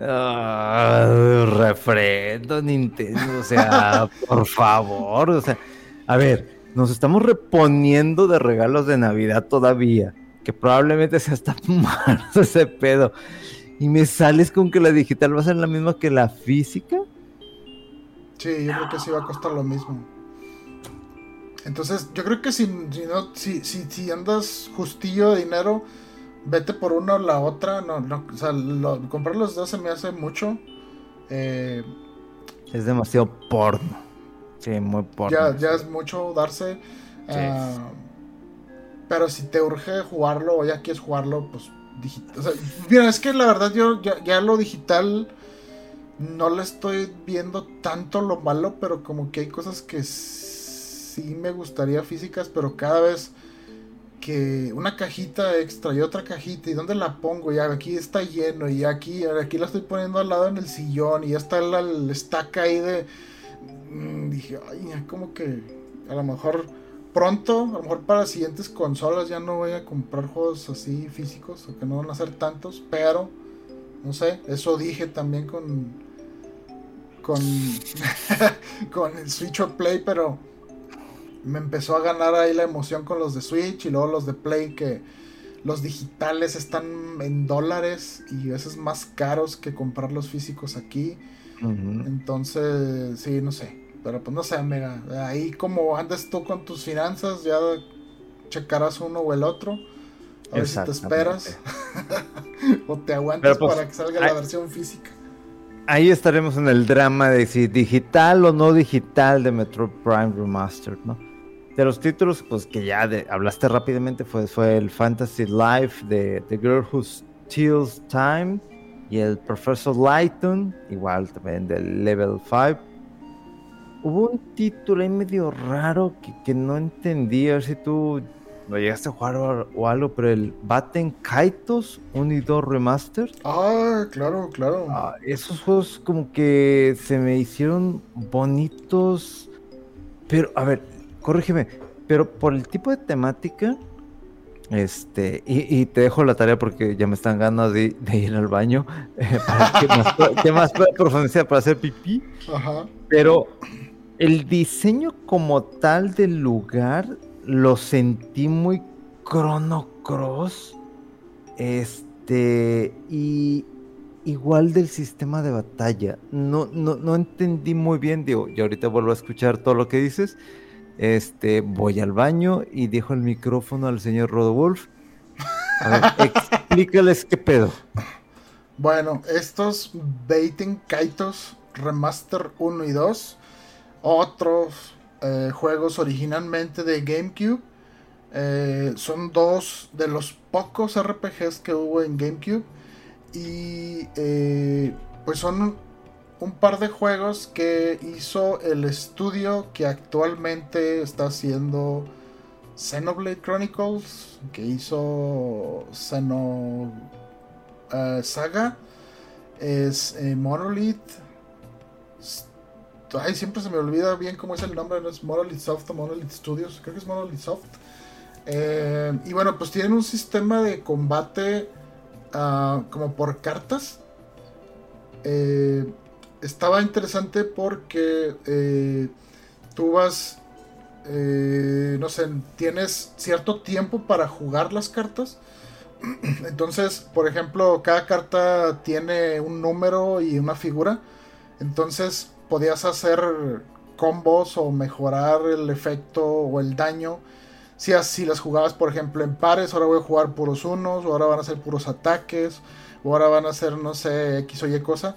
Ah, refrendo Nintendo, o sea, (laughs) por favor, o sea, a ver, nos estamos reponiendo de regalos de Navidad todavía, que probablemente sea hasta (laughs) marzo ese pedo, y me sales con que la digital va a ser la misma que la física. sí, yo creo que sí va a costar lo mismo. Entonces, yo creo que si, si, no, si, si, si andas justillo de dinero, vete por una o la otra. No, no, o sea, lo- comprar los dos se me hace mucho. Eh, Es demasiado porno. Sí, muy porno. ya, ya es mucho darse. ah, pero si te urge jugarlo o ya quieres jugarlo, pues digital. O sea, mira, es que la verdad yo ya, lo digital no le estoy viendo tanto lo malo, pero como que hay cosas que sí me gustaría físicas, pero cada vez que una cajita extra y otra cajita y dónde la pongo ya aquí está lleno y aquí aquí la estoy poniendo al lado en el sillón y ya está la, el estaca ahí de Mm, dije, ay, como que a lo mejor pronto, a lo mejor para las siguientes consolas ya no voy a comprar juegos así físicos, o que no van a ser tantos, pero no sé, eso dije también con con (laughs) con el Switch o Play, pero me empezó a ganar ahí la emoción con los de Switch y luego los de Play que los digitales están en dólares y a veces más caros que comprar los físicos aquí. Entonces, sí, no sé. Pero pues no sé, amiga. Ahí como andes tú con tus finanzas, ya checarás uno o el otro. A ver si te esperas. (laughs) o te aguantas pues, para que salga la versión física. Ahí estaremos en el drama de si digital o no digital de Metro Prime Remastered, ¿no? De los títulos, pues que ya hablaste rápidamente, fue, fue el Fantasy Life de The Girl Who Steals Time y el Professor Lighton, igual también del Level 5. Hubo un título ahí medio raro que, que no entendí, a ver si tú no llegaste a jugar o, algo, pero el Batten Kaitos 1 y 2 Remaster. Ah, claro, claro. Ah, esos juegos como que se me hicieron bonitos. Pero, a ver, corrígeme. Pero por el tipo de temática, este, y, te dejo la tarea porque ya me están ganas de, ir al baño. Eh, (laughs) para que más, que más profundizar para hacer pipí. Ajá. Pero el diseño como tal del lugar lo sentí muy Chrono Cross. Este. Y igual del sistema de batalla. No, no, no entendí muy bien, digo, y ahorita vuelvo a escuchar todo lo que dices. Este, voy al baño y dejo el micrófono al señor Rodowolf. A ver, (laughs) explícales qué pedo. Bueno, estos Baiting Kaitos Remaster 1 y 2, otros eh, juegos originalmente de GameCube. Eh, son dos de los pocos RPGs que hubo en GameCube. Y eh, pues son un par de juegos que hizo el estudio que actualmente está haciendo Xenoblade Chronicles, que hizo Xeno Saga, es Monolith Ay, siempre se me olvida bien cómo es el nombre, no es Monolith Soft o Monolith Studios, creo que es Monolith Soft. Eh, y bueno, pues tienen un sistema de combate ah, como por cartas. Eh, estaba interesante porque eh, tú vas, no sé, tienes cierto tiempo para jugar las cartas. (clears throat) Entonces, por ejemplo, cada carta tiene un número y una figura. Entonces, podías hacer combos o mejorar el efecto o el daño. Si así las jugabas, por ejemplo, en pares, ahora voy a jugar puros unos, o ahora van a ser puros ataques, o ahora van a ser, no sé, X o Y cosa.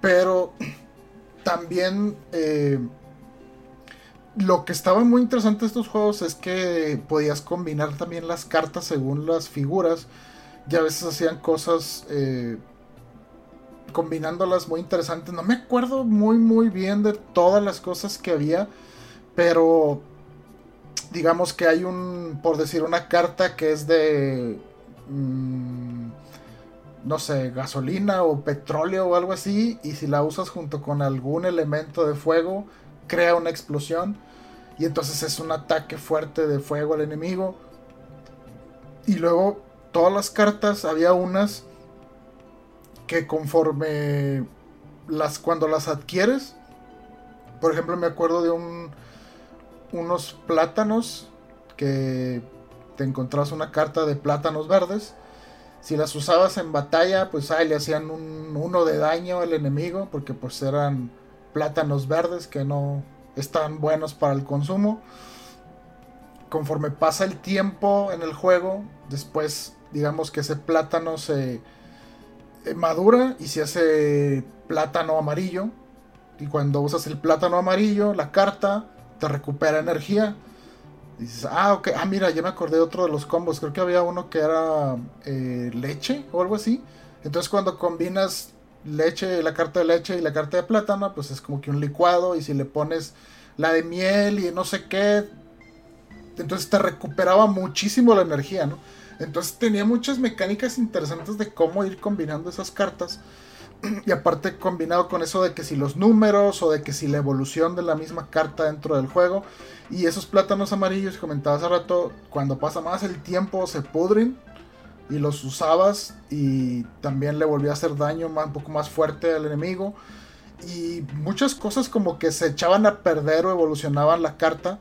Pero (clears throat) también eh, lo que estaba muy interesante de estos juegos es que podías combinar también las cartas según las figuras. Y a veces hacían cosas eh, combinándolas muy interesantes. No me acuerdo muy muy bien de todas las cosas que había, pero digamos que hay un, por decir, una carta que es de, mm, no sé, gasolina o petróleo o algo así, y si la usas junto con algún elemento de fuego, crea una explosión, y entonces es un ataque fuerte de fuego al enemigo. Y luego todas las cartas, había unas que conforme las cuando las adquieres, por ejemplo, me acuerdo de un unos plátanos que te encontrabas una carta de plátanos verdes. Si las usabas en batalla, pues ahí le hacían un uno de daño al enemigo porque pues eran plátanos verdes que no están buenos para el consumo. Conforme pasa el tiempo en el juego, después digamos que ese plátano se madura y se hace plátano amarillo. Y cuando usas el plátano amarillo, la carta te recupera energía. dices, ah, ok, ah, mira, ya me acordé de otro de los combos. Creo que había uno que era eh, leche o algo así. Entonces, cuando combinas leche, la carta de leche y la carta de plátano, pues es como que un licuado. Y si le pones la de miel y no sé qué, entonces te recuperaba muchísimo la energía, ¿no? Entonces tenía muchas mecánicas interesantes de cómo ir combinando esas cartas. Y aparte combinado con eso de que si los números o de que si la evolución de la misma carta dentro del juego. Y esos plátanos amarillos que comentaba hace rato, cuando pasa más el tiempo se pudren y los usabas y también le volvía a hacer daño más, un poco más fuerte al enemigo. Y muchas cosas como que se echaban a perder o evolucionaban la carta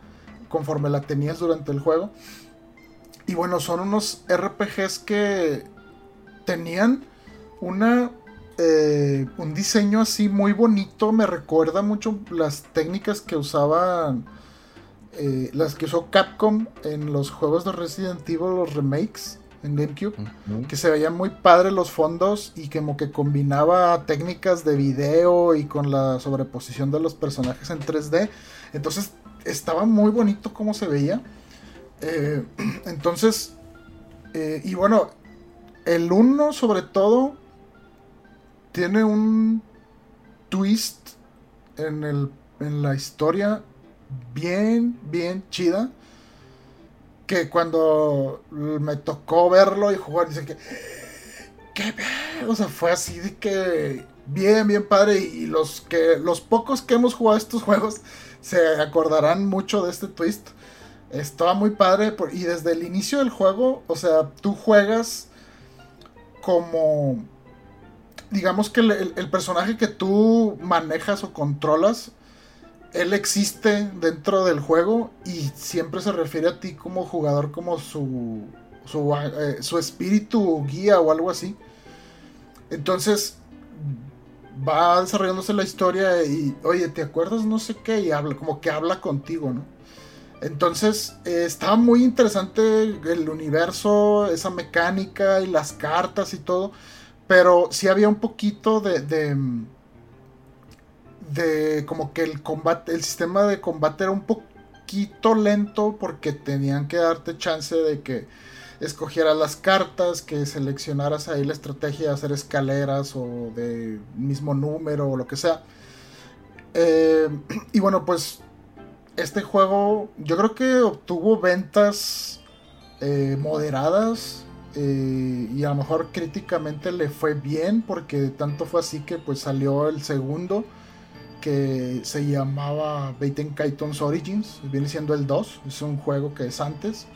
conforme la tenías durante el juego. Y bueno, son unos RPGs que tenían una eh, un diseño así muy bonito. Me recuerda mucho las técnicas que usaban. eh, las que usó Capcom en los juegos de Resident Evil, los remakes en GameCube. Que se veían muy padres los fondos y como que combinaba técnicas de video y con la sobreposición de los personajes en 3D. Entonces estaba muy bonito como se veía. Eh, (clears throat) entonces, eh, y bueno, el 1 sobre todo tiene un twist en, el, en la historia bien, bien chida. Que cuando me tocó verlo y jugar, dice que. ¿Qué pe-?" O sea, fue así de que. Bien, bien padre. Y los que. Los pocos que hemos jugado estos (laughs) juegos se acordarán mucho de este twist. Estaba muy padre. por- y desde el inicio del juego, o sea, tú juegas como. Digamos que el, personaje que tú manejas o controlas, él existe dentro del juego y siempre se refiere a ti como jugador como su, su, eh, su espíritu guía o algo así. Entonces va desarrollándose la historia y, oye, ¿te acuerdas? No sé qué, y habla, como que habla contigo, ¿no? Entonces, eh, estaba muy interesante el universo, esa mecánica y las cartas y todo. Pero sí había un poquito de. de, de como que el combate. El sistema de combate era un poquito lento. Porque tenían que darte chance de que escogieras las cartas. Que seleccionaras ahí la estrategia de hacer escaleras. O de mismo número. O lo que sea. Eh, (clears throat) y bueno, pues este juego yo creo que obtuvo ventas eh, moderadas eh, y a lo mejor críticamente le fue bien porque tanto fue así que pues salió el segundo que se llamaba Baten Kaiton's Origins, viene siendo el 2, es un juego que es antes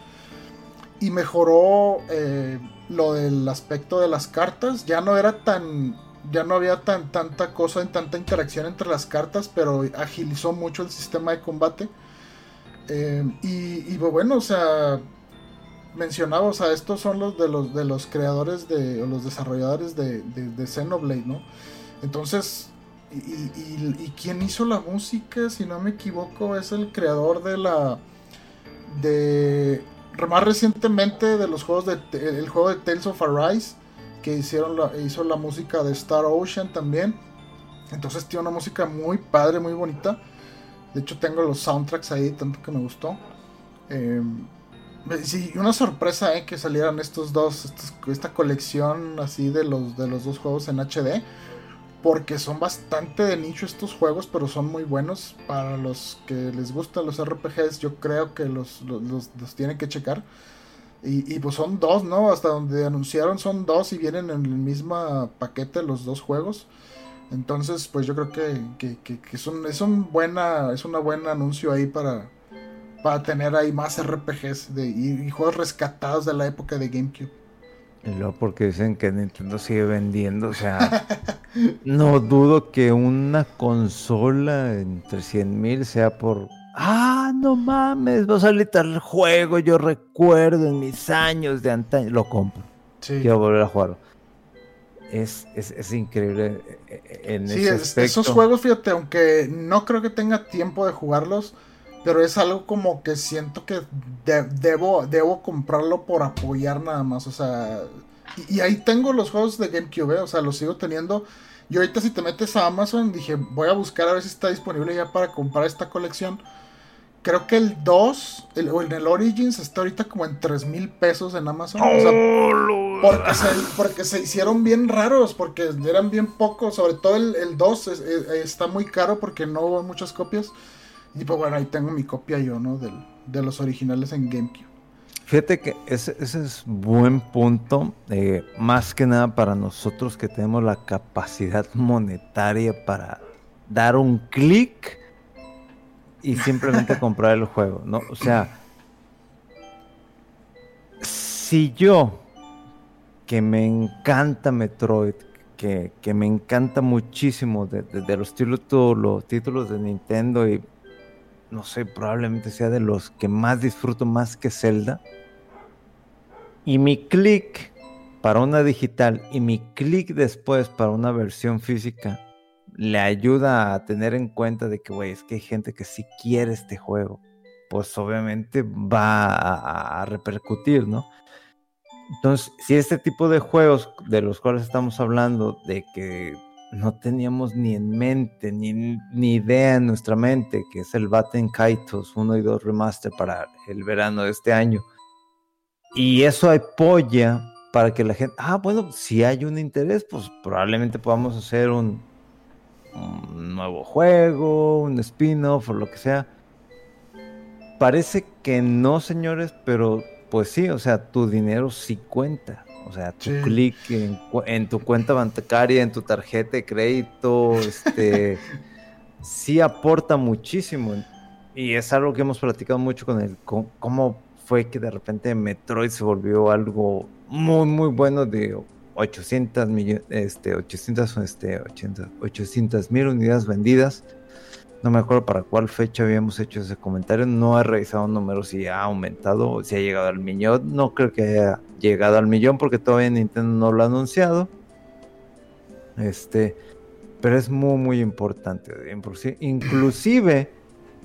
y mejoró eh, lo del aspecto de las cartas, ya no era tan ya no había tan, tanta cosa, en tanta interacción entre las cartas, pero agilizó mucho el sistema de combate. Eh, y, y, bueno, o sea, mencionaba, o sea, estos son los de los, de los creadores de, o los desarrolladores de, de, de Xenoblade, ¿no? Entonces, y, y, y, quién hizo la música, si no me equivoco, es el creador de la... de... más recientemente de los juegos de... el juego de Tales of Arise que hicieron la, hizo la música de Star Ocean también. Entonces tiene una música muy padre, muy bonita. De hecho tengo los soundtracks ahí, tanto que me gustó. Eh, sí, una sorpresa eh, que salieran estos dos, esta colección así de los, de los dos juegos en HD. Porque son bastante de nicho estos juegos, pero son muy buenos. Para los que les gustan los RPGs, yo creo que los, los, los tienen que checar. Y, pues son dos, ¿no? Hasta donde anunciaron son dos y vienen en el mismo paquete los dos juegos. Entonces, pues yo creo que, que, que, que es, un, buena, es una buen anuncio ahí para, para tener ahí más RPGs de, y, juegos rescatados de la época de GameCube. Y luego porque dicen que Nintendo sigue vendiendo, o sea, (laughs) no dudo que una consola entre 100 mil sea por Ah, no mames, va a salir tal juego, yo recuerdo en mis años de antaño, lo compro. Sí. Quiero volver a jugarlo. Es, es, es increíble eh, en sí, ese es, esos juegos, fíjate, aunque no creo que tenga tiempo de jugarlos, pero es algo como que siento que de, debo, debo comprarlo por apoyar nada más, o sea, y, y ahí tengo los juegos de GameCube, ¿eh? o sea, los sigo teniendo. Y ahorita si te metes a Amazon, dije, voy a buscar a ver si está disponible ya para comprar esta colección creo que el 2 el, o en el Origins está ahorita como en 3 mil pesos en Amazon. Porque, se, hicieron bien raros, porque eran bien pocos. Sobre todo el, el 2 es, es, está muy caro porque no hubo muchas copias. Y pues bueno, ahí tengo mi copia yo, ¿no? Del, de los originales en GameCube. Fíjate que ese, ese es buen punto, eh, más que nada para nosotros que tenemos la capacidad monetaria para dar un clic y simplemente (laughs) comprar el juego, ¿no? O sea, si yo, que me encanta Metroid, que, que me encanta muchísimo de, de, de los, títulos, los títulos de Nintendo y no sé, probablemente sea de los que más disfruto más que Zelda. Y mi click para una digital y mi clic después para una versión física le ayuda a tener en cuenta de que, güey, es que hay gente que sí quiere este juego, pues obviamente va a, a repercutir, ¿no? Entonces, si este tipo de juegos de los cuales estamos hablando, de que no teníamos ni en mente, ni, ni idea en nuestra mente, que es el Batten Kaitos 1 y 2 Remaster para el verano de este año, y eso apoya para que la gente, ah, bueno, si hay un interés, pues probablemente podamos hacer un, un nuevo juego, un spin-off o lo que sea. Parece que no, señores, pero pues sí, o sea, tu dinero sí cuenta. O sea, tu Sí. clic en, tu cuenta bancaria, en tu tarjeta de crédito, este, (laughs) sí aporta muchísimo. Y es algo que hemos platicado mucho con el cómo fue que de repente Metroid se volvió algo muy, muy bueno de 800 millones, este, 800, este, 80, 800 mil unidades vendidas. No me acuerdo para cuál fecha habíamos hecho ese comentario. No he revisado un número si ha aumentado o si ha llegado al millón. No creo que haya llegado al millón porque todavía Nintendo no lo ha anunciado. Este, pero es muy, muy importante. Inclusi- Inclusive,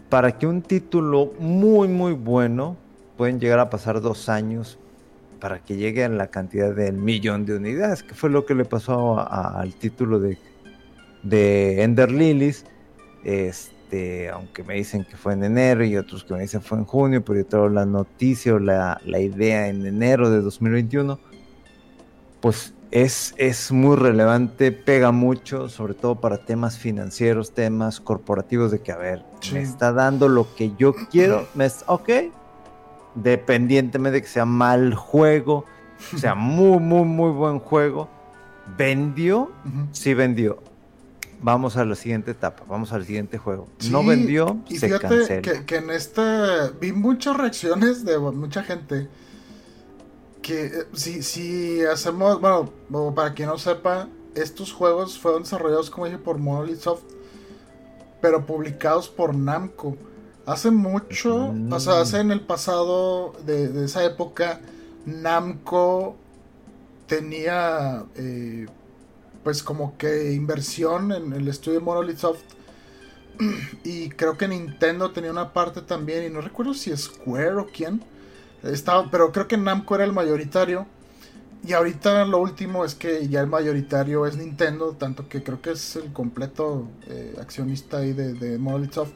para que un título muy, muy bueno, pueden llegar a pasar dos años para que llegue a la cantidad del millón de unidades, que fue lo que le pasó a- a- al título de, de Ender Lilies. Este, aunque me dicen que fue en enero y otros que me dicen fue en junio, pero yo traigo la noticia o la, la idea en enero de 2021, pues es, es muy relevante, pega mucho, sobre todo para temas financieros, temas corporativos, de que, a ver, Sí. me está dando lo que yo quiero, (clears throat) me es, ok, dependientemente de que sea mal juego, sea muy, muy, muy buen juego, vendió, Ujú. sí vendió. Vamos a la siguiente etapa, vamos al siguiente juego. no vendió, y se fíjate cancela. que, que en esta vi muchas reacciones de mucha gente que eh, si, si hacemos, bueno, para quien no sepa, estos juegos fueron desarrollados como dije por Monolith Soft, pero publicados por Namco. Hace mucho, Mm. o sea, hace en el pasado de, de esa época, Namco tenía eh, pues como que inversión en el estudio Monolith Soft (clears throat) y creo que Nintendo tenía una parte también y no recuerdo si Square o quién estaba, pero creo que Namco era el mayoritario y ahorita lo último es que ya el mayoritario es Nintendo, tanto que creo que es el completo eh, accionista ahí de, de Monolith Soft.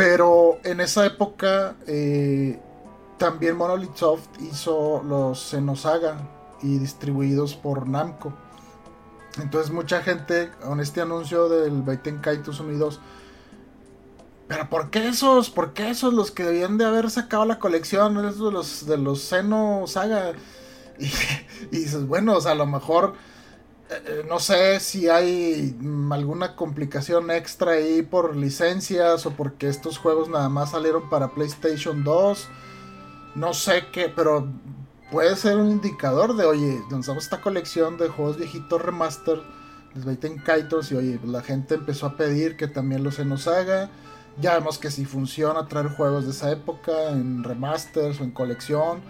Pero en esa época eh, también Monolith Soft hizo los Xenosaga y distribuidos por Namco. Entonces mucha gente con este anuncio del Baiten Kaitos 1 y 2 pero ¿por qué esos? ¿Por qué esos los que debían de haber sacado la colección? Esos de los de Saga. (laughs) Y, y dices, bueno, o sea, a lo mejor no sé si hay alguna complicación extra ahí por licencias o porque estos juegos nada más salieron para PlayStation 2. No sé qué, pero puede ser un indicador de, oye, lanzamos esta colección de juegos viejitos remaster, les Baiten Kaitos y oye, la gente empezó a pedir que también los nos haga. Ya vemos que si funciona traer juegos de esa época en remasters o en colección.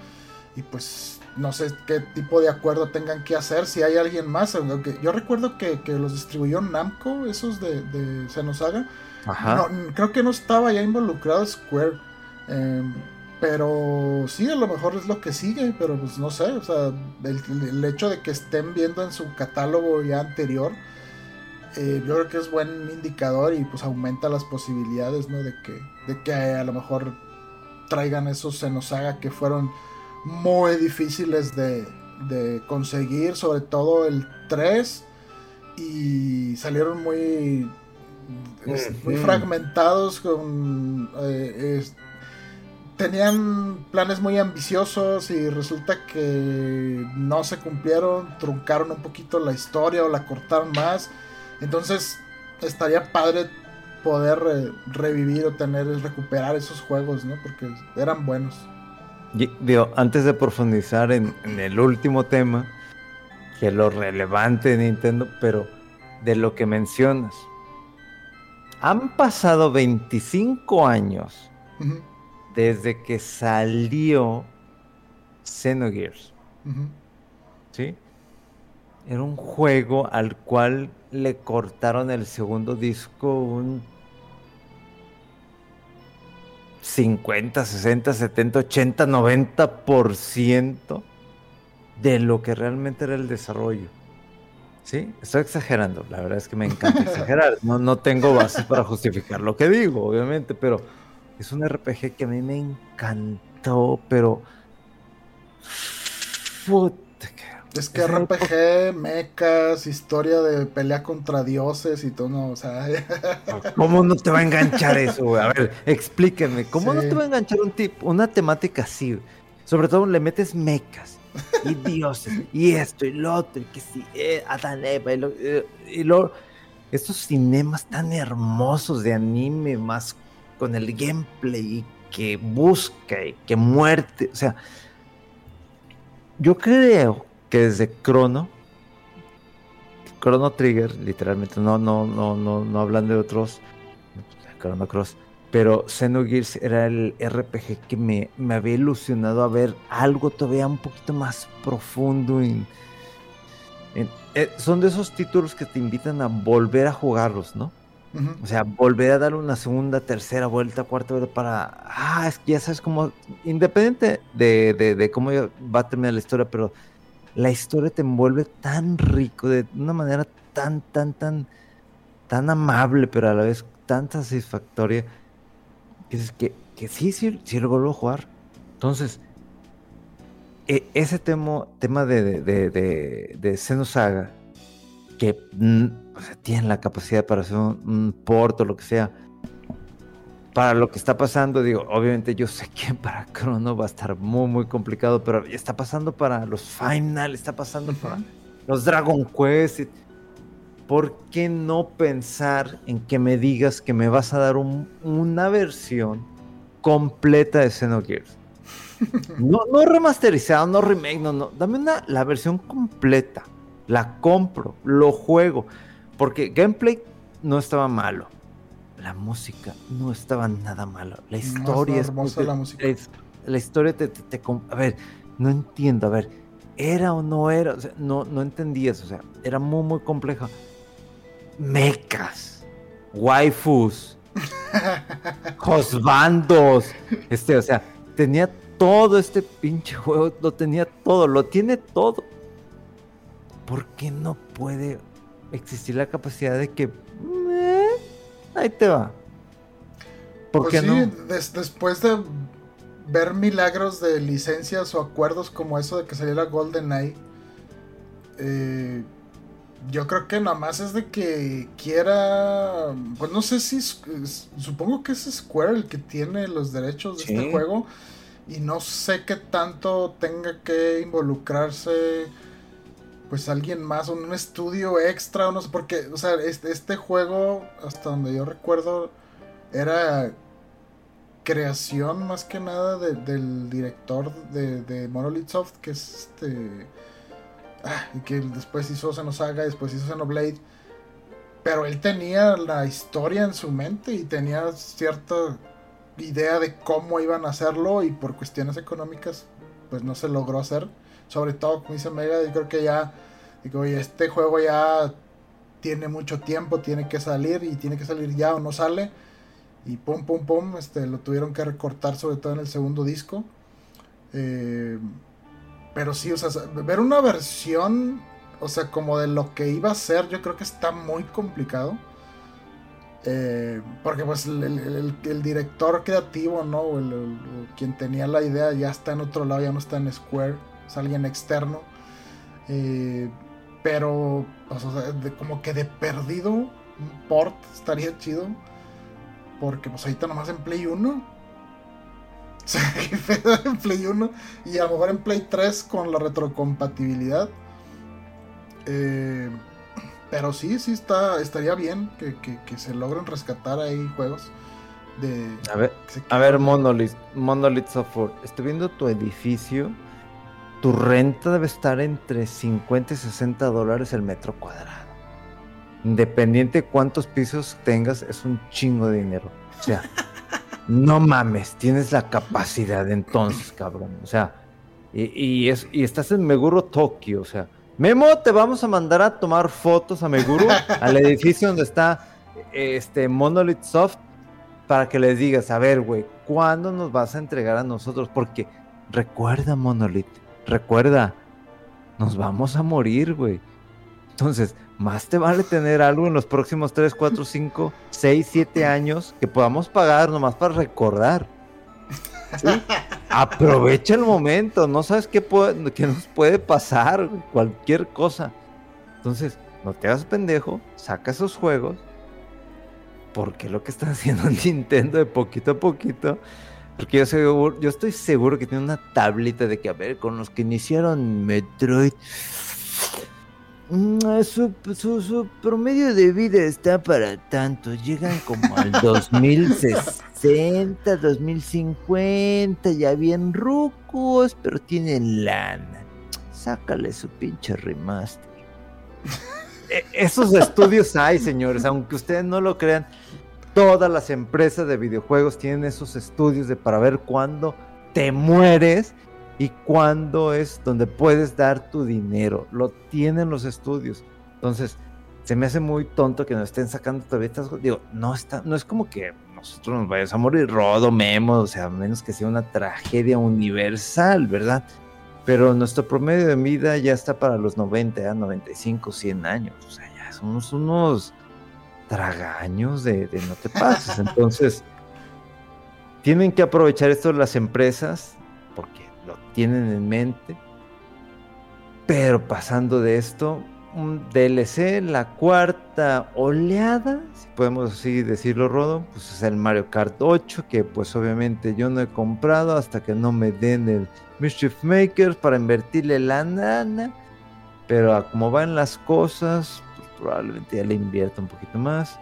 Y pues no sé qué tipo de acuerdo tengan que hacer. Si hay alguien más. Yo recuerdo que, que los distribuyó Namco, esos de, de Xenosaga. Ajá. No, creo que no estaba ya involucrado Square. Em, pero sí, a lo mejor es lo que sigue. Pero pues no sé. O sea, el, el hecho de que estén viendo en su catálogo ya anterior. eh, yo creo que es buen indicador y pues aumenta las posibilidades, ¿no? De que, de que a lo mejor traigan esos Xenosaga que fueron muy difíciles de, de conseguir, sobre todo el 3. Y salieron muy, muy fragmentados con... eh, es- tenían planes muy ambiciosos y resulta que no se cumplieron, truncaron un poquito la historia o la cortaron más. Entonces estaría padre poder eh, revivir o tener, recuperar esos juegos, ¿no? Porque eran buenos. Y- digo, antes de profundizar en, en el último tema, que es lo relevante de Nintendo, pero de lo que mencionas. Han pasado 25 años desde que salió Xenogears. ¿sí? Era un juego al cual le cortaron el segundo disco un 50, 60, 70, 80, 90% de lo que realmente era el desarrollo. Sí, estoy exagerando. La verdad es que me encanta exagerar. No, no tengo bases para justificar lo que digo, obviamente, pero es un RPG que a mí me encantó, pero. Es que RPG, mechas, historia de pelea contra dioses y todo, no, o sea. (laughs) ¿Cómo no te va a enganchar eso, A ver, explíqueme, ¿cómo no te va a enganchar un tip, una temática así? Sobre todo le metes mechas y (laughs) dioses, y esto, y lo otro, y que sí, eh, Adán Eva, y lo, eh, y lo, estos cinemas tan hermosos de anime, más con el gameplay, que busca, y que muerte, o sea, yo creo que desde Chrono, Chrono Trigger, literalmente, no, no, no, no, no hablando de otros, Chrono Cross, pero Xenogears era el RPG que me, me, había ilusionado a ver algo todavía un poquito más profundo. En, eh, son de esos títulos que te invitan a volver a jugarlos, ¿no? O sea, volver a dar una segunda, tercera vuelta, cuarta vuelta para... Ah, es que ya sabes cómo... Independiente de, de, de cómo va a terminar la historia, pero la historia te envuelve tan rico, de una manera tan, tan, tan, tan amable, pero a la vez tan satisfactoria dices que, que sí, sí, sí lo vuelvo a jugar. Entonces, e, ese tema, tema de, de, de, de que mm, tiene la capacidad para hacer un, port o lo que sea, para lo que está pasando, digo, obviamente yo sé que (laughs) para Chrono va a estar muy, muy complicado, pero está pasando para los Final, está pasando para los Dragon Quest. ¿por qué no pensar en que me digas que me vas a dar una versión completa de Xenogears? (laughs) No, no remasterizado, no remake, no, no. Dame una, la versión completa. La compro, lo juego. Porque gameplay no estaba malo. La música no estaba nada malo. La historia es hermosa la música. La, historia te, te, A ver, no entiendo. A ver, ¿era o no era? O sea, no, no entendías. O sea, era muy, muy compleja mecas, waifus, (laughs) josbandos, este, o sea, tenía todo este pinche juego, lo tenía todo, lo tiene todo. ¿Por qué no puede existir la capacidad de que ahí te va? ¿Por pues qué no? después de ver milagros de licencias o acuerdos como eso de que saliera GoldenEye, eh, yo creo que nada más es de que quiera. Pues no sé si. Supongo que es Square el que tiene los derechos de este juego. Y no sé qué tanto tenga que involucrarse. Pues alguien más, un estudio extra, o no sé. Porque, o sea, este, este juego, hasta donde yo recuerdo, era creación más que nada del director de, de Monolith Soft, que es este Ah, y que después hizo Xenosaga, después hizo Xenoblade. Pero él tenía la historia en su mente y tenía cierta idea de cómo iban a hacerlo y por cuestiones económicas pues no se logró hacer. Sobre todo, como dice Mega, yo creo que ya, digo, oye, este juego ya tiene mucho tiempo, tiene que salir y tiene que salir ya o no sale. Y pum, pum, pum, este, lo tuvieron que recortar sobre todo en el segundo disco. Eh, pero sí, o sea, ver una versión, o sea, como de lo que iba a ser, yo creo que está muy complicado. Eh, porque pues el, director creativo, ¿no? El, quien tenía la idea ya está en otro lado, ya no está en Square, es alguien externo. Eh, pero, pues, o sea, como que de perdido, un port estaría chido. Porque pues ahorita nomás en Play 1 (laughs) en Play 1 y a lo mejor en Play 3 con la retrocompatibilidad. Eh, pero sí, sí está, estaría bien que, se logren rescatar ahí juegos de... A ver, a ver Monolith, Monolith Software, estoy viendo tu edificio. Tu renta debe estar entre 50 y 60 dólares el metro cuadrado. Independiente de cuántos pisos tengas, es un chingo de dinero. O sea, (laughs) No mames, tienes la capacidad entonces, cabrón. O sea, Y, es, y estás en Meguro, Tokio, o sea, Memo, te vamos a mandar a tomar fotos a Meguro, (laughs) al edificio donde está este Monolith Soft, para que les digas, a ver, güey, ¿cuándo nos vas a entregar a nosotros? Porque recuerda, Monolith, recuerda, nos vamos a morir, güey. Entonces, más te vale tener algo en los próximos 3, 4, 5, 6, 7 años que podamos pagar nomás para recordar. Aprovecha el momento, no sabes qué, puede, qué nos puede pasar, cualquier cosa. Entonces, no te hagas pendejo, saca esos juegos, porque lo que está haciendo Nintendo de poquito a poquito, porque yo, seguro, yo estoy seguro que tiene una tablita de que, a ver, con los que iniciaron Metroid, mm, su, su, su, promedio de vida está para tanto. Llegan como al (laughs) 2060, 2050, ya bien rucos, pero tienen lana. Sácale su pinche remaster. (laughs) E, esos estudios hay, señores, aunque ustedes no lo crean todas las empresas de videojuegos tienen esos estudios de para ver cuándo te mueres y cuándo es donde puedes dar tu dinero. Lo tienen los estudios. Entonces, se me hace muy tonto que nos estén sacando todavía estas cosas. Digo, no está, no es como que nosotros nos vayamos a morir rodo, memo, o sea, a menos que sea una tragedia universal, ¿verdad? Pero nuestro promedio de vida ya está para los 90, 95, 100 años. O sea, ya somos unos tragaños de, no te pases. Entonces, tienen que aprovechar esto las empresas porque lo tienen en mente. Pero pasando de esto, DLC, la cuarta oleada, si podemos así decirlo, Rodo, pues es el Mario Kart 8, que pues obviamente yo no he comprado hasta que no me den el Mischief Makers para invertirle la nana. Pero como van las cosas, probablemente ya le invierta un poquito más.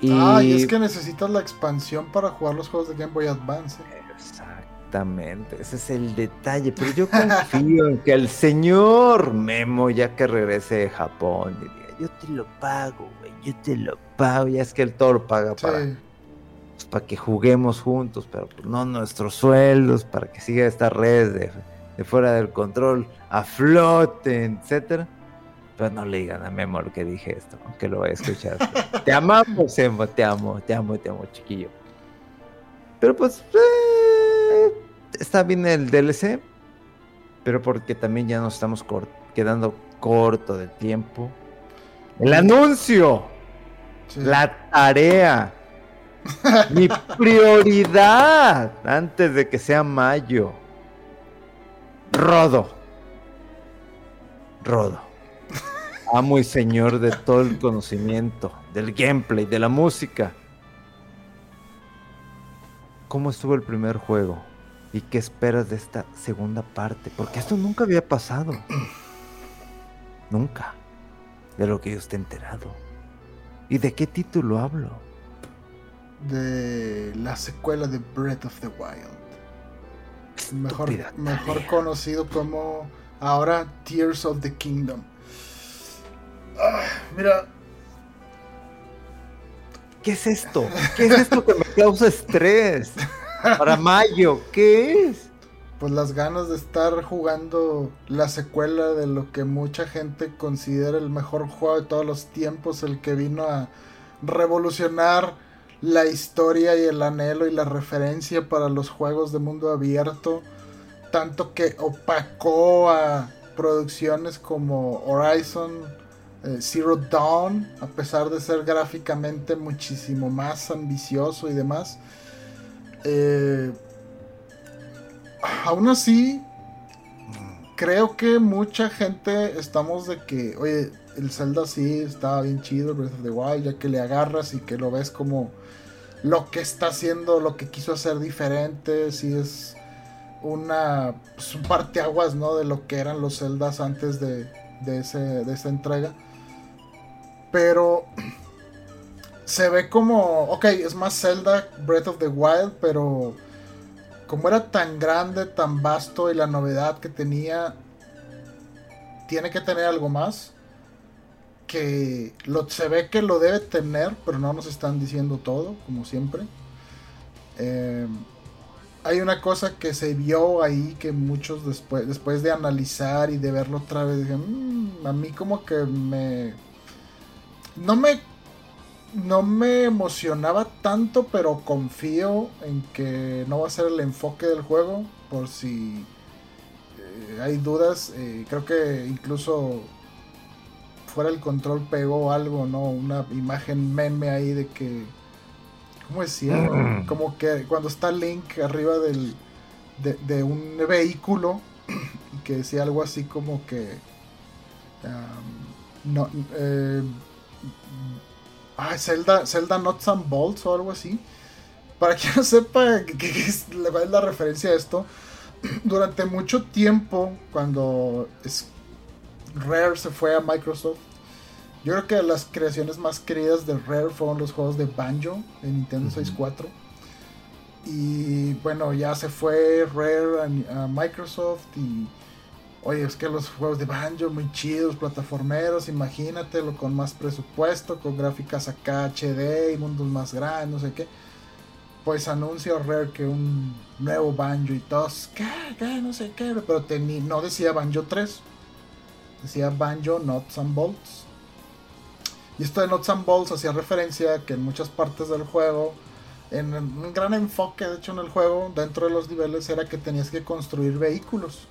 Y... Ah, y es que necesitas la expansión para jugar los juegos de Game Boy Advance. Exactamente, ese es el detalle. Pero yo confío en que el señor Memo, ya que regrese de Japón, diría, yo te lo pago, güey, yo te lo pago. Ya es que el toro paga para, pues, para que juguemos juntos, pero pues, no nuestros sueldos, para que siga esta red de, de fuera del control a flote, etcétera. Pero no le digan a Memo lo que dije esto, aunque lo vaya a escuchar. (laughs) te amamos, Memo, te amo, te amo, te amo, chiquillo. Pero pues eh, está bien el DLC, pero porque también ya nos estamos quedando corto de tiempo. El anuncio, la tarea, (laughs) mi prioridad antes de que sea mayo. Rodo. Rodo amo y señor de todo el conocimiento, del gameplay, de la música. ¿Cómo estuvo el primer juego? ¿Y qué esperas de esta segunda parte? Porque esto nunca había pasado. (clears throat) nunca. De lo que yo esté enterado. ¿Y de qué título hablo? De la secuela de Breath of the Wild. Mejor, mejor conocido como ahora Tears of the Kingdom. Ah, mira. ¿Qué es esto? ¿Qué es esto que me causa estrés? Para mayo, ¿qué es? Pues las ganas de estar jugando la secuela de lo que mucha gente considera el mejor juego de todos los tiempos, el que vino a revolucionar la historia y el anhelo y la referencia para los juegos de mundo abierto, tanto que opacó a producciones como Horizon eh, Zero Dawn, a pesar de ser gráficamente muchísimo más ambicioso y demás. Eh, aún así, creo que mucha gente estamos de que, oye, el Zelda sí estaba bien chido, Breath of the Wild, ya que le agarras y que lo ves como lo que está haciendo, lo que quiso hacer diferente, si es una pues, un parteaguas, ¿no? De lo que eran los Zeldas antes de, de, ese, de esa entrega. Pero se ve como, ok, es más Zelda Breath of the Wild, pero como era tan grande, tan vasto y la novedad que tenía, tiene que tener algo más. Que lo, se ve que lo debe tener, pero no nos están diciendo todo, como siempre. Em, hay una cosa que se vio ahí que muchos después, después de analizar y de verlo otra vez, dijeron, "Mm, a mí como que me... No me... No me emocionaba tanto, pero confío en que no va a ser el enfoque del juego, por si eh, hay dudas. eh, creo que incluso fuera el control pegó algo, ¿no? Una imagen meme ahí de que... ¿Cómo decía? Como que cuando está Link arriba del, de, de un vehículo y (clears throat) que decía algo así como que... um, no, eh, ah, Zelda, Zelda Nuts and Bolts o algo así. Para quien no sepa qué qué es, cuál es la referencia a esto, (clears throat) durante mucho tiempo, cuando es- Rare se fue a Microsoft, yo creo que las creaciones más queridas de Rare fueron los juegos de Banjo en Nintendo 64. Y bueno, ya se fue Rare a, a Microsoft y... Oye, es que los juegos de Banjo muy chidos, plataformeros, imagínatelo con más presupuesto, con gráficas acá HD y mundos más grandes, no sé qué. Pues anuncia Rare que un nuevo Banjo y todos, ¿qué? ¿Qué? No sé qué, pero teni- no decía Banjo 3, decía Banjo Nuts and Bolts. Y esto de Nuts and Bolts hacía referencia que en muchas partes del juego, en un gran enfoque de hecho en el juego, dentro de los niveles, era que tenías que construir vehículos.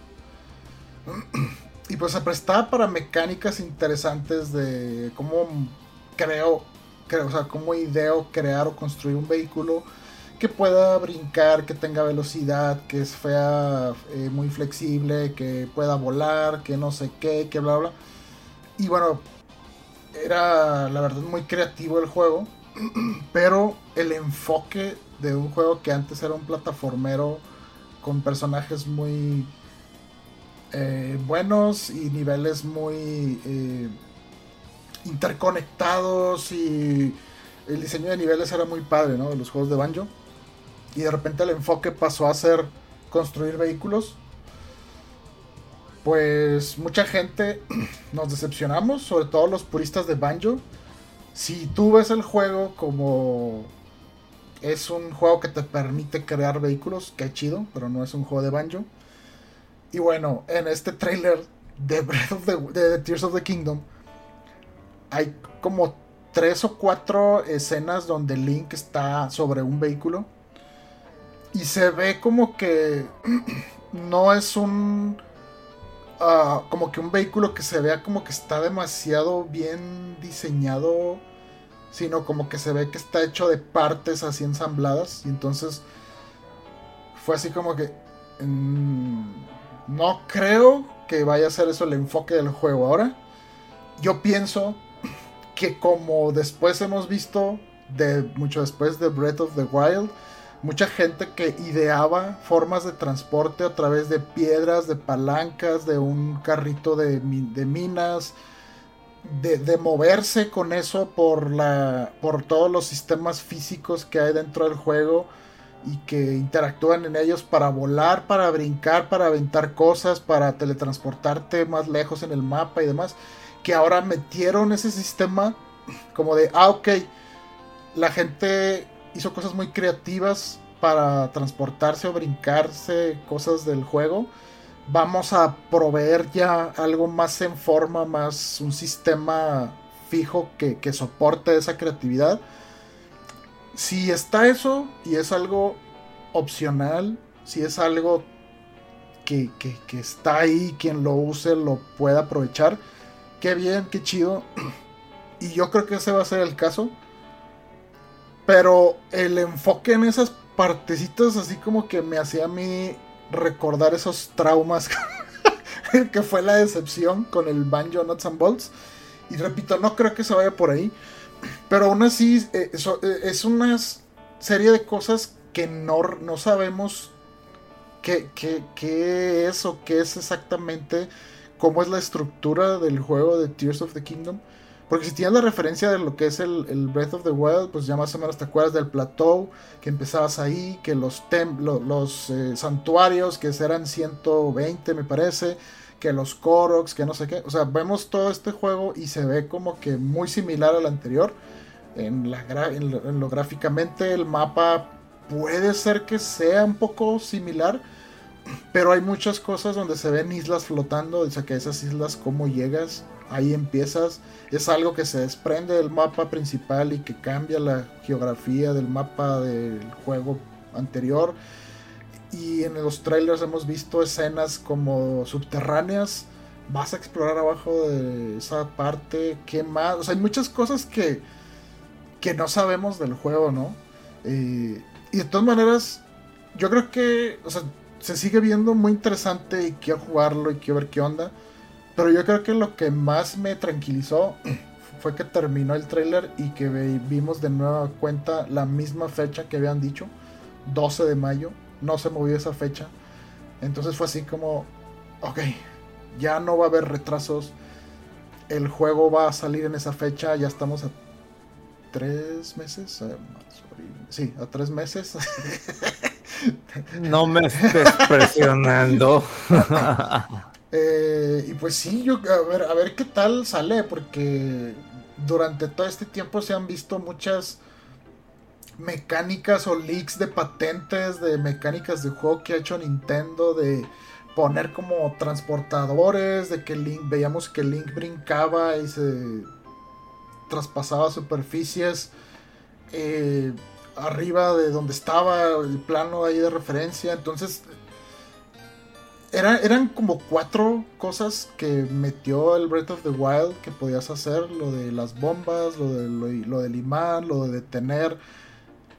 Y pues se prestaba para mecánicas interesantes de cómo creo, creo, o sea, cómo ideo crear o construir un vehículo que pueda brincar, que tenga velocidad, que sea eh, muy flexible, que pueda volar, que no sé qué, que bla bla. Y bueno, era la verdad muy creativo el juego, (clears throat) pero el enfoque de un juego que antes era un plataformero con personajes muy eh, buenos y niveles muy eh, interconectados y el diseño de niveles era muy padre, ¿no? De los juegos de Banjo. Y de repente el enfoque pasó a ser construir vehículos. Pues mucha gente (clears throat) nos decepcionamos, sobre todo los puristas de Banjo. Si tú ves el juego como es un juego que te permite crear vehículos, qué chido, pero no es un juego de Banjo. Y bueno, en este trailer de Breath of the Tears of the Kingdom hay como tres o cuatro escenas donde Link está sobre un vehículo. Y se ve como que (clears throat) no es un ah, como que un vehículo que se vea como que está demasiado bien diseñado sino como que se ve que está hecho de partes así ensambladas. Y entonces fue así como que mm, no creo que vaya a ser eso el enfoque del juego. Ahora yo pienso que como después hemos visto de mucho después de Breath of the Wild mucha gente que ideaba formas de transporte a través de piedras, de palancas, de un carrito de, mi- de minas, de, de moverse con eso por, la, por todos los sistemas físicos que hay dentro del juego y que interactúan en ellos para volar, para brincar, para aventar cosas, para teletransportarte más lejos en el mapa y demás, que ahora metieron ese sistema como de, ah, ok, la gente hizo cosas muy creativas para transportarse o brincarse cosas del juego. Vamos a proveer ya algo más en forma, más un sistema fijo que, que soporte esa creatividad. Si está eso y es algo opcional, si es algo que, que- está ahí, quien lo use lo pueda aprovechar, qué bien, qué chido. (clears throat) Y yo creo que ese va a ser el caso. Pero el enfoque en esas partecitas así como que me hacía a mí recordar esos traumas (laughs) que fue la decepción con el Banjo Nuts and Bolts. Y repito, no creo que se vaya por ahí. Pero aún así eh, eh, es una serie de cosas que no, no sabemos qué, qué- qué es o qué es exactamente, cómo es la estructura del juego de Tears of the Kingdom. Porque si tienes la referencia de lo que es el, el Breath of the Wild, pues ya más o menos te acuerdas del plateau, que empezabas ahí, que los, tem- lo- los eh, santuarios, que eran 120 me parece, que los Koroks, que no sé qué. O sea, vemos todo este juego y se ve como que muy similar al anterior. En, la en lo gráficamente el mapa puede ser que sea un poco similar, pero hay muchas cosas donde se ven islas flotando, o sea que esas islas, ¿cómo llegas? Ahí empiezas, es algo que se desprende del mapa principal y que cambia la geografía del mapa del juego anterior. Y en los trailers hemos visto escenas como subterráneas. Vas a explorar abajo de esa parte. ¿Qué más? O sea, hay muchas cosas que, que no sabemos del juego, ¿no? Eh, y de todas maneras, yo creo que, o sea, se sigue viendo muy interesante y quiero jugarlo y quiero ver qué onda. Pero yo creo que lo que más me tranquilizó (clears throat) fue que terminó el trailer y que vimos de nueva cuenta la misma fecha que habían dicho, 12 de mayo. No se movió esa fecha. Entonces fue así como, ok, ya no va a haber retrasos. El juego va a salir en esa fecha. Ya estamos a tres meses. Eh, sí, a tres meses. no me estés presionando. (laughs) Eh, y pues sí, yo a ver, a ver qué tal sale, porque durante todo este tiempo se han visto muchas mecánicas o leaks de patentes de mecánicas de juego que ha hecho Nintendo de poner como transportadores, de que Link veíamos que Link brincaba y se traspasaba superficies eh, arriba de donde estaba el plano ahí de referencia, entonces eran como cuatro cosas que metió el Breath of the Wild que podías hacer. Lo de las bombas, lo, de, lo, del imán, lo de detener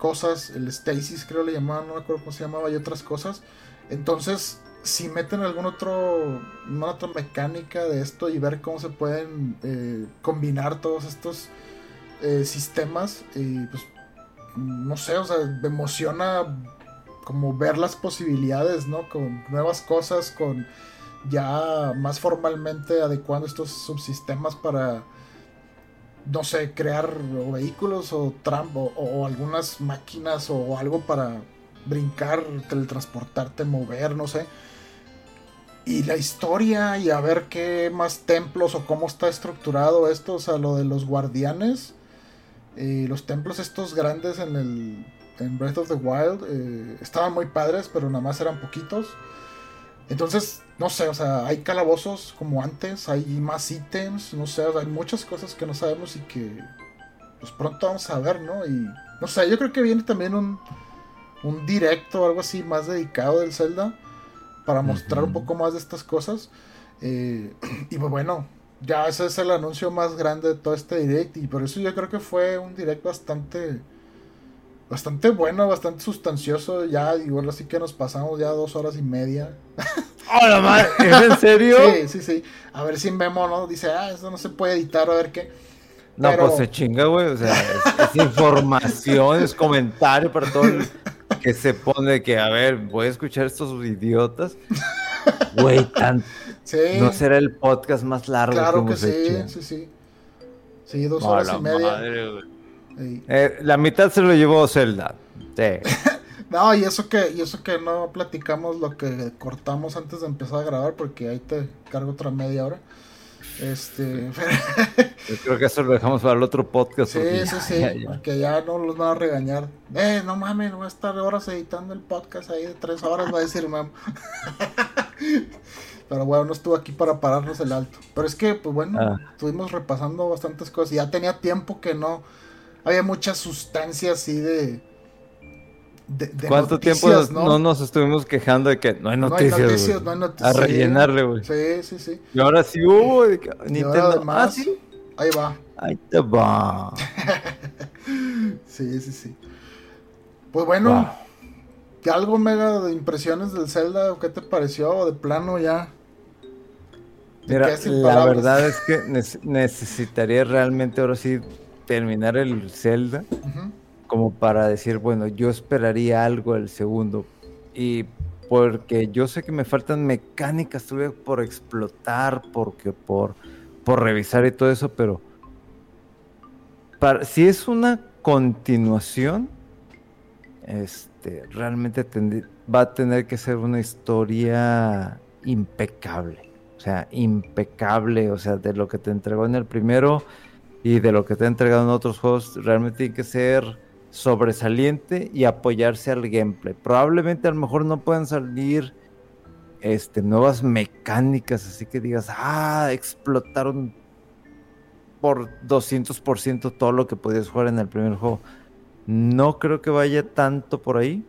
cosas. El Stasis creo le llamaban, no me acuerdo cómo se llamaba, y otras cosas. Entonces, si meten algún otro, una otra mecánica de esto y ver cómo se pueden eh, combinar todos estos eh, sistemas, y pues, no sé, o sea, me emociona como ver las posibilidades, ¿no? Con nuevas cosas, con ya más formalmente adecuando estos subsistemas para, no sé, crear vehículos o, trampo o, algunas máquinas o algo para brincar, teletransportarte, mover, no sé. Y la historia y a ver qué más templos o cómo está estructurado esto, o sea, lo de los guardianes. y los templos estos grandes en el en Breath of the Wild eh, estaban muy padres, pero nada más eran poquitos. Entonces, no sé, o sea, hay calabozos como antes, hay más ítems, no sé, hay muchas cosas que no sabemos y que pues pronto vamos a ver, ¿no? Y no sé, yo creo que viene también un, un directo o algo así más dedicado del Zelda para mostrar un poco más de estas cosas. Eh, (clears throat) y pues bueno, ya ese es el anuncio más grande de todo este direct y por eso yo creo que fue un direct bastante bastante bueno, bastante sustancioso. Ya, igual así que nos pasamos ya dos horas y media. (laughs) ¡Hola, madre! ¿Es en serio? sí, sí, sí. A ver si Memo, ¿no? Dice, ah, eso no se puede editar, a ver qué. No, pues se chinga, güey. O sea, es, información, es comentario para todo el que se pone que, a ver, voy a escuchar estos idiotas. Güey, tan... Sí. No será el podcast más largo claro que, sí, sí, sí. Sí, dos horas y media. Madre, eh, la mitad se lo llevó Zelda. (laughs) no, y eso que, y eso que no platicamos lo que cortamos antes de empezar a grabar, porque ahí te cargo otra media hora. Este. (laughs) Yo creo que eso lo dejamos para el otro podcast. Sí, sí, sí. Porque ya no los van a regañar. Eh, no mames, no voy a estar horas editando el podcast ahí de tres horas, va a decir mam. (laughs) Pero bueno, no estuvo aquí para pararnos el alto. Pero es que, pues bueno, ah. estuvimos repasando bastantes cosas. Ya tenía tiempo que no había mucha sustancia así de. ¿Cuánto tiempo ¿no? nos estuvimos quejando de que no hay noticias? No hay noticias, no hay noticias. A rellenarle, güey. Sí, sí, sí. Y ahora sí hubo. Nintendo. Ah, sí. Ahí va. Ahí te va. (laughs) sí, sí, sí. Pues bueno. ¿Algo mega de impresiones del Zelda? ¿Qué te pareció? ¿De plano ya? Mira, la verdad es que necesitaría realmente ahora sí terminar el Zelda como para decir, bueno, yo esperaría algo del segundo. Y porque yo sé que me faltan mecánicas todavía por explotar, porque por, por revisar y todo eso, pero para, si es una continuación, este, realmente va a tener que ser una historia impecable. O sea, impecable, o sea, de lo que te entregó en el primero y de lo que te ha entregado en otros juegos, realmente tiene que ser sobresaliente y apoyarse al gameplay. Probablemente a lo mejor no puedan salir este, nuevas mecánicas, así que digas, ah, explotaron por 200% todo lo que podías jugar en el primer juego. No creo que vaya tanto por ahí.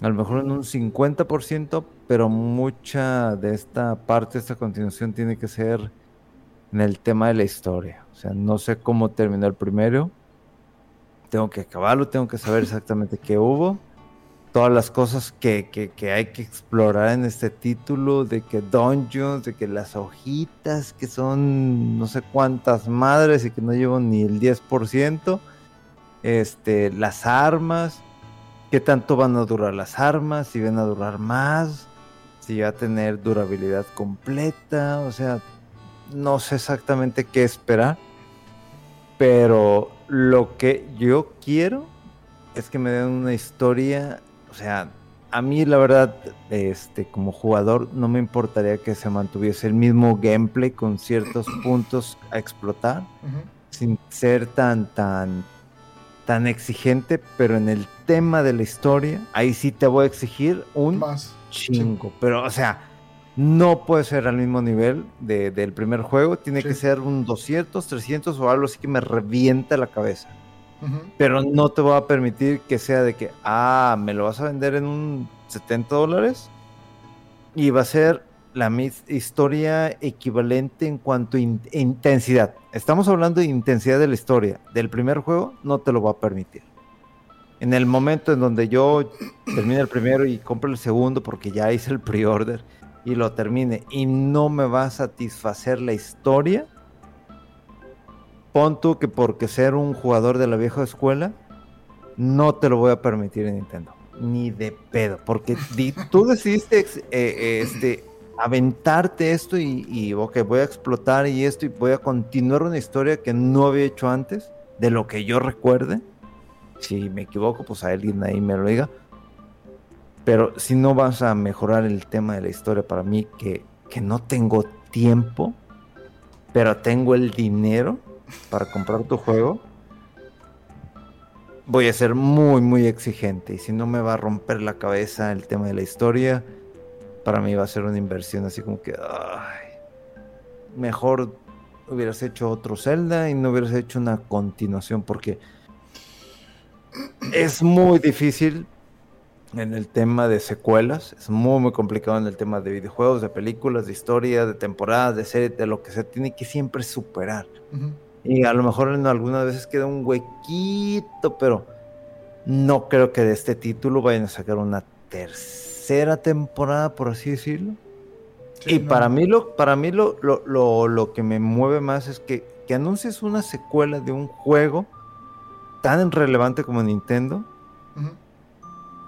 A lo mejor en un 50%, pero mucha de esta parte, esta continuación tiene que ser en el tema de la historia. O sea, no sé cómo terminó el primero. Tengo que acabarlo, tengo que saber exactamente qué hubo. Todas las cosas que, que, hay que explorar en este título, de que dungeons, de que las hojitas, que son no sé cuántas madres y que no llevo ni el 10%. Este, las armas, qué tanto van a durar las armas, si van a durar más, si va a tener durabilidad completa, o sea, no sé exactamente qué esperar, pero lo que yo quiero es que me den una historia, o sea, a mí la verdad, este, como jugador, no me importaría que se mantuviese el mismo gameplay con ciertos (clears throat) puntos a explotar, sin ser tan, tan, tan exigente, pero en el tema de la historia, ahí sí te voy a exigir un chingo, pero o sea, no puede ser al mismo nivel del primer juego, tiene que ser un 200, 300 o algo así que me revienta la cabeza. Pero no te voy a permitir que sea de que, ah, me lo vas a vender en un 70 dólares y va a ser la historia equivalente en cuanto a intensidad. Estamos hablando de intensidad de la historia. Del primer juego no te lo va a permitir. En el momento en donde yo termine el primero y compre el segundo porque ya hice el pre-order y lo termine y no me va a satisfacer la historia, pon tú que porque ser un jugador de la vieja escuela, no te lo voy a permitir en Nintendo. Ni de pedo. Porque (laughs) tú decidiste eh, eh, este, aventarte esto y, y, ok, voy a explotar y esto y voy a continuar una historia que no había hecho antes, de lo que yo recuerde. Si me equivoco, pues a alguien ahí me lo diga. Pero si no vas a mejorar el tema de la historia para mí, que, no tengo tiempo, pero tengo el dinero para comprar tu juego, voy a ser muy, muy exigente. Y si no me va a romper la cabeza el tema de la historia, para mí va a ser una inversión así como que, mejor hubieras hecho otro Zelda y no hubieras hecho una continuación porque es muy difícil en el tema de secuelas. Es muy, muy complicado en el tema de videojuegos, de películas, de historia, de temporadas, de series, de lo que se tiene que siempre superar. Y a lo mejor en algunas veces queda un huequito, pero no creo que de este título vayan a sacar una tercera temporada, por así decirlo. y para mí, lo, para mí lo, lo, lo, que me mueve más es que, que anuncies una secuela de un juego tan relevante como Nintendo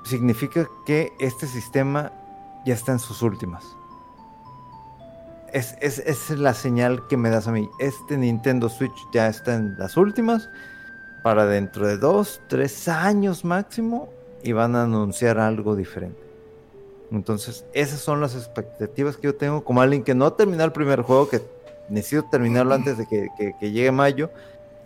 significa que este sistema ya está en sus últimas. Es, es, la señal que me das a mí. Este Nintendo Switch ya está en las últimas. Para dentro de dos, tres años máximo. Y van a anunciar algo diferente. Entonces, esas son las expectativas que yo tengo como alguien que no ha terminado el primer juego, que necesito terminarlo antes de que, que llegue mayo,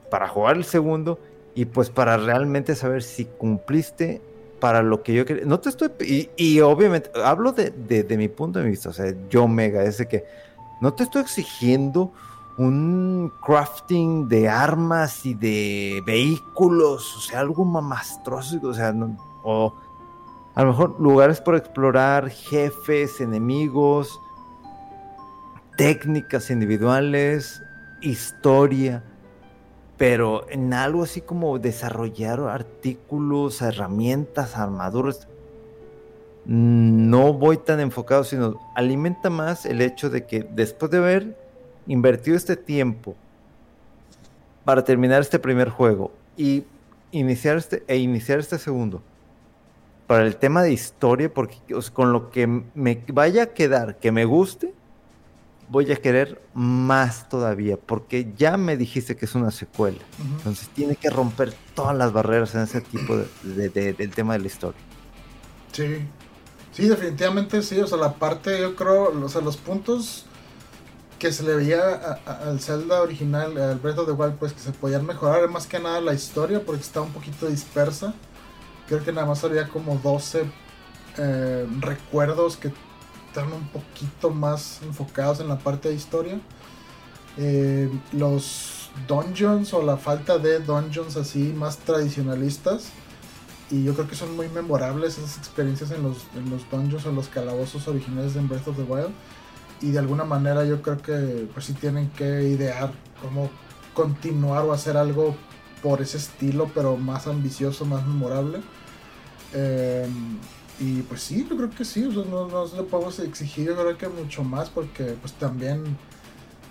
para jugar el segundo y pues para realmente saber si cumpliste para lo que yo quería. No te estoy. Y, obviamente, hablo de, mi punto de vista. O sea, yo mega, es de que no te estoy exigiendo un crafting de armas y de vehículos. O sea, algo mamastroso. O sea, o a lo mejor lugares por explorar, jefes, enemigos, técnicas individuales, historia pero en algo así como desarrollar artículos, herramientas, armaduras, no voy tan enfocado, sino alimenta más el hecho de que después de haber invertido este tiempo para terminar este primer juego y iniciar este e iniciar este segundo para el tema de historia porque con lo que me vaya a quedar que me guste voy a querer más todavía, porque ya me dijiste que es una secuela. Entonces tiene que romper todas las barreras en ese tipo de, del tema de la historia. Sí, sí, definitivamente sí. O sea, la parte, yo creo, o sea, los puntos que se le veía al Zelda original, al Breath of the Wild, pues que se podían mejorar más que nada la historia porque estaba un poquito dispersa. Creo que nada más había como 12 eh, recuerdos que estaban un poquito más enfocados en la parte de historia. Eh, los dungeons o la falta de dungeons así más tradicionalistas. Y yo creo que son muy memorables esas experiencias en los, en los dungeons o los calabozos originales de Breath of the Wild y de alguna manera yo creo que pues sí tienen que idear cómo continuar o hacer algo por ese estilo, pero más ambicioso, más memorable. Em, y pues sí, yo creo que sí, no, no le podemos exigir, yo creo que mucho más, porque pues también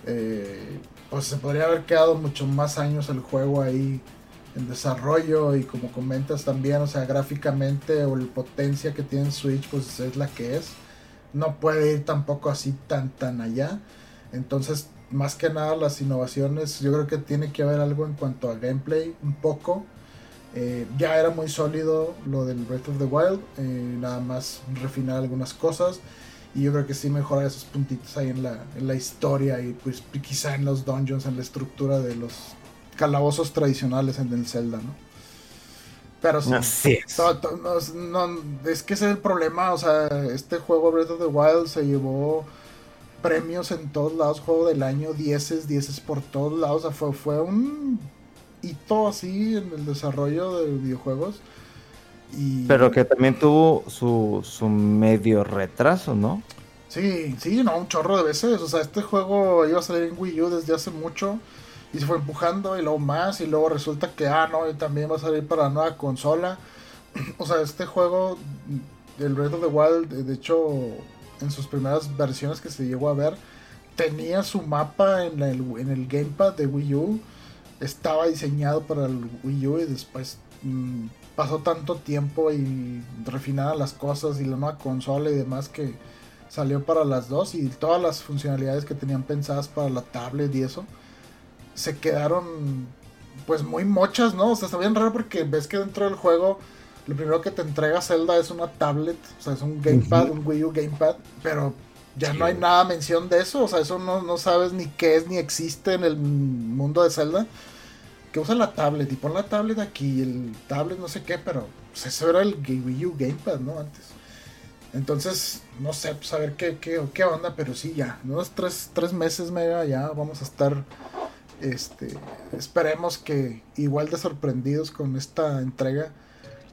eh, pues se podría haber quedado mucho más años el juego ahí en desarrollo y como comentas también, o sea, gráficamente o la potencia que tiene Switch pues es la que es no puede ir tampoco así tan tan allá. Entonces, más que nada las innovaciones, yo creo que tiene que haber algo en cuanto a gameplay, un poco. Eh, ya era muy sólido lo del Breath of the Wild, eh, nada más refinar algunas cosas. Y yo creo que sí mejorar esos puntitos ahí en la, en la historia y pues quizá en los dungeons, en la estructura de los calabozos tradicionales en el Zelda, ¿no? Pero sí. es. es que ese es el problema. O sea, este juego Breath of the Wild se llevó premios en todos lados. Juego del año, dieces, dieces por todos lados. O sea, fue, fue un hito así en el desarrollo de videojuegos. Y... Pero que también tuvo su, su medio retraso, ¿no? Sí, sí, no, un chorro de veces. O sea, este juego iba a salir en Wii U desde hace mucho y se fue empujando y luego más y luego resulta que, ah, no, y también va a salir para la nueva consola. (clears throat) o sea, este juego, el Breath of the Wild, de hecho, en sus primeras versiones que se llegó a ver, tenía su mapa en, el, en el gamepad de Wii U. Estaba diseñado para el Wii U y después mm, pasó tanto tiempo y refinadas las cosas y la nueva consola y demás que salió para las dos y todas las funcionalidades que tenían pensadas para la tablet y eso se quedaron pues muy mochas, ¿no? O sea, está bien raro porque ves que dentro del juego lo primero que te entrega Zelda es una tablet, o sea, es un gamepad, un Wii U gamepad, pero ya no hay nada mención de eso, o sea, eso no, no, sabes ni qué es ni existe en el mundo de Zelda. Que usa la tablet y pon la tablet aquí, el tablet no sé qué, pero pues, eso era el Wii U gamepad, ¿no? Antes. Entonces, no sé, pues a ver qué, qué, qué onda, pero sí, ya, unos tres, tres meses, mega, ya vamos a estar este, esperemos que igual de sorprendidos con esta entrega.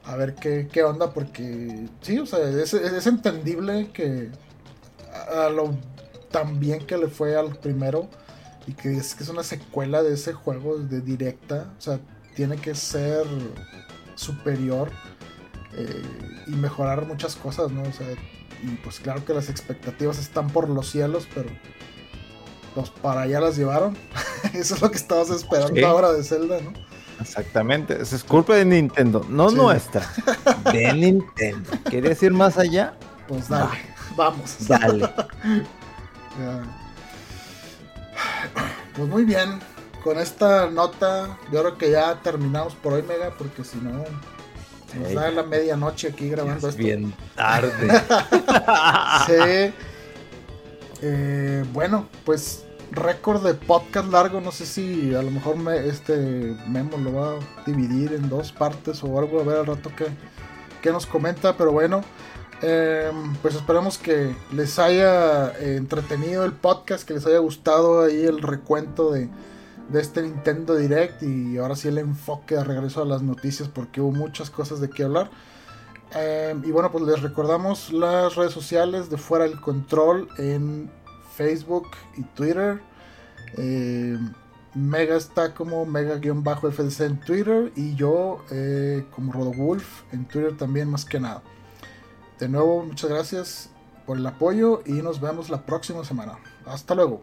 A ver qué, qué onda, porque sí, o sea, es, es entendible que a lo tan bien que le fue al primero y que es que es una secuela de ese juego de directa, o sea, tiene que ser superior eh, y mejorar muchas cosas, ¿no? O sea, y pues claro que las expectativas están por los cielos, pero pues para allá las llevaron. (laughs) Eso es lo que estabas esperando ahora de Zelda, ¿no? Exactamente, es culpa de Nintendo, no nuestra, (laughs) de Nintendo. ¿Quieres ir más allá? Pues dale, vamos. Dale. (laughs) Pues muy bien, con esta nota, yo creo que ya terminamos por hoy, Mega, porque si no, nos da la medianoche aquí grabando es Bien tarde. (laughs) sí. Eh, bueno, pues récord de podcast largo, no sé si a lo mejor me, este Memo lo va a dividir en dos partes o algo, a ver al rato que, nos comenta, pero bueno, em, pues esperemos que les haya eh, entretenido el podcast, que les haya gustado ahí el recuento de, de este Nintendo Direct y ahora sí el enfoque de regreso a las noticias porque hubo muchas cosas de qué hablar. Em, y bueno, pues les recordamos las redes sociales de Fuera del Control en Facebook y Twitter. Em, Mega está como Mega-FDC en Twitter y yo eh, como Rodowulf en Twitter también más que nada. De nuevo, muchas gracias por el apoyo y nos vemos la próxima semana. Hasta luego.